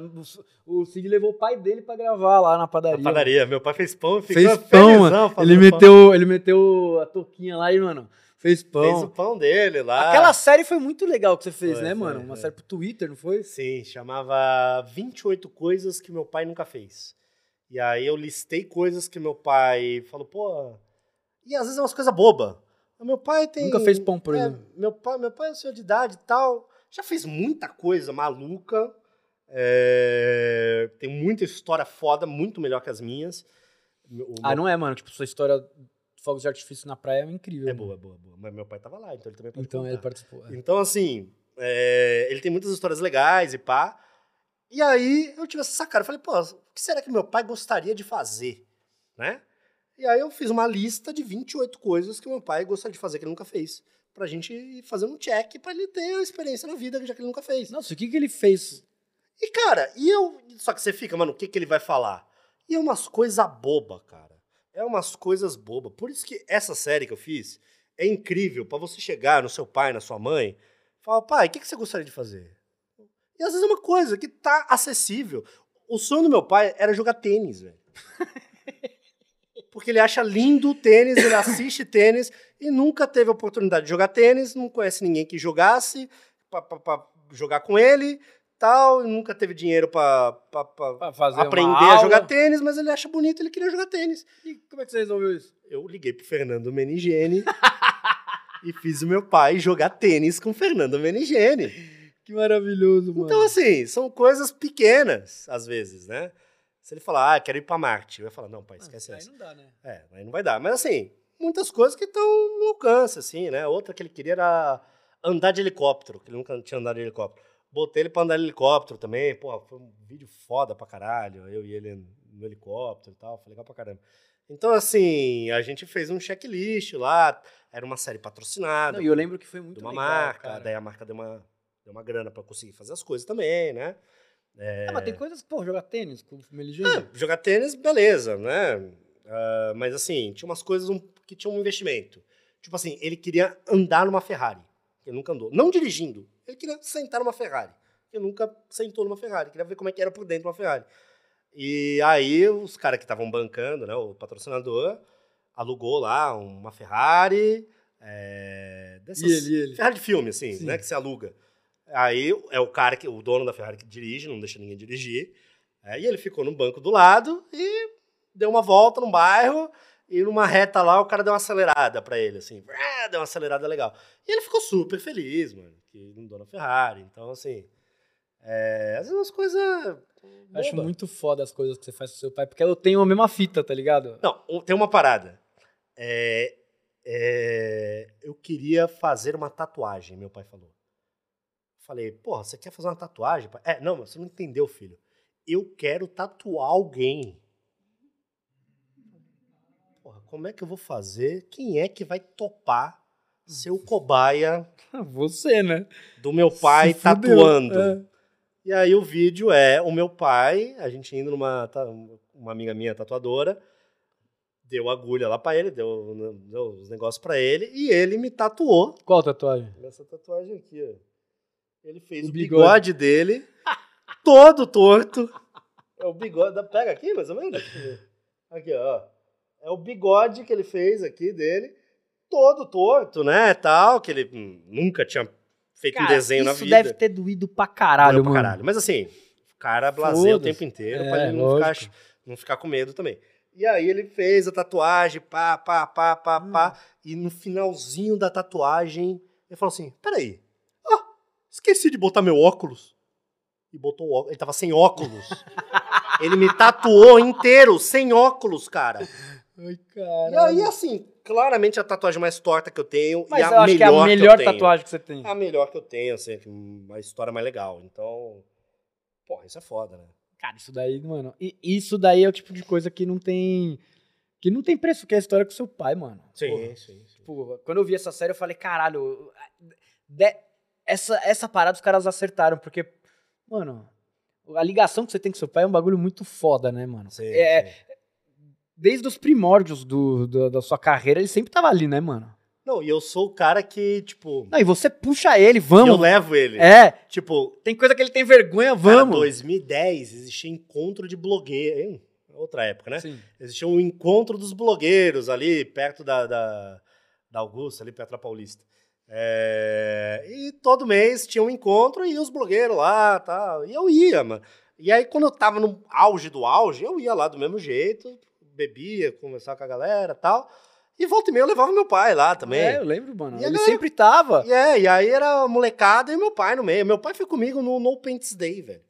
Speaker 2: O Cid levou o pai dele pra gravar lá na padaria.
Speaker 1: Na padaria. Meu pai fez pão e ficou
Speaker 2: Fez pão, mano. Ele
Speaker 1: pão.
Speaker 2: meteu, ele meteu a touquinha lá e, mano, fez pão.
Speaker 1: Fez o pão dele lá.
Speaker 2: Aquela série foi muito legal que você fez,
Speaker 1: Foi,
Speaker 2: né,
Speaker 1: foi,
Speaker 2: mano? Uma
Speaker 1: foi.
Speaker 2: série pro Twitter, não foi?
Speaker 1: Sim, chamava 28 coisas que meu pai nunca fez. E aí eu listei coisas que meu pai falou, pô. E às vezes é umas coisas bobas. Meu pai tem.
Speaker 2: Nunca fez pão, por
Speaker 1: é,
Speaker 2: exemplo.
Speaker 1: Meu pai, meu pai é senhor de idade e tal. Já fez muita coisa maluca. é, tem muita história foda, muito melhor que as minhas. O
Speaker 2: Ah,
Speaker 1: meu-
Speaker 2: não é, mano. Tipo, sua história de fogos de artifício na praia é incrível.
Speaker 1: É
Speaker 2: mano.
Speaker 1: boa, boa, boa. Mas meu pai tava lá, então ele também
Speaker 2: Então
Speaker 1: contar.
Speaker 2: ele participou. é.
Speaker 1: Então, assim, é, ele tem muitas histórias legais e pá. E aí eu tive essa sacada. Eu falei, pô, o que será que meu pai gostaria de fazer? Né? E aí eu fiz uma lista de 28 coisas que meu pai gostaria de fazer que ele nunca fez. pra gente fazendo um check pra ele ter a experiência na vida, já que ele nunca fez.
Speaker 2: Nossa, o que, que ele fez?
Speaker 1: E, cara, e eu. Só que você fica, mano, o que, que ele vai falar? E é umas coisas boba, cara. É umas coisas boba. Por isso que essa série que eu fiz é incrível pra você chegar no seu pai, na sua mãe, falar, pai, o que, que você gostaria de fazer? E às vezes é uma coisa que tá acessível. O sonho do meu pai era jogar tênis, velho. Porque ele acha lindo o tênis, ele assiste tênis e nunca teve a oportunidade de jogar tênis, não conhece ninguém que jogasse pra jogar com ele, tal, e nunca teve dinheiro
Speaker 2: uma
Speaker 1: aprender a jogar tênis, mas ele acha bonito, ele queria jogar tênis.
Speaker 2: E como é que você resolveu isso?
Speaker 1: Eu liguei pro Fernando Menigene e fiz o meu pai jogar tênis com o Fernando Menigene.
Speaker 2: Que maravilhoso, mano.
Speaker 1: Então, assim, são coisas pequenas, às vezes, né? Se ele falar, ah, quero ir pra Marte, eu ia falar, não, pai, esquece
Speaker 2: Aí
Speaker 1: essa.
Speaker 2: não dá, né?
Speaker 1: É, aí não vai dar. Mas, assim, muitas coisas que estão no alcance, assim, né? Outra que ele queria era andar de helicóptero, que ele nunca tinha andado de helicóptero. Botei ele pra andar de helicóptero também, porra, foi um vídeo foda pra caralho, eu e ele no helicóptero e tal, foi legal pra caramba. Então, assim, a gente fez um checklist lá, era uma série patrocinada
Speaker 2: Não, e eu lembro que foi muito
Speaker 1: de uma
Speaker 2: legal,
Speaker 1: marca,
Speaker 2: cara.
Speaker 1: daí a marca deu uma, uma grana pra conseguir fazer as coisas também, né?
Speaker 2: Ah, mas tem coisas, pô, jogar tênis com o Meligene.
Speaker 1: Ah, jogar tênis, beleza, né? Ah, mas assim, tinha umas coisas que tinham um investimento. Tipo assim, ele queria andar numa Ferrari. Ele nunca andou. Não dirigindo. Ele queria sentar numa Ferrari. Ele nunca sentou numa Ferrari. Queria ver como é que era por dentro uma Ferrari. E aí, os caras que estavam bancando, né? O patrocinador alugou lá uma Ferrari. É, dessas,
Speaker 2: E ele, e ele?
Speaker 1: Ferrari de filme, assim,
Speaker 2: Sim.
Speaker 1: né? Que você aluga. Aí é o cara, que, o dono da Ferrari que dirige, não deixa ninguém dirigir. É, e ele ficou no banco do lado e deu uma volta no bairro. E numa reta lá, o cara deu uma acelerada pra ele, assim. Deu uma acelerada legal. E ele ficou super feliz, mano, que não dona Ferrari. Então, assim. É, às vezes umas coisas.
Speaker 2: Eu Acho muito foda as coisas que você faz com seu pai, porque eu tenho a mesma fita, tá ligado?
Speaker 1: Não, tem uma parada. É, é, eu queria fazer uma tatuagem, meu pai falou. Falei, porra, você quer fazer uma tatuagem? É, não, mas você não entendeu, filho. Eu quero tatuar alguém. Porra, como é que eu vou fazer? Quem é que vai topar ser o cobaia
Speaker 2: Você, né?
Speaker 1: do meu pai
Speaker 2: Se fudeu.
Speaker 1: tatuando?
Speaker 2: É.
Speaker 1: E aí o vídeo é o meu pai, a gente indo numa uma amiga minha tatuadora, deu agulha lá pra ele, deu, deu os negócios pra ele e ele me tatuou
Speaker 2: Qual tatuagem?
Speaker 1: nessa tatuagem aqui, ó. Ele fez
Speaker 2: O
Speaker 1: o,
Speaker 2: bigode.
Speaker 1: bigode. dele todo torto. É o bigode, pega aqui mais ou menos. Aqui, ó. É o bigode que ele fez aqui dele, todo torto, né, tal, que ele hum, nunca tinha feito um desenho na
Speaker 2: isso
Speaker 1: vida.
Speaker 2: deve ter doído pra caralho,
Speaker 1: Doeu pra
Speaker 2: mano.
Speaker 1: caralho. Mas assim, o cara blazeia o tempo inteiro
Speaker 2: É,
Speaker 1: pra ele não ficar, não ficar com medo também. E aí ele fez a tatuagem, pá, pá, pá, pá,
Speaker 2: Hum.
Speaker 1: pá. E no finalzinho da tatuagem, ele falou assim, peraí, esqueci de botar meu óculos. E botou o óculos, ele tava sem óculos. ele me tatuou inteiro, sem óculos, cara.
Speaker 2: Ai,
Speaker 1: E
Speaker 2: caralho.
Speaker 1: aí, assim, claramente a tatuagem mais torta que eu tenho
Speaker 2: Mas
Speaker 1: e a
Speaker 2: eu acho que é
Speaker 1: melhor
Speaker 2: a
Speaker 1: que
Speaker 2: melhor
Speaker 1: tenho.
Speaker 2: tatuagem que você tem.
Speaker 1: É a melhor que eu tenho, assim, que uma história mais legal. Então, porra, isso é foda, né?
Speaker 2: Cara, isso daí, mano. e Isso daí é o tipo de coisa que não tem. Que não tem preço, que é a história com seu pai, mano. Porra.
Speaker 1: sim, sim.
Speaker 2: Tipo, quando eu vi essa série, eu falei, caralho, de- essa, essa parada os caras acertaram, porque, mano, a ligação que você tem com seu pai é um bagulho muito foda, né, mano?
Speaker 1: Sim,
Speaker 2: É,
Speaker 1: sim.
Speaker 2: Desde os primórdios do, do- da sua carreira, ele sempre tava ali, né, mano?
Speaker 1: Não, e eu sou o cara que, tipo,
Speaker 2: Não, e você puxa ele,
Speaker 1: eu
Speaker 2: vamos.
Speaker 1: levo ele.
Speaker 2: É,
Speaker 1: Tipo,
Speaker 2: tem coisa que ele tem vergonha,
Speaker 1: cara,
Speaker 2: vamos.
Speaker 1: 2010 existia encontro de blogueiro. hein? Outra época, né?
Speaker 2: Sim.
Speaker 1: Existia um encontro dos blogueiros ali, perto da, da, da Augusta, ali perto da Paulista. É, e todo mês tinha um encontro e os blogueiros lá tal. E eu ia, mano. E aí, quando eu tava no auge do auge, eu ia lá do mesmo jeito, bebia, conversava com a galera tal. E volta e meia eu levava meu pai lá também.
Speaker 2: É, eu lembro, mano.
Speaker 1: E
Speaker 2: ele
Speaker 1: galera-
Speaker 2: sempre tava.
Speaker 1: E é, e aí era molecada e meu pai no meio. Meu pai foi comigo no No Pants Day, velho.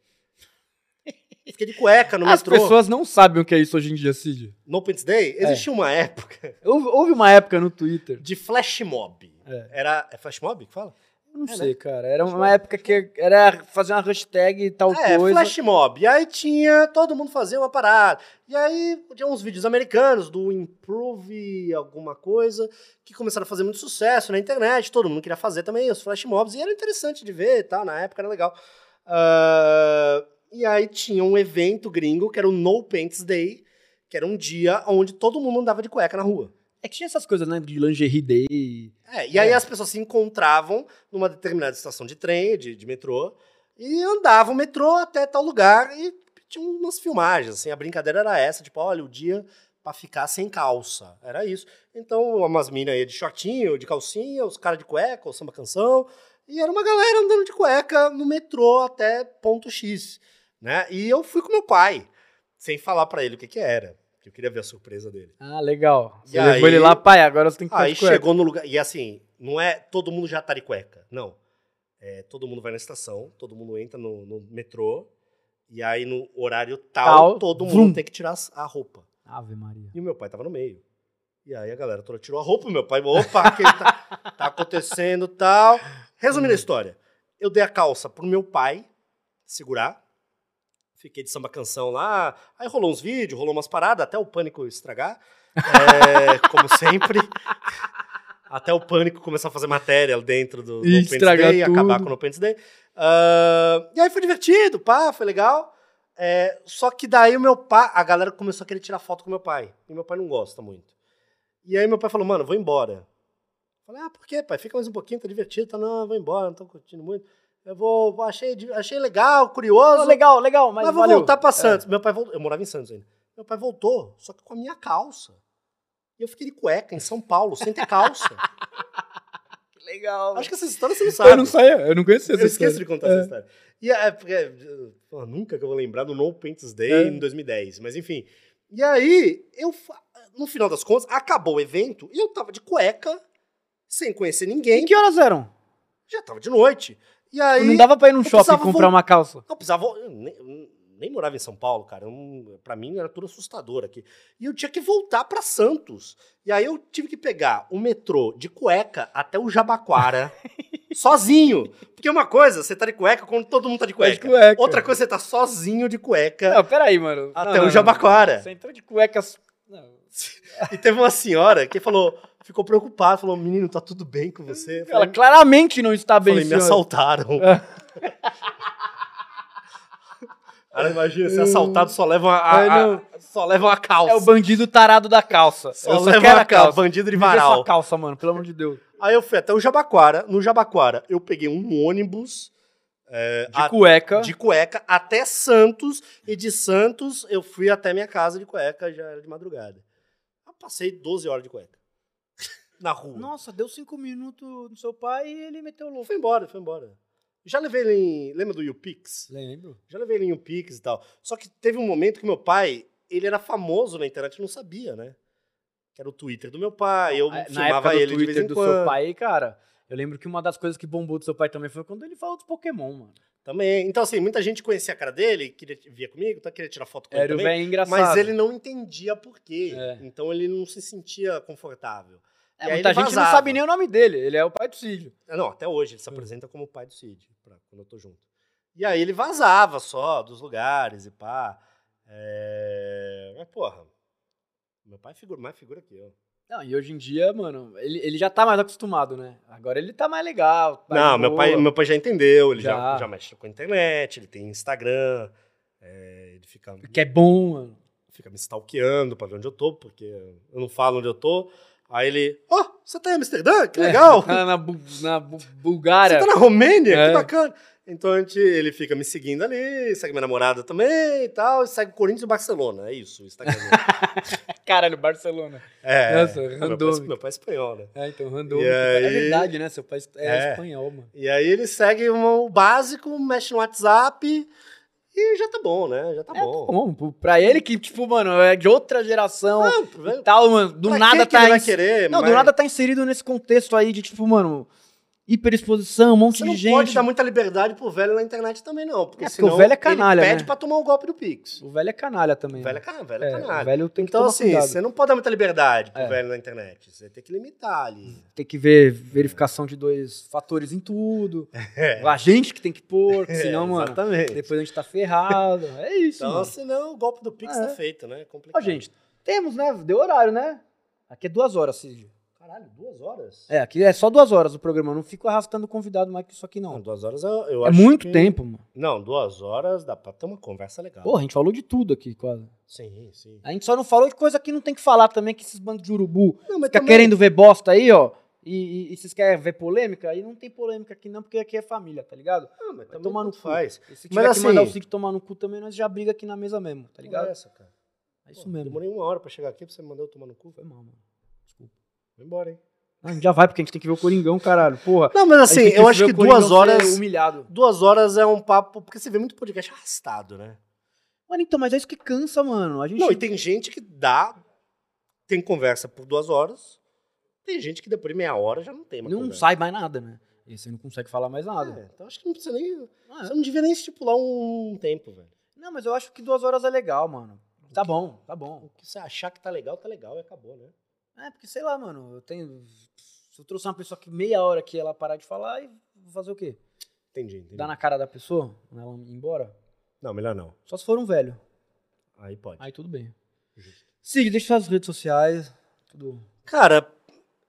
Speaker 1: Fiquei de cueca no
Speaker 2: As
Speaker 1: metrô.
Speaker 2: pessoas não sabem o que é isso hoje em dia, Cid.
Speaker 1: No Pants Day, existia uma época
Speaker 2: Houve, houve uma época no Twitter.
Speaker 1: de flash mob.
Speaker 2: É.
Speaker 1: Era. É flash mob que fala?
Speaker 2: Eu não
Speaker 1: É,
Speaker 2: sei, cara. Era uma época que era fazer uma hashtag e tal
Speaker 1: É,
Speaker 2: coisa.
Speaker 1: flash mob. E aí tinha, todo mundo fazia uma parada. E aí tinha uns vídeos americanos do Improve alguma coisa, que começaram a fazer muito sucesso na internet. Todo mundo queria fazer também os flash mobs. E era interessante de ver e tal, na época era legal. Ah, e aí tinha um evento gringo, que era o No Pants Day, que era um dia onde todo mundo andava de cueca na rua.
Speaker 2: É que tinha essas coisas, né? De lingerie day.
Speaker 1: É, e aí as pessoas se encontravam numa determinada estação de trem, de, de metrô, e andavam o metrô até tal lugar e tinha umas filmagens, assim, a brincadeira era essa, tipo, olha, o dia pra ficar sem calça, era isso. Então, umas minas aí de shortinho, de calcinha, os caras de cueca, o samba canção, e era uma galera andando de cueca no metrô até ponto X, né? E eu fui com meu pai, sem falar pra ele o que que era, que eu queria ver a surpresa dele.
Speaker 2: Ah, legal.
Speaker 1: E
Speaker 2: levou
Speaker 1: aí-
Speaker 2: ele lá, pai, agora você tem que
Speaker 1: Aí
Speaker 2: ficar cueca.
Speaker 1: chegou no lugar. E assim, não é todo mundo já tá de cueca. Não. É, todo mundo vai na estação, todo mundo entra no, no metrô. E aí, no horário tal,
Speaker 2: Tal,
Speaker 1: todo mundo tem que tirar a roupa.
Speaker 2: Ave Maria.
Speaker 1: E o meu pai tava no meio. E aí a galera toda tirou a roupa. Meu pai, opa, o que tá, tá acontecendo tal. Resumindo a história, eu dei a calça pro meu pai segurar. Fiquei de samba canção lá. Aí rolou uns vídeos, rolou umas paradas, até o pânico estragar. É, como sempre. Até o pânico começar a fazer matéria dentro do, do Pants
Speaker 2: estragar
Speaker 1: Day, acabar
Speaker 2: tudo.
Speaker 1: com o No Pants Day. Ah, e aí foi divertido, pá, foi legal. É, só que daí o meu pai, a galera começou a querer tirar foto com meu pai. E meu pai não gosta muito. E aí meu pai falou, mano, vou embora. Eu falei, ah, por quê, pai? Fica mais um pouquinho, tá divertido. Tá, não, vou embora, não tô curtindo muito. Eu vou, achei, achei legal, curioso.
Speaker 2: Ô, legal, legal, mas,
Speaker 1: Mas, vou
Speaker 2: valeu.
Speaker 1: voltar pra
Speaker 2: É.
Speaker 1: Santos. Meu pai voltou. Eu morava em Santos ainda. Meu pai voltou, só que com a minha calça. E eu fiquei de cueca em São Paulo, sem ter calça.
Speaker 2: Que legal.
Speaker 1: Acho que essa história você não sabe.
Speaker 2: Eu não sabia, eu não conhecia essa
Speaker 1: Eu esqueço
Speaker 2: história.
Speaker 1: de contar
Speaker 2: É.
Speaker 1: essa história. E é, porque, pô, nunca que eu vou lembrar do No Paints Day
Speaker 2: É.
Speaker 1: em 2010. Mas enfim. E aí, eu, no final das contas, acabou o evento e eu tava de cueca, sem conhecer ninguém.
Speaker 2: E que horas eram?
Speaker 1: Já tava de noite. E aí.
Speaker 2: não dava pra ir num shopping comprar
Speaker 1: vol-
Speaker 2: uma calça.
Speaker 1: Não, precisava. Eu nem, nem morava em São Paulo, cara. Eu não- pra mim era tudo assustador aqui. E eu tinha que voltar pra Santos. E aí eu tive que pegar o metrô de cueca até o Jabaquara, sozinho. Porque uma coisa, você tá de cueca quando todo mundo tá de
Speaker 2: Tá de
Speaker 1: cueca.
Speaker 2: cueca.
Speaker 1: Outra coisa, você tá sozinho de cueca
Speaker 2: Não, peraí, mano.
Speaker 1: até
Speaker 2: Não, não,
Speaker 1: o
Speaker 2: não.
Speaker 1: Jabaquara.
Speaker 2: Você entrou de cuecas. Não.
Speaker 1: E teve uma senhora que falou, ficou preocupada, falou: Menino, tá tudo bem com você? Eu
Speaker 2: Ela
Speaker 1: falei,
Speaker 2: claramente não está bem,
Speaker 1: falei, me assaltaram.
Speaker 2: É.
Speaker 1: Cara, imagina, ser assaltado só leva uma, a-
Speaker 2: É,
Speaker 1: a- só leva uma calça.
Speaker 2: É o bandido tarado da calça.
Speaker 1: Só
Speaker 2: eu
Speaker 1: leva
Speaker 2: a calça.
Speaker 1: bandido de varal.
Speaker 2: sua calça, mano, pelo amor de Deus.
Speaker 1: Aí eu fui até o Jabaquara. No Jabaquara, eu peguei um ônibus é,
Speaker 2: De
Speaker 1: a-
Speaker 2: cueca.
Speaker 1: de cueca até Santos. E de Santos, eu fui até minha casa de cueca, já era de madrugada. Eu passei 12 horas de cueca. Na rua.
Speaker 2: Nossa, deu cinco minutos no seu pai e ele meteu o louco.
Speaker 1: Foi embora, foi embora. Já levei ele em... Lembra do YouPix?
Speaker 2: Lembro.
Speaker 1: Já levei ele em YouPix e tal. Só que teve um momento que meu pai, ele era famoso na internet, eu não sabia, né? Que era o Twitter do meu pai, eu
Speaker 2: Na
Speaker 1: filmava
Speaker 2: época do
Speaker 1: ele de
Speaker 2: Twitter
Speaker 1: vez em
Speaker 2: do
Speaker 1: quando.
Speaker 2: seu pai, cara, eu lembro que uma das coisas que bombou do seu pai também foi quando ele falou dos Pokémon, mano.
Speaker 1: Também. Então, assim, muita gente conhecia a cara dele, queria, via comigo, tá, queria tirar foto com ele
Speaker 2: Era o
Speaker 1: também.
Speaker 2: velho engraçado.
Speaker 1: Mas ele não entendia por quê.
Speaker 2: É.
Speaker 1: Então ele não se sentia confortável.
Speaker 2: É,
Speaker 1: E
Speaker 2: muita gente não
Speaker 1: vazava.
Speaker 2: sabe nem o nome dele. Ele é o pai do Cid.
Speaker 1: Ah, Não, até hoje
Speaker 2: Hum.
Speaker 1: ele se apresenta como o pai do Cid, pra, quando eu tô junto. E aí ele vazava só dos lugares e pá. É... Mas, porra, meu pai é figura, mais figura que eu.
Speaker 2: Não, e hoje em dia, mano, ele, ele já tá mais acostumado, né? Agora ele tá mais legal. tá
Speaker 1: não, meu
Speaker 2: boa.
Speaker 1: pai, meu pai já entendeu, ele já,
Speaker 2: Já.
Speaker 1: já mexe com a internet, ele tem Instagram, é, ele fica,
Speaker 2: Que é bom, mano.
Speaker 1: fica me stalkeando pra ver onde eu tô, porque eu não falo onde eu tô. Aí ele, ó, você tá em Amsterdã? Que legal!
Speaker 2: É, na, Bu- na Bu- Bulgária.
Speaker 1: Você tá na Romênia?
Speaker 2: É.
Speaker 1: Que bacana. Então a gente, ele fica me seguindo ali, segue minha namorada também e tal, e segue o Corinthians e o Barcelona. É isso, o Instagram.
Speaker 2: Caralho, Barcelona.
Speaker 1: É,
Speaker 2: Nossa,
Speaker 1: meu pai,
Speaker 2: randômico.
Speaker 1: meu pai é espanhol, né?
Speaker 2: É, então, random. É verdade, né? Seu pai é,
Speaker 1: É.
Speaker 2: espanhol, mano.
Speaker 1: E aí ele segue o básico, mexe no WhatsApp e já tá bom, né? Já tá
Speaker 2: É,
Speaker 1: bom.
Speaker 2: tá bom. Pra ele que, tipo, mano, é de outra geração
Speaker 1: Não,
Speaker 2: e tal, mano. Do nada
Speaker 1: que que
Speaker 2: tá
Speaker 1: ele vai
Speaker 2: ins-
Speaker 1: querer,
Speaker 2: Não, do
Speaker 1: mas-
Speaker 2: nada tá inserido nesse contexto aí de, tipo, mano. Hiperexposição, um monte
Speaker 1: Você
Speaker 2: de
Speaker 1: não
Speaker 2: gente.
Speaker 1: pode dar muita liberdade pro velho na internet também, não. Porque,
Speaker 2: É, porque
Speaker 1: senão
Speaker 2: o velho é canalha,
Speaker 1: ele pede
Speaker 2: né?
Speaker 1: pra tomar o golpe do Pix.
Speaker 2: O velho é canalha também.
Speaker 1: O velho é,
Speaker 2: né?
Speaker 1: can... velho é
Speaker 2: É,
Speaker 1: canalha.
Speaker 2: o velho tem que
Speaker 1: então,
Speaker 2: tomar
Speaker 1: assim,
Speaker 2: cuidado.
Speaker 1: você não pode dar muita liberdade pro
Speaker 2: É.
Speaker 1: velho na internet. Você tem que limitar ali.
Speaker 2: Tem que ver verificação de dois fatores em tudo.
Speaker 1: É.
Speaker 2: A gente que tem que pôr,
Speaker 1: É,
Speaker 2: senão, mano,
Speaker 1: Exatamente.
Speaker 2: depois a gente tá ferrado. É isso,
Speaker 1: Então,
Speaker 2: mano.
Speaker 1: senão o golpe do Pix
Speaker 2: É.
Speaker 1: tá feito, né? É
Speaker 2: Ó,
Speaker 1: complicado.
Speaker 2: gente, temos, né? Deu horário, né? Aqui é duas horas, Cid.
Speaker 1: Caralho, duas horas?
Speaker 2: É, aqui é só duas horas o programa. Eu não fico arrastando o convidado mais que isso aqui,
Speaker 1: Não,
Speaker 2: não.
Speaker 1: duas horas eu, eu
Speaker 2: É
Speaker 1: acho
Speaker 2: muito
Speaker 1: que-
Speaker 2: tempo, mano.
Speaker 1: Não, duas horas dá pra ter uma conversa legal.
Speaker 2: Porra, a gente falou de tudo aqui, quase.
Speaker 1: Sim, sim.
Speaker 2: A gente só não falou de coisa que não tem que falar também, que esses bandos de urubu
Speaker 1: Não, mas
Speaker 2: fica
Speaker 1: também-
Speaker 2: querendo ver bosta aí, ó. E, e, e vocês querem ver polêmica? Aí não tem polêmica aqui, não, porque aqui é família, tá ligado?
Speaker 1: Ah, mas
Speaker 2: Vai
Speaker 1: também
Speaker 2: tomar no cu.
Speaker 1: faz.
Speaker 2: E se
Speaker 1: Mas
Speaker 2: tiver que
Speaker 1: assim-
Speaker 2: mandar o Cid tomar no cu também, nós já briga aqui na mesa mesmo, tá ligado?
Speaker 1: Conversa, cara.
Speaker 2: É isso
Speaker 1: Pô,
Speaker 2: mesmo.
Speaker 1: Demorei uma hora pra chegar aqui pra você me mandar eu tomar no cu.
Speaker 2: Foi mal, mano.
Speaker 1: Vai embora, hein?
Speaker 2: Ah, a gente já vai, porque a gente tem que ver o Coringão, caralho. Porra.
Speaker 1: Não, mas assim, eu acho que duas horas.
Speaker 2: Humilhado.
Speaker 1: Duas horas é um papo. Porque você vê muito podcast arrastado, né?
Speaker 2: Mano, então, mas é isso que cansa, mano. A gente.
Speaker 1: Não, e tem gente que dá. Tem conversa por duas horas. Tem gente que depois de meia hora já não tem mais
Speaker 2: não
Speaker 1: conversa.
Speaker 2: sai mais nada, né? E você não consegue falar mais nada.
Speaker 1: É, então acho que não precisa nem.
Speaker 2: Ah,
Speaker 1: Você não devia nem estipular um tempo, velho.
Speaker 2: Não, mas eu acho que duas horas é legal, mano. Tá bom, tá bom.
Speaker 1: O que você achar que tá legal, tá legal e acabou, né?
Speaker 2: É, porque sei lá, mano, eu tenho. Se eu trouxer uma pessoa que meia hora que ela parar de falar, e vou fazer o quê?
Speaker 1: Entendi, entendi.
Speaker 2: Dar na cara da pessoa? Ela ir embora?
Speaker 1: Não, melhor não.
Speaker 2: Só se for um velho.
Speaker 1: Aí pode.
Speaker 2: Aí tudo bem.
Speaker 1: Justo.
Speaker 2: Cid, deixa suas redes sociais. Tudo.
Speaker 1: Cara,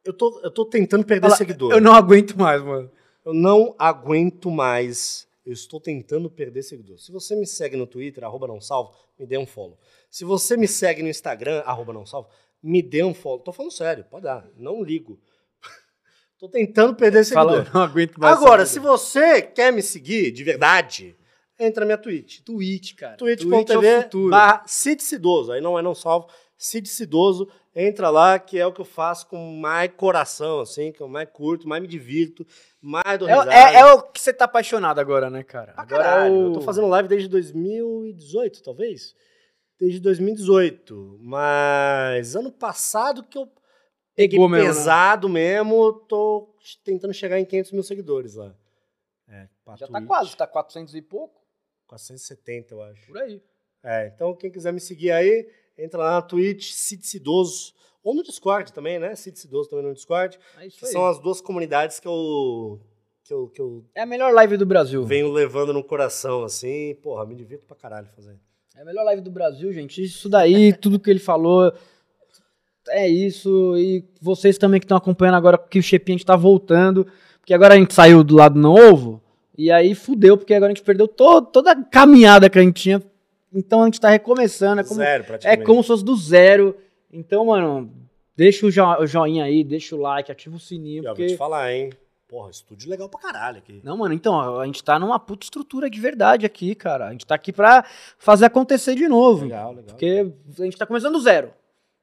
Speaker 1: eu tô, eu tô tentando perder
Speaker 2: Fala,
Speaker 1: seguidor.
Speaker 2: Eu não aguento mais, mano.
Speaker 1: Eu não aguento mais. Eu estou tentando perder seguidor. Se você me segue no Twitter, arroba não salvo, me dê um follow. Se você me segue no Instagram, arroba não salvo, me dê um follow. Tô falando sério, pode dar. Não ligo. Tô tentando perder
Speaker 2: Fala,
Speaker 1: seguidor.
Speaker 2: eu não aguento mais.
Speaker 1: Agora, se você quer me seguir de verdade, entra na minha Twitch.
Speaker 2: Twitch, cara. Twitch é
Speaker 1: twitch.tv barra Cid Cidoso. Aí não é não salvo, Cid Cidoso. Entra lá, que é o que eu faço com mais coração, assim, que eu mais curto, mais me divirto, mais do
Speaker 2: É, é, é o que você tá apaixonado agora, né, cara?
Speaker 1: Pra
Speaker 2: agora
Speaker 1: caralho.
Speaker 2: é o...
Speaker 1: Eu tô fazendo live desde 2018, talvez. Desde 2018. Mas ano passado que eu peguei
Speaker 2: Pegou mesmo, né?
Speaker 1: pesado mesmo, tô tentando chegar em 500 mil seguidores lá. É,
Speaker 2: Já tá quase, tá 400 e pouco.
Speaker 1: 470, eu acho.
Speaker 2: Por aí.
Speaker 1: É, então quem quiser me seguir aí, entra lá na Twitch, Cid Cidoso. Ou no Discord também, né? Cid Cidoso também no Discord.
Speaker 2: É isso
Speaker 1: Que
Speaker 2: aí.
Speaker 1: são as duas comunidades que eu, que eu, que eu
Speaker 2: É a melhor live do Brasil.
Speaker 1: venho levando no coração, assim. Porra, me divirto pra caralho fazendo.
Speaker 2: É a melhor live do Brasil, gente. Isso daí, tudo que ele falou, é isso. E vocês também que estão acompanhando agora que o Chepinha a gente tá voltando. Porque agora a gente saiu do lado novo. E aí fudeu, porque agora a gente perdeu to- toda a caminhada que a gente tinha. Então a gente tá recomeçando. É como,
Speaker 1: Zero,
Speaker 2: é como se fosse do zero. Então, mano, deixa o, jo- o joinha aí, deixa o like, ativa o sininho.
Speaker 1: Vou
Speaker 2: Porque...
Speaker 1: te falar, hein? Porra, estúdio legal pra caralho aqui.
Speaker 2: Não, mano, então, a gente tá numa puta estrutura de verdade aqui, cara. A gente tá aqui pra fazer acontecer de novo.
Speaker 1: Legal, legal.
Speaker 2: Porque a gente tá começando do zero,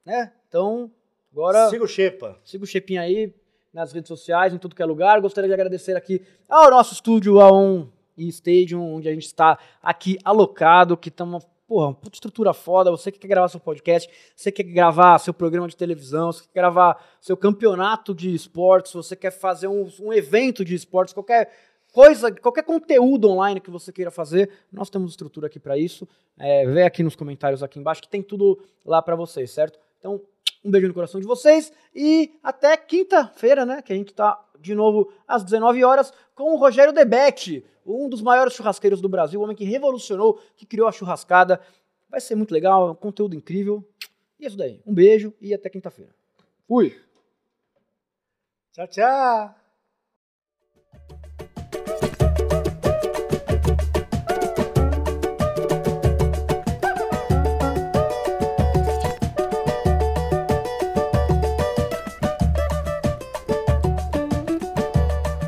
Speaker 2: né? Então, agora
Speaker 1: Siga o Xepa.
Speaker 2: siga o Chepinha aí nas redes sociais, em tudo que é lugar. Gostaria de agradecer aqui ao nosso estúdio, a On e Stadium, onde a gente está aqui alocado, que estamos, porra, puta estrutura foda. Você que quer gravar seu podcast, você quer gravar seu programa de televisão, você quer gravar seu campeonato de esportes, você quer fazer um, um evento de esportes, qualquer coisa, qualquer conteúdo online que você queira fazer, nós temos estrutura aqui para isso. É, vê aqui nos comentários aqui embaixo que tem tudo lá para vocês, certo? Então, um beijo no coração de vocês e até quinta-feira, né? Que a gente tá de novo às 19 horas com o Rogério Debete, um dos maiores churrasqueiros do Brasil, o homem que revolucionou, que criou a churrascada. Vai ser muito legal, um conteúdo incrível. E é isso daí. Um beijo e até quinta-feira. Fui!
Speaker 1: Tchau, tchau.